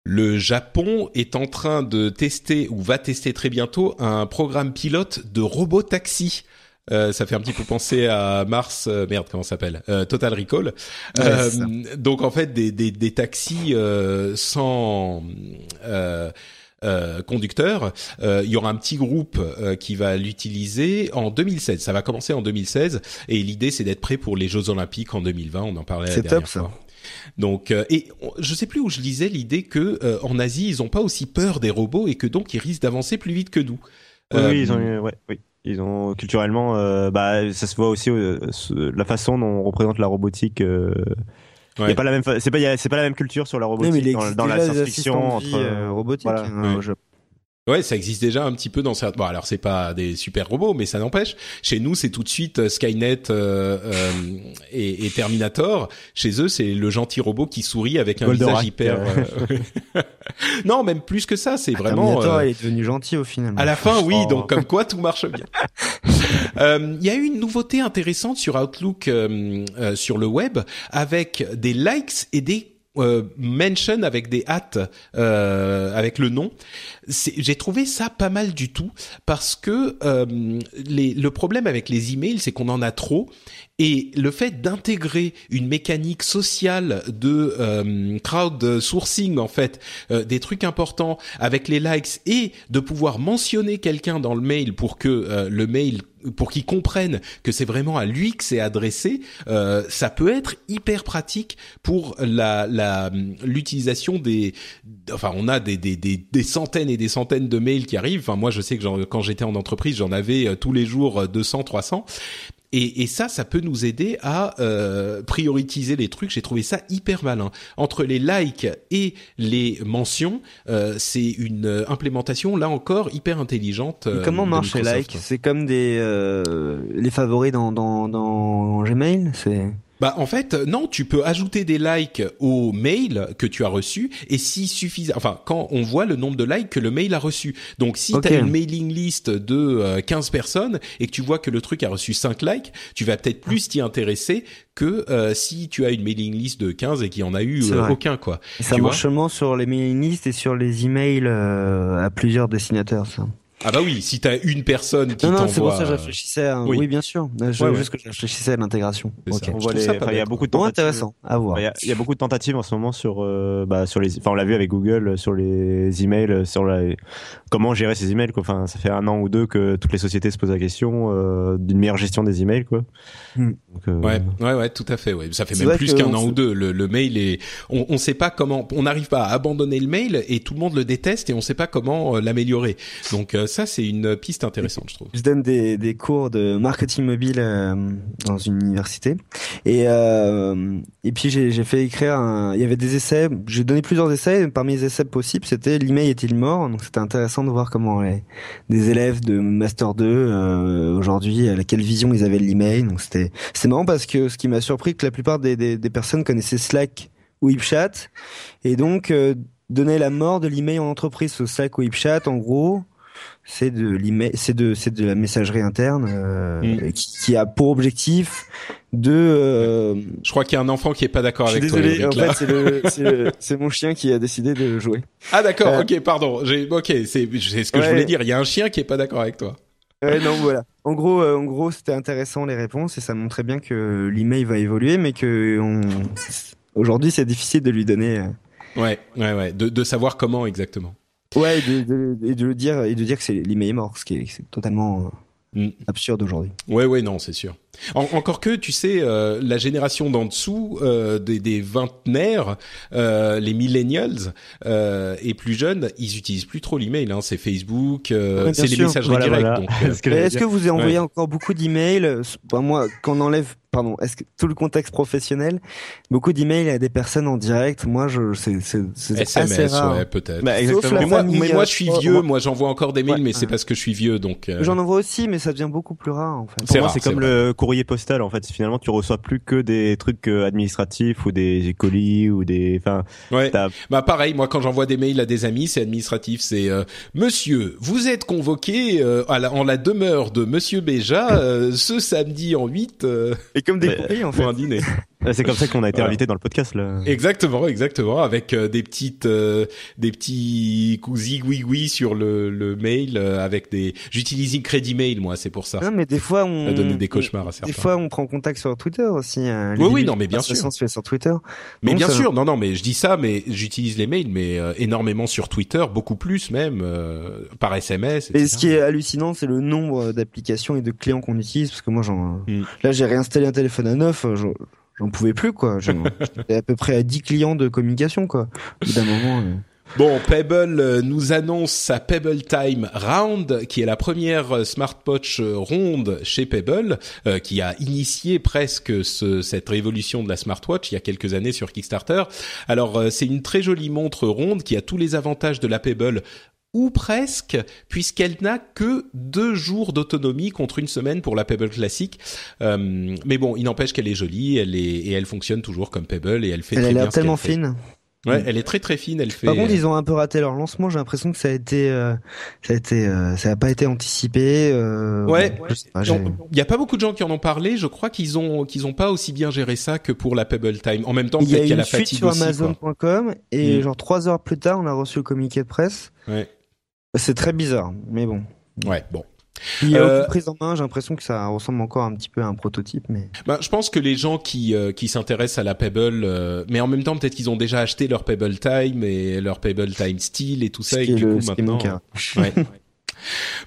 Le Japon est en train de tester ou va tester très bientôt un programme pilote de robot taxi. Euh, ça fait un petit peu penser à Mars, euh, merde, comment ça s'appelle Total Recall. donc en fait des, des, des taxis sans euh, conducteur. Euh, il y aura un petit groupe euh, qui va l'utiliser en 2016. Ça va commencer en 2016 et l'idée c'est d'être prêt pour les Jeux Olympiques en 2020. On en parlait la dernière top, fois. Ça. Donc, et je sais plus où je lisais l'idée que en Asie ils ont pas aussi peur des robots et que donc ils risquent d'avancer plus vite que nous. Oui, ils ont, ouais, oui. Ils ont culturellement, bah, ça se voit aussi la façon dont on représente la robotique Ouais. pas la même, c'est pas, c'est pas la même culture sur la robotique dans, la science-fiction entre euh, robotique. Hein, Ouais, ça existe déjà un petit peu dans certains. Bon, alors c'est pas des super robots, mais ça n'empêche. Chez nous, c'est tout de suite euh, Skynet euh, euh, et, et, Terminator. Chez eux, c'est le gentil robot qui sourit avec un visage hyper. Euh, non, même plus que ça, c'est ah, vraiment. Terminator est devenu gentil au final. À la fin, oui. Donc comme quoi, tout marche bien. Il y a eu une nouveauté intéressante sur Outlook sur le web avec des likes et des euh, mention avec des hâtes euh, avec le nom j'ai trouvé ça pas mal du tout parce que euh, le problème avec les emails c'est qu'on en a trop et le fait d'intégrer une mécanique sociale de euh, crowd en fait, euh, des trucs importants avec les likes et de pouvoir mentionner quelqu'un dans le mail pour que euh, le mail pour qu'il comprenne que c'est vraiment à lui que c'est adressé, ça peut être hyper pratique pour l'utilisation des. Enfin, on a des, des, des, des, centaines et des centaines de mails qui arrivent. Enfin, moi, je sais que quand j'étais en entreprise, j'en avais tous les jours 200, 300. Et, et, ça, ça peut nous aider à euh, prioriser les trucs. J'ai trouvé ça hyper malin. Entre les likes et les mentions, euh, c'est une implémentation là encore hyper intelligente. Euh, comment marche les likes? C'est comme des euh, les favoris dans, dans, dans Gmail? C'est bah en fait non, tu peux ajouter des likes au mail que tu as reçu et si suffisant enfin quand on voit le nombre de likes que le mail a reçu. Donc si tu as une mailing list de 15 euh, personnes et que tu vois que le truc a reçu 5 likes, tu vas peut-être plus t'y intéresser que euh, si tu as une mailing list de 15 et qu'il y en a eu euh, aucun quoi. ça marche seulement sur les mailing lists et sur les emails à plusieurs destinataires ça. Ah bah oui, si t'as une personne qui Non, non, c'est pour ça que je réfléchissais. à- oui. Oui. bien sûr. Je, Ouais, ouais. Juste que je réfléchissais à l'intégration. C'est Ok. ça. On Je voit trouve les- enfin, il y a beaucoup de tentatives. intéressant. À voir. Il y, a, il y a beaucoup de tentatives en ce moment sur, euh, bah, sur les, enfin, on l'a vu avec Google euh, sur les emails, euh, sur la, comment gérer ses emails, quoi. Enfin, ça fait un an ou deux que toutes les sociétés se posent la question euh, d'une meilleure gestion des emails, quoi. Hmm. Donc, euh, Ouais, ouais, ouais, tout à fait. Ouais. Ça fait même plus qu'un an ou deux. Le, le mail est, on, on sait pas comment, on n'arrive pas à abandonner le mail et tout le monde le déteste et on sait pas comment l'améliorer. Donc euh, ça, c'est une piste intéressante, je trouve. Je donne des, cours de marketing mobile euh, dans une université. Et euh, et puis j'ai fait écrire un, il y avait des essais j'ai donné plusieurs essais parmi les essais possibles c'était l'email est-il mort? Donc c'était intéressant de voir comment des élèves de master 2 euh, aujourd'hui à quelle vision ils avaient de l'email. Donc c'était marrant parce que ce qui m'a surpris que la plupart des, des, personnes connaissaient Slack ou HipChat. Et donc donner la mort de l'email en entreprise. Ce Slack ou HipChat en gros c'est de l'email, c'est de c'est de la messagerie interne euh, Mm. qui, qui a pour objectif de. euh, Je crois qu'il y a un enfant qui est pas d'accord avec toi. désolé, en Eric, là. fait c'est mon chien qui a décidé de jouer. Ah d'accord, Euh, ok, pardon. J'ai, ok, c'est, c'est ce que je voulais dire. Il y a un chien qui est pas d'accord avec toi. Ouais, non voilà. En gros en gros c'était intéressant les réponses et ça montrait bien que l'email va évoluer mais que on aujourd'hui c'est difficile de lui donner. Ouais, ouais, ouais. De, de savoir comment exactement. Ouais, et de, de, et de le dire et de dire que c'est l'email est mort, ce qui est, totalement euh, Mm. absurde aujourd'hui. Ouais, ouais, non, c'est sûr. En- encore que, tu sais, euh, la génération d'en dessous, euh, des, des vingtenaires, euh, les millennials euh, et plus jeunes, ils utilisent plus trop l'email. Hein, c'est Facebook, euh, Ouais, c'est les sûr. messageries Voilà, directes. voilà. Donc, euh, que Est-ce que vous avez envoyé Ouais. encore beaucoup d'emails? Bah, Moi, quand on enlève, pardon, est-ce que tout le contexte professionnel, beaucoup d'emails à des personnes en direct Moi, je, c'est, c'est, c'est assez SMS, rare. ouais, peut-être. Bah, mais moi, mais moi, je suis vieux. moi- Moi, j'envoie encore des mails, Ouais, mais c'est ouais. parce que je suis vieux, donc. euh, J'en envoie aussi, mais ça devient beaucoup plus rare en fait. Rare, c'est comme le courrier postal en fait. Finalement, tu reçois plus que des trucs euh, administratifs ou des colis ou des. Enfin, Ouais. Bah pareil, moi quand j'envoie des mails à des amis, c'est administratif, c'est euh, Monsieur, vous êtes convoqué euh, à la, en la demeure de Monsieur Béja euh, ce samedi en 8 euh, Et comme des courriers en fait. pour un dîner. c'est comme ça qu'on a été Voilà. invité dans le podcast là. Exactement, exactement, avec euh, des petites, euh, des petits zigouigouis sur le, le mail, euh, avec des. J'utilise Crédit Mail moi, c'est pour ça. Non, mais des fois on. Ça a donné des cauchemars. Des fois, on prend contact sur Twitter aussi. hein. Oui, oui, non, mais bien sûr. se sur Twitter. Mais Donc, bien sûr, non, non, mais je dis ça, mais j'utilise les mails, mais euh, énormément sur Twitter, beaucoup plus même, euh, par SMS. Et ce qui est hallucinant, c'est le nombre d'applications et de clients qu'on utilise, parce que moi, j'en, Mm. là, j'ai réinstallé un téléphone à neuf, euh, j'en, pouvais plus, quoi. J'étais à peu près à 10 clients de communication, quoi. D'un moment. Bon, Pebble euh, nous annonce sa Pebble Time Round, qui est la première euh, smartwatch euh, ronde chez Pebble, euh, qui a initié presque ce- cette révolution de la smartwatch il y a quelques années sur Kickstarter. Alors, euh, c'est une très jolie montre ronde qui a tous les avantages de la Pebble ou presque, puisqu'elle n'a que deux jours d'autonomie contre une semaine pour la Pebble classique. Euh, mais bon, il n'empêche qu'elle est jolie, elle est et elle fonctionne toujours comme Pebble et elle fait Elle très bien ce qu'elle tellement fait. Ouais, elle est très très fine. Elle fait. Par contre, ils ont un peu raté leur lancement. J'ai l'impression que ça a été, euh, ça a été, euh, ça a pas été anticipé. Euh, Ouais. Il y a pas beaucoup de gens qui en ont parlé. Je crois qu'ils ont qu'ils ont pas aussi bien géré ça que pour la Pebble Time. En même temps, Il y peut-être a qu'il y a la fatigue sur. Amazon.com et Mm. genre trois heures plus tard, on a reçu le communiqué de presse. Ouais. C'est très bizarre, mais bon. Ouais, bon. Il y a Euh, aucune prise en main. J'ai l'impression que ça ressemble encore un petit peu à un prototype, mais. Ben, je pense que les gens qui euh, qui s'intéressent à la Pebble, euh, mais en même temps peut-être qu'ils ont déjà acheté leur Pebble Time et leur Pebble Time Steel et tout ça, et du coup maintenant. Ouais.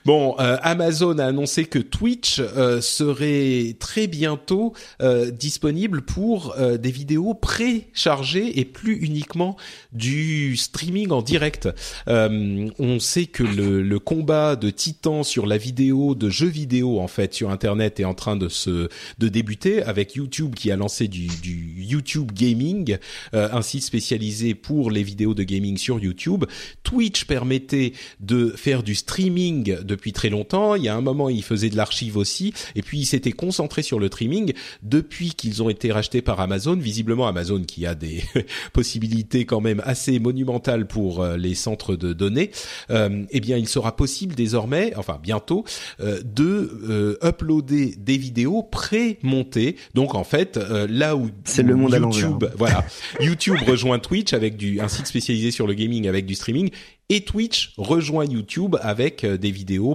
Bon, euh, Amazon a annoncé que Twitch euh, serait très bientôt euh, disponible pour euh, des vidéos préchargées et plus uniquement du streaming en direct. Euh, on sait que le, le combat de titans sur la vidéo de jeux vidéo en fait sur Internet est en train de se de débuter avec YouTube qui a lancé du, du YouTube Gaming, euh, un site spécialisé pour les vidéos de gaming sur YouTube. Twitch permettait de faire du streaming depuis très longtemps. Il y a un moment, il faisait de l'archive aussi, et puis il s'était concentré sur le streaming. Depuis qu'ils ont été rachetés par Amazon, visiblement Amazon qui a des possibilités quand même assez monumentales pour euh, les centres de données, euh, eh bien, il sera possible désormais, enfin bientôt, euh, de euh, uploader des vidéos pré-montées. Donc en fait, là où C'est le monde YouTube, l'envers. voilà, YouTube rejoint Twitch avec du un site spécialisé sur le gaming avec du streaming. Et Twitch rejoint YouTube avec des vidéos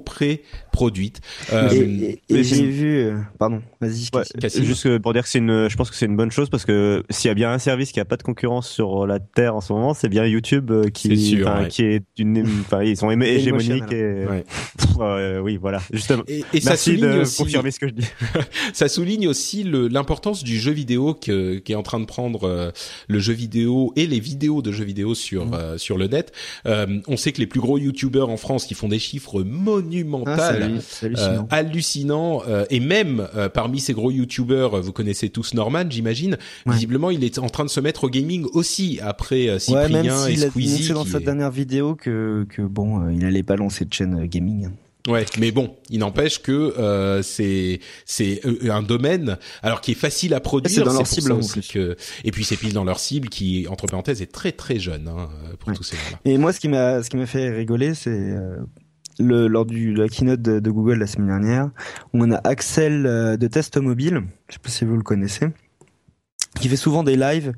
pré-produites. et, j'ai vu, pardon, vas-y. Ouais, juste pour dire que c'est une, je pense que c'est une bonne chose parce que s'il y a bien un service qui a pas de concurrence sur la terre en ce moment, c'est bien YouTube qui, est qui est une, enfin ils sont hégémoniques et, oui voilà justement. Et, et ça souligne aussi, confirmer ce que je dis. ça souligne aussi l'importance du jeu vidéo que, qui est en train de prendre euh, le jeu vidéo et les vidéos de jeux vidéo sur mmh. euh, sur le net. Euh, on sait que les plus gros youtubeurs en France qui font des chiffres monumentaux, ah, hallucinants, et même parmi ces gros youtubeurs, vous connaissez tous Norman, j'imagine. Visiblement, il est en train de se mettre au gaming aussi après Cyprien ouais, et Squeezie. a dans sa dernière vidéo que que bon, il allait pas lancer de chaîne gaming. Ouais, mais bon, il n'empêche que euh, c'est c'est euh, un domaine alors qui est facile à produire. C'est dans leur cible en plus. Que, et puis c'est pile dans leur cible qui entre parenthèses est très très jeune hein, pour tous ces gens-là. Et moi, ce qui m'a ce qui m'a fait rigoler, c'est euh, le lors du de la keynote de, de, Google la semaine dernière, où on a Axel euh, de Test Mobile. Je sais pas si vous le connaissez qui fait souvent des lives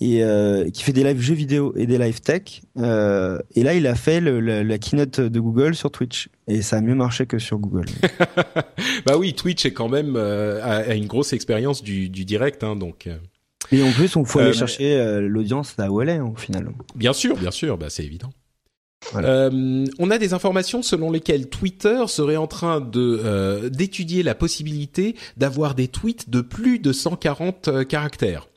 et euh, qui fait des lives jeux vidéo et des lives tech. Euh, et là, il a fait le, la keynote de Google sur Twitch et ça a mieux marché que sur Google. bah oui, Twitch est quand même euh, a, une grosse expérience du, du direct, hein, donc. Et en plus, on faut aller chercher l'audience là où elle est, au final. Bien sûr, bien sûr, bah c'est évident. Euh, on a des informations selon lesquelles Twitter serait en train de euh, d'étudier la possibilité d'avoir des tweets de plus de 140 euh, caractères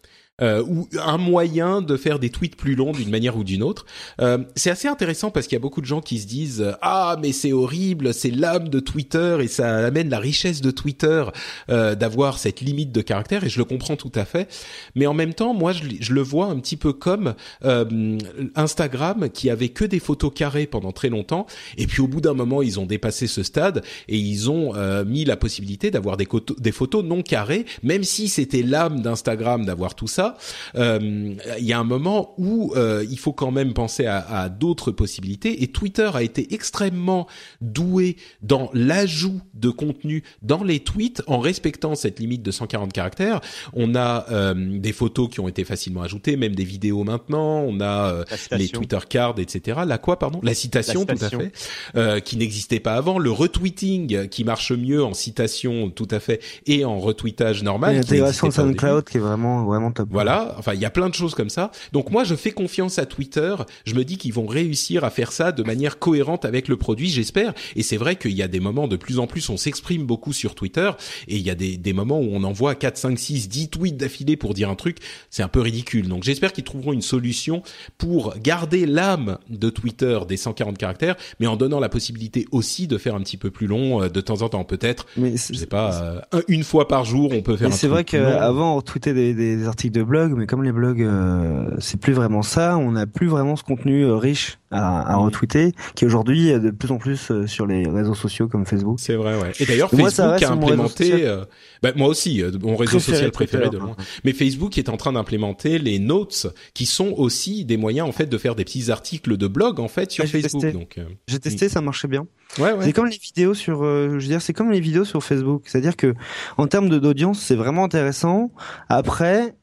euh, ou un moyen de faire des tweets plus longs d'une manière ou d'une autre. Euh, c'est assez intéressant parce qu'il y a beaucoup de gens qui se disent ah mais c'est horrible, c'est l'âme de Twitter et ça amène la richesse de Twitter euh, d'avoir cette limite de caractère et je le comprends tout à fait. Mais en même temps, moi je, le vois un petit peu comme euh, Instagram qui avait que des photos carrées pendant très longtemps et puis au bout d'un moment ils ont dépassé ce stade et ils ont euh, mis la possibilité d'avoir des photos non carrées, même si c'était l'âme d'Instagram d'avoir tout ça euh, il y a un moment où euh, il faut quand même penser à, à d'autres possibilités. Et Twitter a été extrêmement doué dans l'ajout de contenu dans les tweets en respectant cette limite de 140 caractères. On a euh, des photos qui ont été facilement ajoutées, même des vidéos maintenant. On a les Twitter cards, etc. La quoi, pardon? La citation, tout à fait, qui n'existait pas avant. Le retweeting qui marche mieux en citation, tout à fait, et en retweetage normal. L'intégration SoundCloud qui est vraiment vraiment top. Voilà, enfin il y a plein de choses comme ça. Donc moi je fais confiance à Twitter, je me dis qu'ils vont réussir à faire ça de manière cohérente avec le produit, j'espère. Et c'est vrai qu'il y a des moments de plus en plus on s'exprime beaucoup sur Twitter et il y a des, des moments où on envoie 4 5 6 10 tweets d'affilée pour dire un truc, c'est un peu ridicule. Donc j'espère qu'ils trouveront une solution pour garder l'âme de Twitter des 140 caractères mais en donnant la possibilité aussi de faire un petit peu plus long euh, de temps en temps peut-être. Mais je sais pas euh, une fois par jour, on peut faire C'est vrai qu'avant on tweetait des, des articles de blog, mais comme les blogs, euh, c'est plus vraiment ça. On n'a plus vraiment ce contenu euh, riche à, à retweeter, qui aujourd'hui est de plus en plus euh, sur les réseaux sociaux comme Facebook. C'est vrai, ouais. Et d'ailleurs, Facebook a implémenté, bah, moi aussi, mon réseau social préféré de loin. Mais Facebook est en train d'implémenter les notes, qui sont aussi des moyens en fait de faire des petits articles de blog en fait sur Facebook. Donc, j'ai testé, ça marchait bien. Ouais, ouais. C'est comme les vidéos sur, je veux dire, c'est comme les vidéos sur Facebook. C'est-à-dire que en termes d'audience, c'est vraiment intéressant. Après,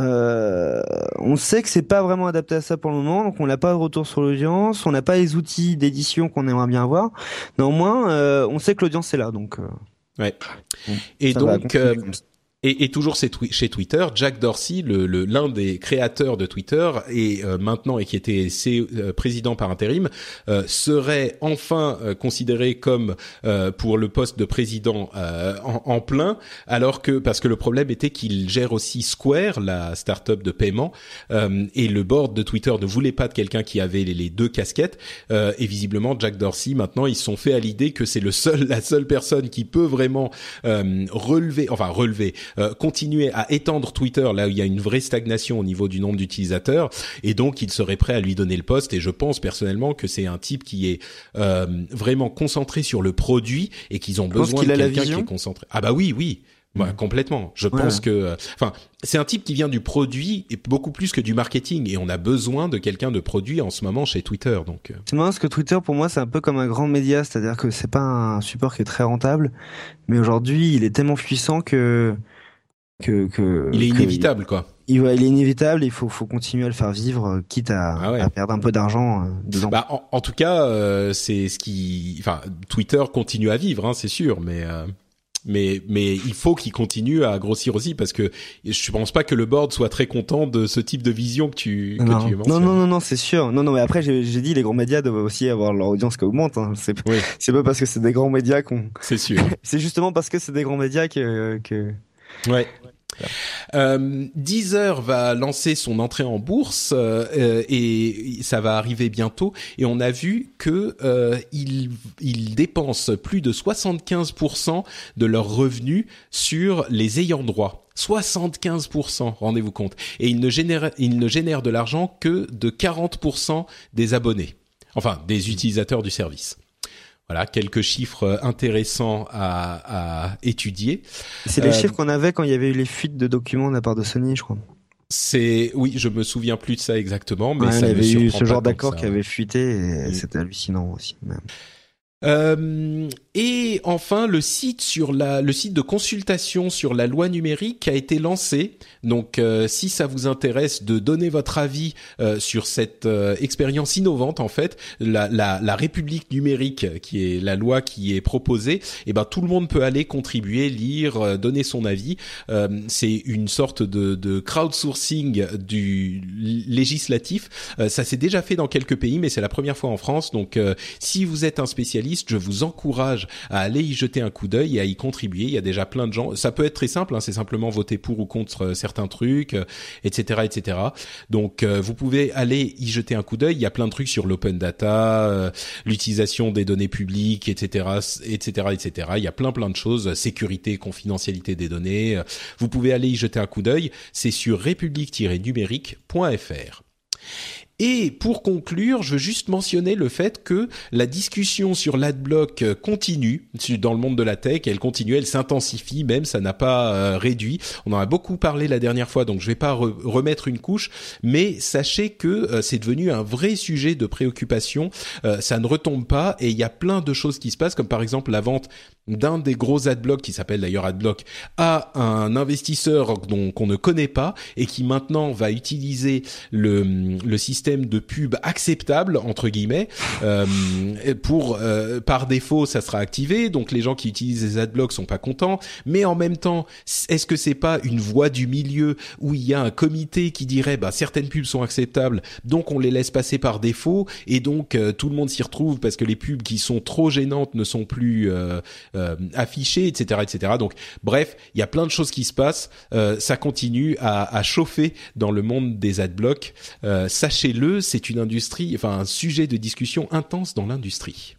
euh, on sait que c'est pas vraiment adapté à ça pour le moment, donc on n'a pas de retour sur l'audience, on n'a pas les outils d'édition qu'on aimerait bien avoir. Néanmoins, euh, on sait que l'audience est là, donc. Euh, ouais. Et donc, et, et, toujours chez Twitter, Jack Dorsey, le, l'un des créateurs de Twitter et euh, maintenant et qui était euh, président par intérim, euh, serait enfin considéré comme pour le poste de président en, en, plein, alors que parce que le problème était qu'il gère aussi Square, la start-up de paiement, et le board de Twitter ne voulait pas de quelqu'un qui avait les, deux casquettes. et visiblement, Jack Dorsey, maintenant, ils sont fait à l'idée que c'est le seul, la seule personne qui peut vraiment relever, enfin relever euh, continuer à étendre Twitter là où il y a une vraie stagnation au niveau du nombre d'utilisateurs et donc il serait prêt à lui donner le poste et je pense personnellement que c'est un type qui est euh, vraiment concentré sur le produit et qu'ils ont besoin de quelqu'un qui est concentré. Ah bah oui, oui. Bah, mmh. complètement. Je pense que, euh, enfin, c'est un type qui vient du produit et beaucoup plus que du marketing. Et on a besoin de quelqu'un de produit en ce moment chez Twitter. Donc, c'est marrant parce que Twitter, pour moi, c'est un peu comme un grand média, c'est-à-dire que c'est pas un support qui est très rentable, mais aujourd'hui, il est tellement puissant que que, que il est que- inévitable, quoi. Il, ouais, il est inévitable. Il faut, faut continuer à le faire vivre, euh, quitte à, Ah ouais. à perdre un peu d'argent euh, dedans. Bah, en, en tout cas, euh, c'est ce qui, enfin, Twitter continue à vivre, hein, c'est sûr, mais euh, mais mais il faut qu'il continue à grossir aussi parce que je pense pas que le board soit très content de ce type de vision que tu que non, tu non, non, non, non, c'est sûr. Non, non, mais après, j'ai j'ai dit, les grands médias doivent aussi avoir leur audience qui augmente. Hein. C'est Oui. c'est pas parce que c'est des grands médias qu'on. C'est sûr. C'est justement parce que c'est des grands médias que. que... Ouais. Euh, Deezer va lancer son entrée en bourse euh, et ça va arriver bientôt. Et on a vu que euh, ils, ils dépensent plus de 75% de leurs revenus sur les ayants droit. 75%, rendez-vous compte. Et ils ne génèrent, ils ne génèrent de l'argent que de 40% des abonnés. Enfin, des utilisateurs du service. Voilà, quelques chiffres intéressants à, à étudier. C'est les Euh, chiffres qu'on avait quand il y avait eu les fuites de documents de la part de Sony, je crois. C'est oui, je me souviens plus de ça exactement, mais Ouais, ça il y me avait eu ce genre d'accord qui avait fuité et c'était hallucinant aussi. même. Euh, et enfin, le site sur la, le site de consultation sur la loi numérique a été lancé. Donc, euh, si ça vous intéresse de donner votre avis euh, sur cette expérience innovante, en fait, la, la, la République numérique, qui est la loi qui est proposée, eh ben tout le monde peut aller contribuer, lire, donner son avis. C'est une sorte de, de crowdsourcing du législatif. Ça s'est déjà fait dans quelques pays, mais c'est la première fois en France. Donc, si vous êtes un spécialiste, je vous encourage à aller y jeter un coup d'œil et à y contribuer. Il y a déjà plein de gens. Ça peut être très simple, hein, c'est simplement voter pour ou contre euh, certains trucs, euh, etc., etc. Donc, euh, vous pouvez aller y jeter un coup d'œil. Il y a plein de trucs sur l'open data, l'utilisation des données publiques, etc., etc., etc. Il y a plein plein de choses. Sécurité, confidentialité des données. Vous pouvez aller y jeter un coup d'œil. C'est sur république-numérique.fr. Et pour conclure, je veux juste mentionner le fait que la discussion sur l'adblock euh, continue dans le monde de la tech. Elle continue, elle s'intensifie même, ça n'a pas euh, réduit. On en a beaucoup parlé la dernière fois, donc je vais pas re- remettre une couche. Mais sachez que euh, c'est devenu un vrai sujet de préoccupation. Ça ne retombe pas et il y a plein de choses qui se passent, comme par exemple la vente d'un des gros adblocks qui s'appelle d'ailleurs adblock à un investisseur qu'on ne connaît pas et qui maintenant va utiliser le système de pub acceptable entre guillemets. Euh, pour euh, par défaut ça sera activé. Donc les gens qui utilisent les adblocks sont pas contents. Mais en même temps est-ce que c'est pas une voie du milieu où il y a un comité qui dirait bah certaines pubs sont acceptables donc on les laisse passer par défaut et donc euh, tout le monde s'y retrouve parce que les pubs qui sont trop gênantes ne sont plus euh, euh, affichées etc etc donc bref il y a plein de choses qui se passent. Euh, ça continue à, à chauffer dans le monde des adblocks. Euh, c'est une industrie enfin un sujet de discussion intense dans l'industrie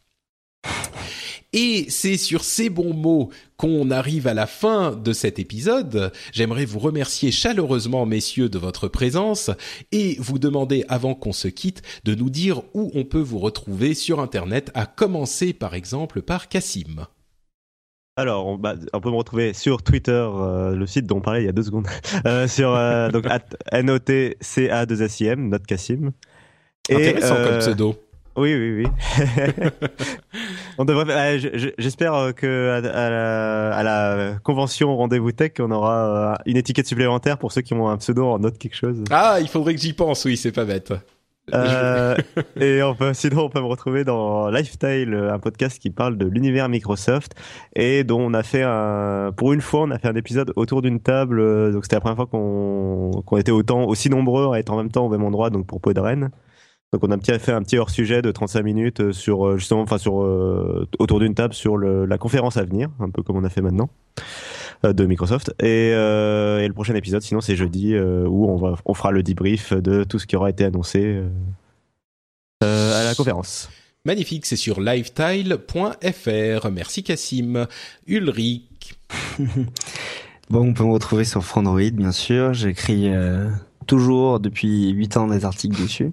et c'est sur ces bons mots qu'on arrive à la fin de cet épisode. J'aimerais vous remercier chaleureusement, messieurs, de votre présence et vous demander, avant qu'on se quitte, de nous dire où on peut vous retrouver sur Internet, à commencer par exemple par Cassim. Alors, on, bah, on peut me retrouver sur Twitter, euh, le site dont on parlait il y a deux secondes, euh, sur euh, donc at NOTCA2SIM, Note Cassim. Intéressant comme pseudo. Oui, oui, oui. on devrait. je- J'espère que à, à la, à la convention Rendez-vous Tech, on aura une étiquette supplémentaire pour ceux qui ont un pseudo en note quelque chose. Ah, il faudrait que j'y pense, oui, c'est pas bête. Euh, et on peut, sinon, on peut me retrouver dans Lifestyle, un podcast qui parle de l'univers Microsoft et dont on a fait un, pour une fois, on a fait un épisode autour d'une table. euh, Donc c'était la première fois qu'on qu'on était autant aussi nombreux à être en même temps au même endroit, donc pour Podren. Donc on a fait un petit hors sujet de 35 minutes euh, sur euh, justement, enfin sur euh, autour d'une table sur le, la conférence à venir, un peu comme on a fait maintenant euh, de Microsoft. Et, euh, et le prochain épisode, sinon c'est jeudi euh, où on va, on fera le debrief de tout ce qui aura été annoncé à la conférence. Magnifique, c'est sur lifetile.fr. Merci Cassim. Ulrich. Bon, on peut me retrouver sur Frandroid, bien sûr. J'écris euh, toujours depuis 8 ans des articles dessus.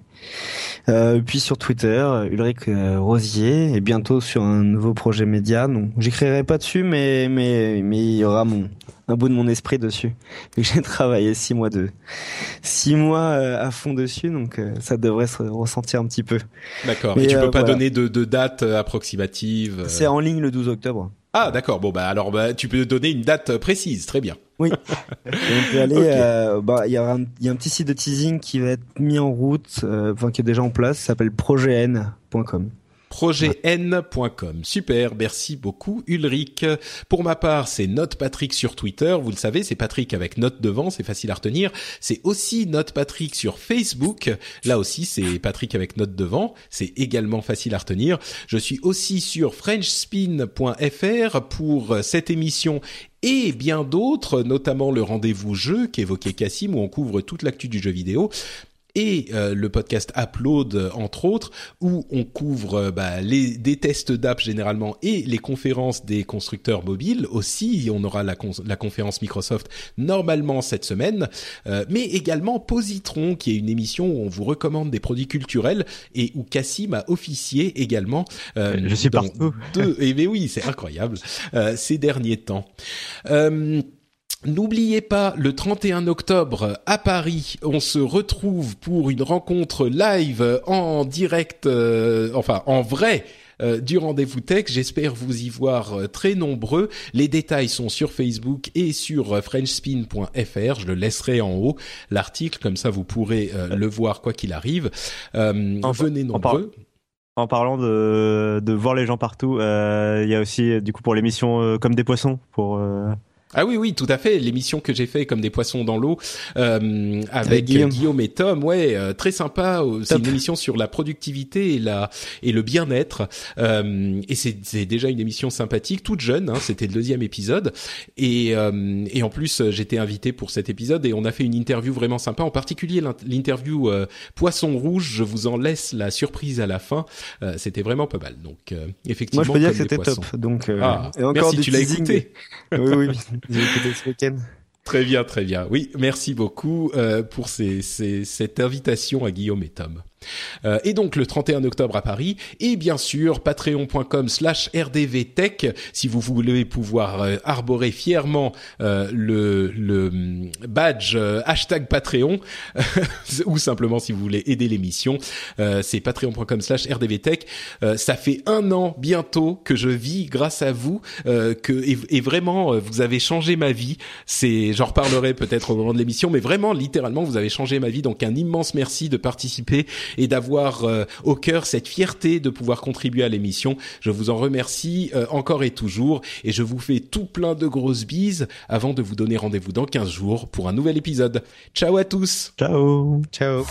Euh, puis sur Twitter, Ulrich euh, Rosier, et bientôt sur un nouveau projet média. Donc, j'écrirai pas dessus, mais mais mais il y aura mon un bout de mon esprit dessus. J'ai travaillé six mois de six mois euh, à fond dessus, donc ça devrait se ressentir un petit peu. D'accord. Mais, Et tu peux pas voilà. donner de, de date approximative. C'est en ligne le 12 octobre. Ah d'accord, bon bah alors bah, tu peux donner une date précise, très bien. Oui. on peut aller. euh, bah, il y, a un- il y a un petit site de teasing qui va être mis en route, euh, enfin qui est déjà en place, ça s'appelle projetn.com. projetn.com. Super, merci beaucoup Ulrich. Pour ma part, c'est Note Patrick sur Twitter. Vous le savez, c'est Patrick avec note devant, c'est facile à retenir. C'est aussi Note Patrick sur Facebook. Là aussi, c'est Patrick avec note devant. C'est également facile à retenir. Je suis aussi sur frenchspin.fr pour cette émission et bien d'autres, notamment le rendez-vous jeu qu'évoquait Cassim où on couvre toute l'actu du jeu vidéo et euh, le podcast Upload euh, entre autres où on couvre euh, bah, les des tests d'app généralement et les conférences des constructeurs mobiles aussi. On aura la, con- la conférence Microsoft normalement cette semaine. Euh, mais également Positron qui est une émission où on vous recommande des produits culturels et où Cassim a officié également euh, Je suis partout. deux et mais oui c'est incroyable euh, ces derniers temps. Euh, N'oubliez pas, le 31 octobre à Paris, on se retrouve pour une rencontre live en direct, euh, enfin en vrai. euh, du rendez-vous tech, j'espère vous y voir euh, très nombreux. Les détails sont sur Facebook et sur euh, frenchspin.fr. Je le laisserai en haut l'article, comme ça vous pourrez euh, le voir quoi qu'il arrive. Euh, En- venez en par- nombreux. En parlant de, de voir les gens partout, euh, il y a aussi du coup pour l'émission euh, comme des poissons pour euh, Ah oui, oui, tout à fait. L'émission que j'ai fait comme des poissons dans l'eau euh, avec, Avec Guillaume. Guillaume. et Tom, ouais, euh, très sympa. C'est Top. une émission sur la productivité et la et le bien-être. Euh, et c'est c'est déjà une émission sympathique, toute jeune. Hein, C'était le deuxième épisode. Et euh, et en plus, euh, j'étais invité pour cet épisode et on a fait une interview vraiment sympa. En particulier l'in- l'interview euh, Poisson rouge. Je vous en laisse la surprise à la fin. Euh, C'était vraiment pas mal. Donc euh, effectivement, Moi, je peux dire que c'était top. Donc, euh, Ah, et encore merci, tu l'as écouté. oui, oui, Très bien, très bien. Oui, merci beaucoup euh, pour cette invitation à Guillaume et Tom. Euh, et donc le 31 octobre à Paris et bien sûr patreon.com slash rdvtech si vous voulez pouvoir euh, arborer fièrement euh, le, le hum, badge euh, hashtag Patreon ou simplement si vous voulez aider l'émission euh, c'est patreon.com slash rdvtech. Ça fait un an bientôt que je vis grâce à vous que et, et vraiment vous avez changé ma vie. C'est j'en reparlerai peut-être au moment de l'émission mais vraiment littéralement vous avez changé ma vie. Donc un immense merci de participer et d'avoir euh, au cœur cette fierté de pouvoir contribuer à l'émission. Je vous en remercie euh, encore et toujours et je vous fais tout plein de grosses bises avant de vous donner rendez-vous dans 15 jours pour un nouvel épisode. Ciao à tous ciao. Ciao.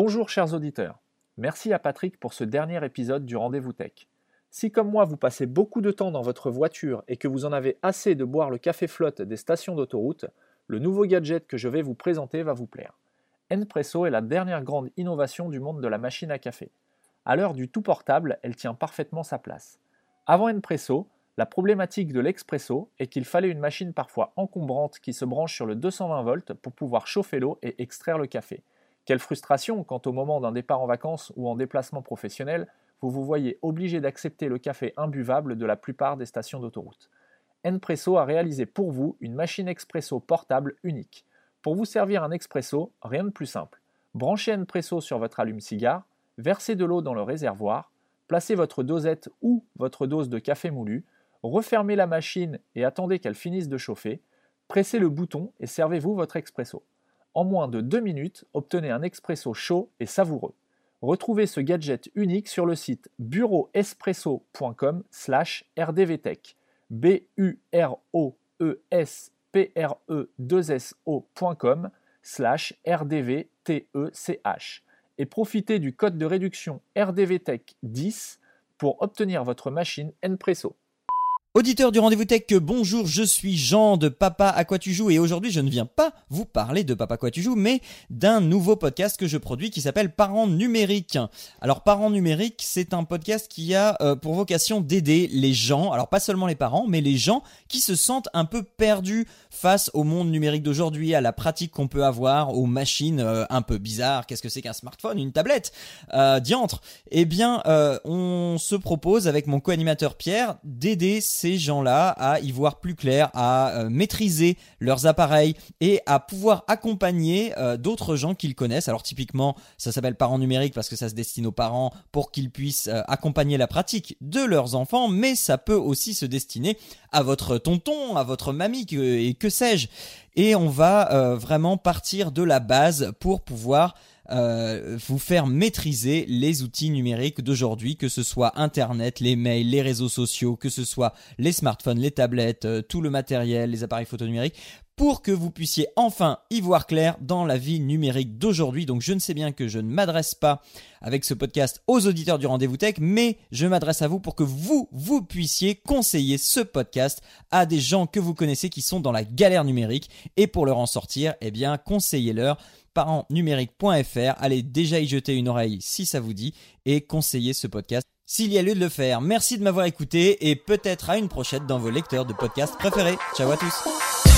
Bonjour chers auditeurs. Merci à Patrick pour ce dernier épisode du Rendez-vous Tech. Si comme moi vous passez beaucoup de temps dans votre voiture et que vous en avez assez de boire le café flotte des stations d'autoroute, le nouveau gadget que je vais vous présenter va vous plaire. Npresso est la dernière grande innovation du monde de la machine à café. À l'heure du tout portable, elle tient parfaitement sa place. Avant Npresso, la problématique de l'expresso est qu'il fallait une machine parfois encombrante qui se branche sur le 220 volts pour pouvoir chauffer l'eau et extraire le café. Quelle frustration quand au moment d'un départ en vacances ou en déplacement professionnel, vous vous voyez obligé d'accepter le café imbuvable de la plupart des stations d'autoroute. Npresso a réalisé pour vous une machine expresso portable unique. Pour vous servir un expresso, rien de plus simple. Branchez Npresso sur votre allume-cigare, versez de l'eau dans le réservoir, placez votre dosette ou votre dose de café moulu, refermez la machine et attendez qu'elle finisse de chauffer, pressez le bouton et servez-vous votre expresso. En moins de 2 minutes, obtenez un expresso chaud et savoureux. Retrouvez ce gadget unique sur le site bureauespresso.com slash rdvtech. b u r o e s p r e 2 s ocom slash rdvtech et profitez du code de réduction rdvtech 10 pour obtenir votre machine Npresso. Auditeur du rendez-vous tech, bonjour, je suis Jean de Papa à quoi tu joues et aujourd'hui je ne viens pas vous parler de Papa à quoi tu joues mais d'un nouveau podcast que je produis qui s'appelle Parents numériques. Alors Parents numériques, c'est un podcast qui a euh, pour vocation d'aider les gens, alors pas seulement les parents, mais les gens qui se sentent un peu perdus face au monde numérique d'aujourd'hui, à la pratique qu'on peut avoir, aux machines euh, un peu bizarres. Qu'est-ce que c'est qu'un smartphone, une tablette euh, Diantre. Eh bien, on se propose avec mon co-animateur Pierre d'aider ces gens-là à y voir plus clair, à euh, maîtriser leurs appareils et à pouvoir accompagner euh, d'autres gens qu'ils connaissent. Alors typiquement, ça s'appelle parents numériques parce que ça se destine aux parents pour qu'ils puissent euh, accompagner la pratique de leurs enfants, mais ça peut aussi se destiner à votre tonton, à votre mamie et que sais-je. Et on va vraiment partir de la base pour pouvoir euh, vous faire maîtriser les outils numériques d'aujourd'hui, que ce soit Internet, les mails, les réseaux sociaux, que ce soit les smartphones, les tablettes, euh, tout le matériel, les appareils photo numériques, pour que vous puissiez enfin y voir clair dans la vie numérique d'aujourd'hui. Donc je ne sais bien que je ne m'adresse pas avec ce podcast aux auditeurs du rendez-vous tech, mais je m'adresse à vous pour que vous, vous puissiez conseiller ce podcast à des gens que vous connaissez qui sont dans la galère numérique et pour leur en sortir, eh bien, conseillez-leur parentsnumérique.fr. Allez déjà y jeter une oreille si ça vous dit et conseillez ce podcast s'il y a lieu de le faire. Merci de m'avoir écouté et peut-être à une prochaine dans vos lecteurs de podcasts préférés. Ciao à tous.